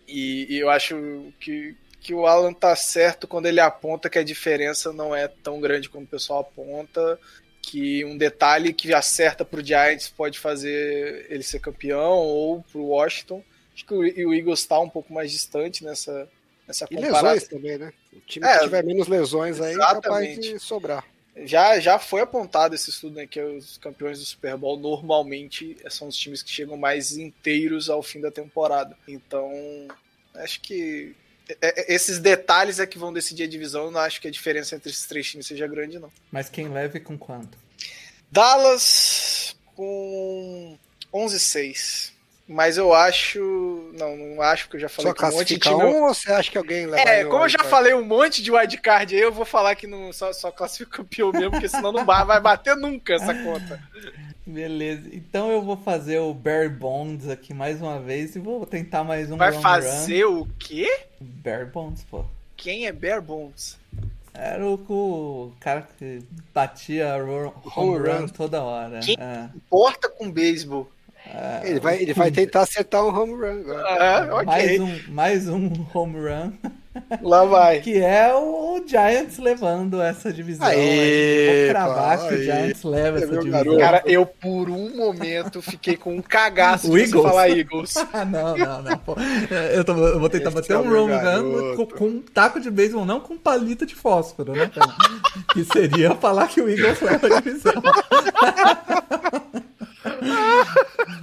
e, e, eu acho que, que o Alan tá certo quando ele aponta que a diferença não é tão grande como o pessoal aponta, que um detalhe que acerta pro Giants pode fazer ele ser campeão ou pro Washington. Acho que o, Eagles tá um pouco mais distante nessa nessa comparação. E lesões também, né? O time é, que tiver menos lesões aí é capaz de sobrar. Já, já foi apontado esse estudo né, que os campeões do Super Bowl normalmente são os times que chegam mais inteiros ao fim da temporada. Então, acho que esses detalhes é que vão decidir a divisão. Eu não acho que a diferença entre esses três times seja grande, não. Mas quem leve com quanto? Dallas com 11-6. Mas eu acho. Não, não acho, porque eu já falei só que um monte de time. Um, ou você acha que alguém leva É, como eu já falei um monte de wildcard aí, eu vou falar que não, só, só classifica campeão mesmo, porque senão não vai bater nunca essa conta. Beleza, então eu vou fazer o Barry Bonds aqui mais uma vez e vou tentar mais um Vai fazer run. o quê? Barry Bonds, pô. Quem é Bear Bonds? Era o, o cara que batia home, home run, run toda hora. Quem é. importa com beisebol? É, ele, vai, ele vai tentar acertar um home run agora. É, okay. mais, um, mais um home run. Lá vai. Que é o Giants levando essa divisão. Aê, cravar que o Giants leva essa divisão. Garoto. Cara, eu por um momento fiquei com um cagaço o de Eagles? falar Eagles. não, não, não. Pô. Eu, tô, eu vou tentar Esse bater é um home run com, com, um taco de beisebol, não com palito de fósforo, né, cara? que seria falar que o Eagles leva a divisão.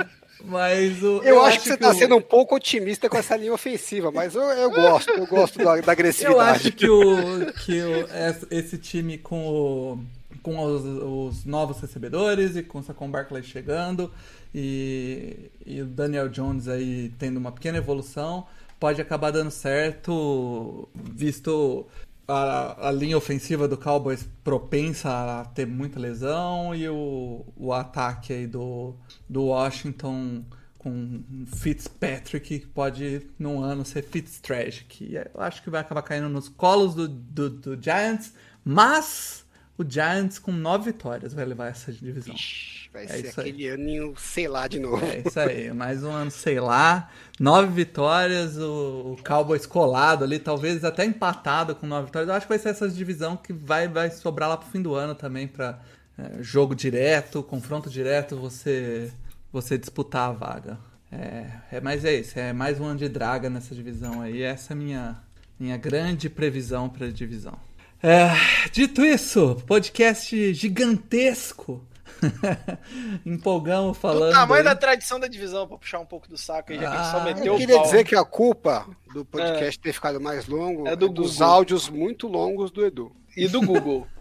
Mas o, eu, eu acho, acho, que você está sendo um pouco otimista com essa linha ofensiva, mas eu, eu gosto, eu gosto da, da, agressividade. Eu acho que, o, que o, esse time com, o, com os, os, novos recebedores e com o Saquon Barkley chegando e, e o Daniel Jones aí tendo uma pequena evolução, pode acabar dando certo, visto a, a, linha ofensiva do Cowboys propensa a ter muita lesão e o, o ataque aí do, do Washington com Fitzpatrick que pode num ano ser Fitztragic. Eu acho que vai acabar caindo nos colos do, do, do Giants, mas O Giants com nove vitórias vai levar essa divisão. Ixi, vai É ser isso aí. aquele aninho, sei lá, de novo. É isso aí, mais um ano, sei lá. Nove vitórias, o, o Cowboys colado ali, talvez até empatado com nove vitórias. Eu acho que vai ser essa divisão que vai, vai sobrar lá pro fim do ano também pra é, jogo direto, confronto direto, você, você disputar a vaga. É, é, mas é isso, é mais um ano de draga nessa divisão aí. Essa é a minha, minha grande previsão pra divisão. É, dito isso, podcast gigantesco. Empolgamos falando. O tamanho aí. da tradição da divisão, pra puxar um pouco do saco aí, já que a gente só Ah, meteu Eu o queria pau. dizer que a culpa do podcast ter ficado mais longo É é, do dos Google. áudios muito longos do Edu. E do Google.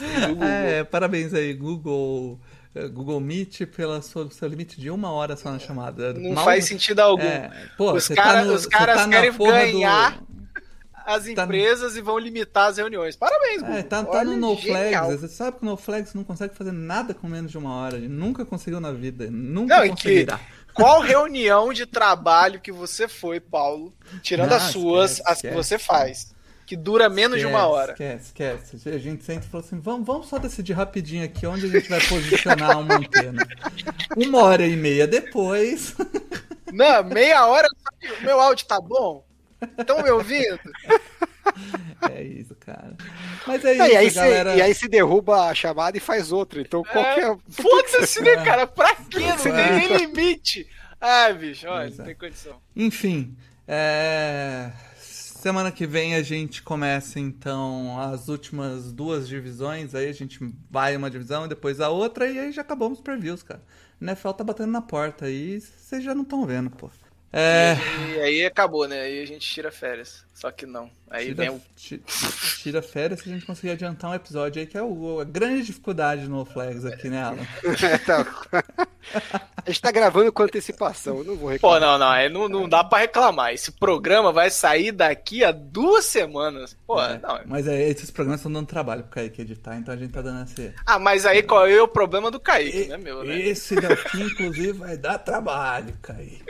E do Google. É, parabéns aí, Google. eh, Google Meet pelo seu, seu limite de uma hora só na chamada. Não Mal- faz sentido algum. É, pô, Os você cara- tá no, os caras tá querem ganhar Do... As Tá- empresas e vão limitar as reuniões. Parabéns, Google. É, tá, tá no No genial. Flags. Você sabe que o No Flags não consegue fazer nada com menos de uma hora. Ele nunca conseguiu na vida. Nunca Não, e que conseguirá. qual reunião de trabalho que você foi, Paulo, tirando Não, as suas, esquece, as que esquece. você faz, que dura menos de uma Esquece, hora? Esquece, esquece. A gente sempre falou assim: vamos, vamos só decidir rapidinho aqui onde a gente vai posicionar uma antena. Uma hora e meia depois. Não, meia hora. O meu áudio tá bom? Estão me ouvindo? É isso, cara. Mas é É, e, aí isso, se, galera. e aí se derruba a chamada e faz outra. Então qualquer. É, Foda-se, né, cara? Pra quê? Não tem É. nem limite. Ah, bicho, olha, é. não tem condição. Enfim, é, semana que vem a gente começa então as últimas duas divisões. Aí a gente vai uma divisão e depois a outra, e aí já acabamos os previews, cara. O NFL tá batendo na porta aí, vocês já não estão vendo, pô. É, E aí acabou, né? Aí a gente tira férias. Só que não. Aí tira, vem o. ti- tira férias se a gente conseguir adiantar um episódio aí, que é o- a grande dificuldade no Flags aqui, né, Alan? Então, a gente tá gravando com antecipação. Eu não vou Pô, reclamar. não, não, aí não, não dá pra reclamar. Esse programa vai sair daqui a duas semanas. Pô, É, não. Mas é, esses programas estão dando trabalho pro Kaique editar, então a gente tá dando esse. Ah, mas aí qual é o problema do Kaique, não é meu, né? Esse daqui, inclusive, vai dar trabalho, Kaique.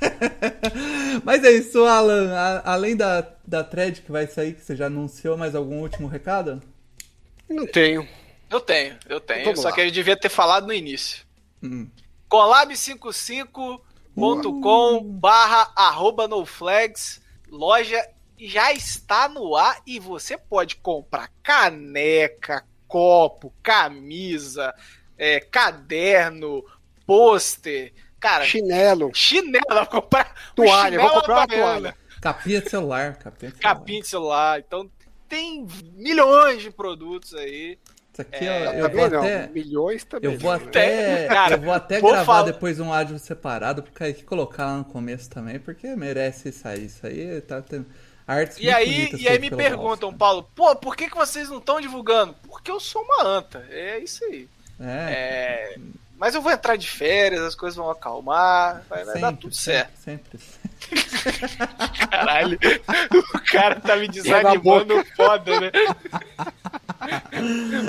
Mas é isso, Alan. A- além da, da thread que vai sair, que você já anunciou, mais algum último recado? Não tenho. Eu tenho, eu tenho. Vamos só lá. que eu devia ter falado no início. Hum. Collab55.com barra arroba noflags. Loja já está no ar e você pode comprar caneca, copo, camisa, é, caderno, pôster. Cara, Chinelo, chinelo, vou comprar toalha. Vou chinelo comprar uma toalha. Capinha de celular, capinha de celular. Capinha de celular. Então tem milhões de produtos aí. Isso aqui, É, eu Também vou não. até... Milhões também. Eu vou não, né? até, Cara, eu vou até vou gravar falar- depois um áudio separado pro Kaique colocar lá no começo também, porque merece sair. Isso aí tá tendo artes E aí, e aí me perguntam, Wolf. Paulo, pô, por que, que vocês não estão divulgando? Porque eu sou uma anta. É isso aí. É, É, Mas eu vou entrar de férias, as coisas vão acalmar, vai, vai dar sempre, tudo certo. sempre, sempre. Caralho, o cara tá me desanimando foda, né?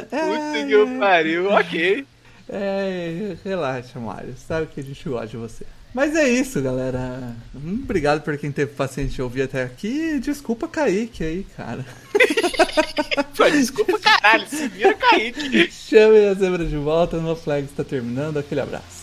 Puta que pariu, ok. É, relaxa, Mário. Sabe que a gente gosta de você. Mas é isso, galera. Hum, Obrigado por quem teve paciência de ouvir até aqui. Desculpa Kaique aí, cara. Pô, desculpa, caralho, se vira Kaique. Chame a zebra de volta. No Flag está terminando. Aquele abraço.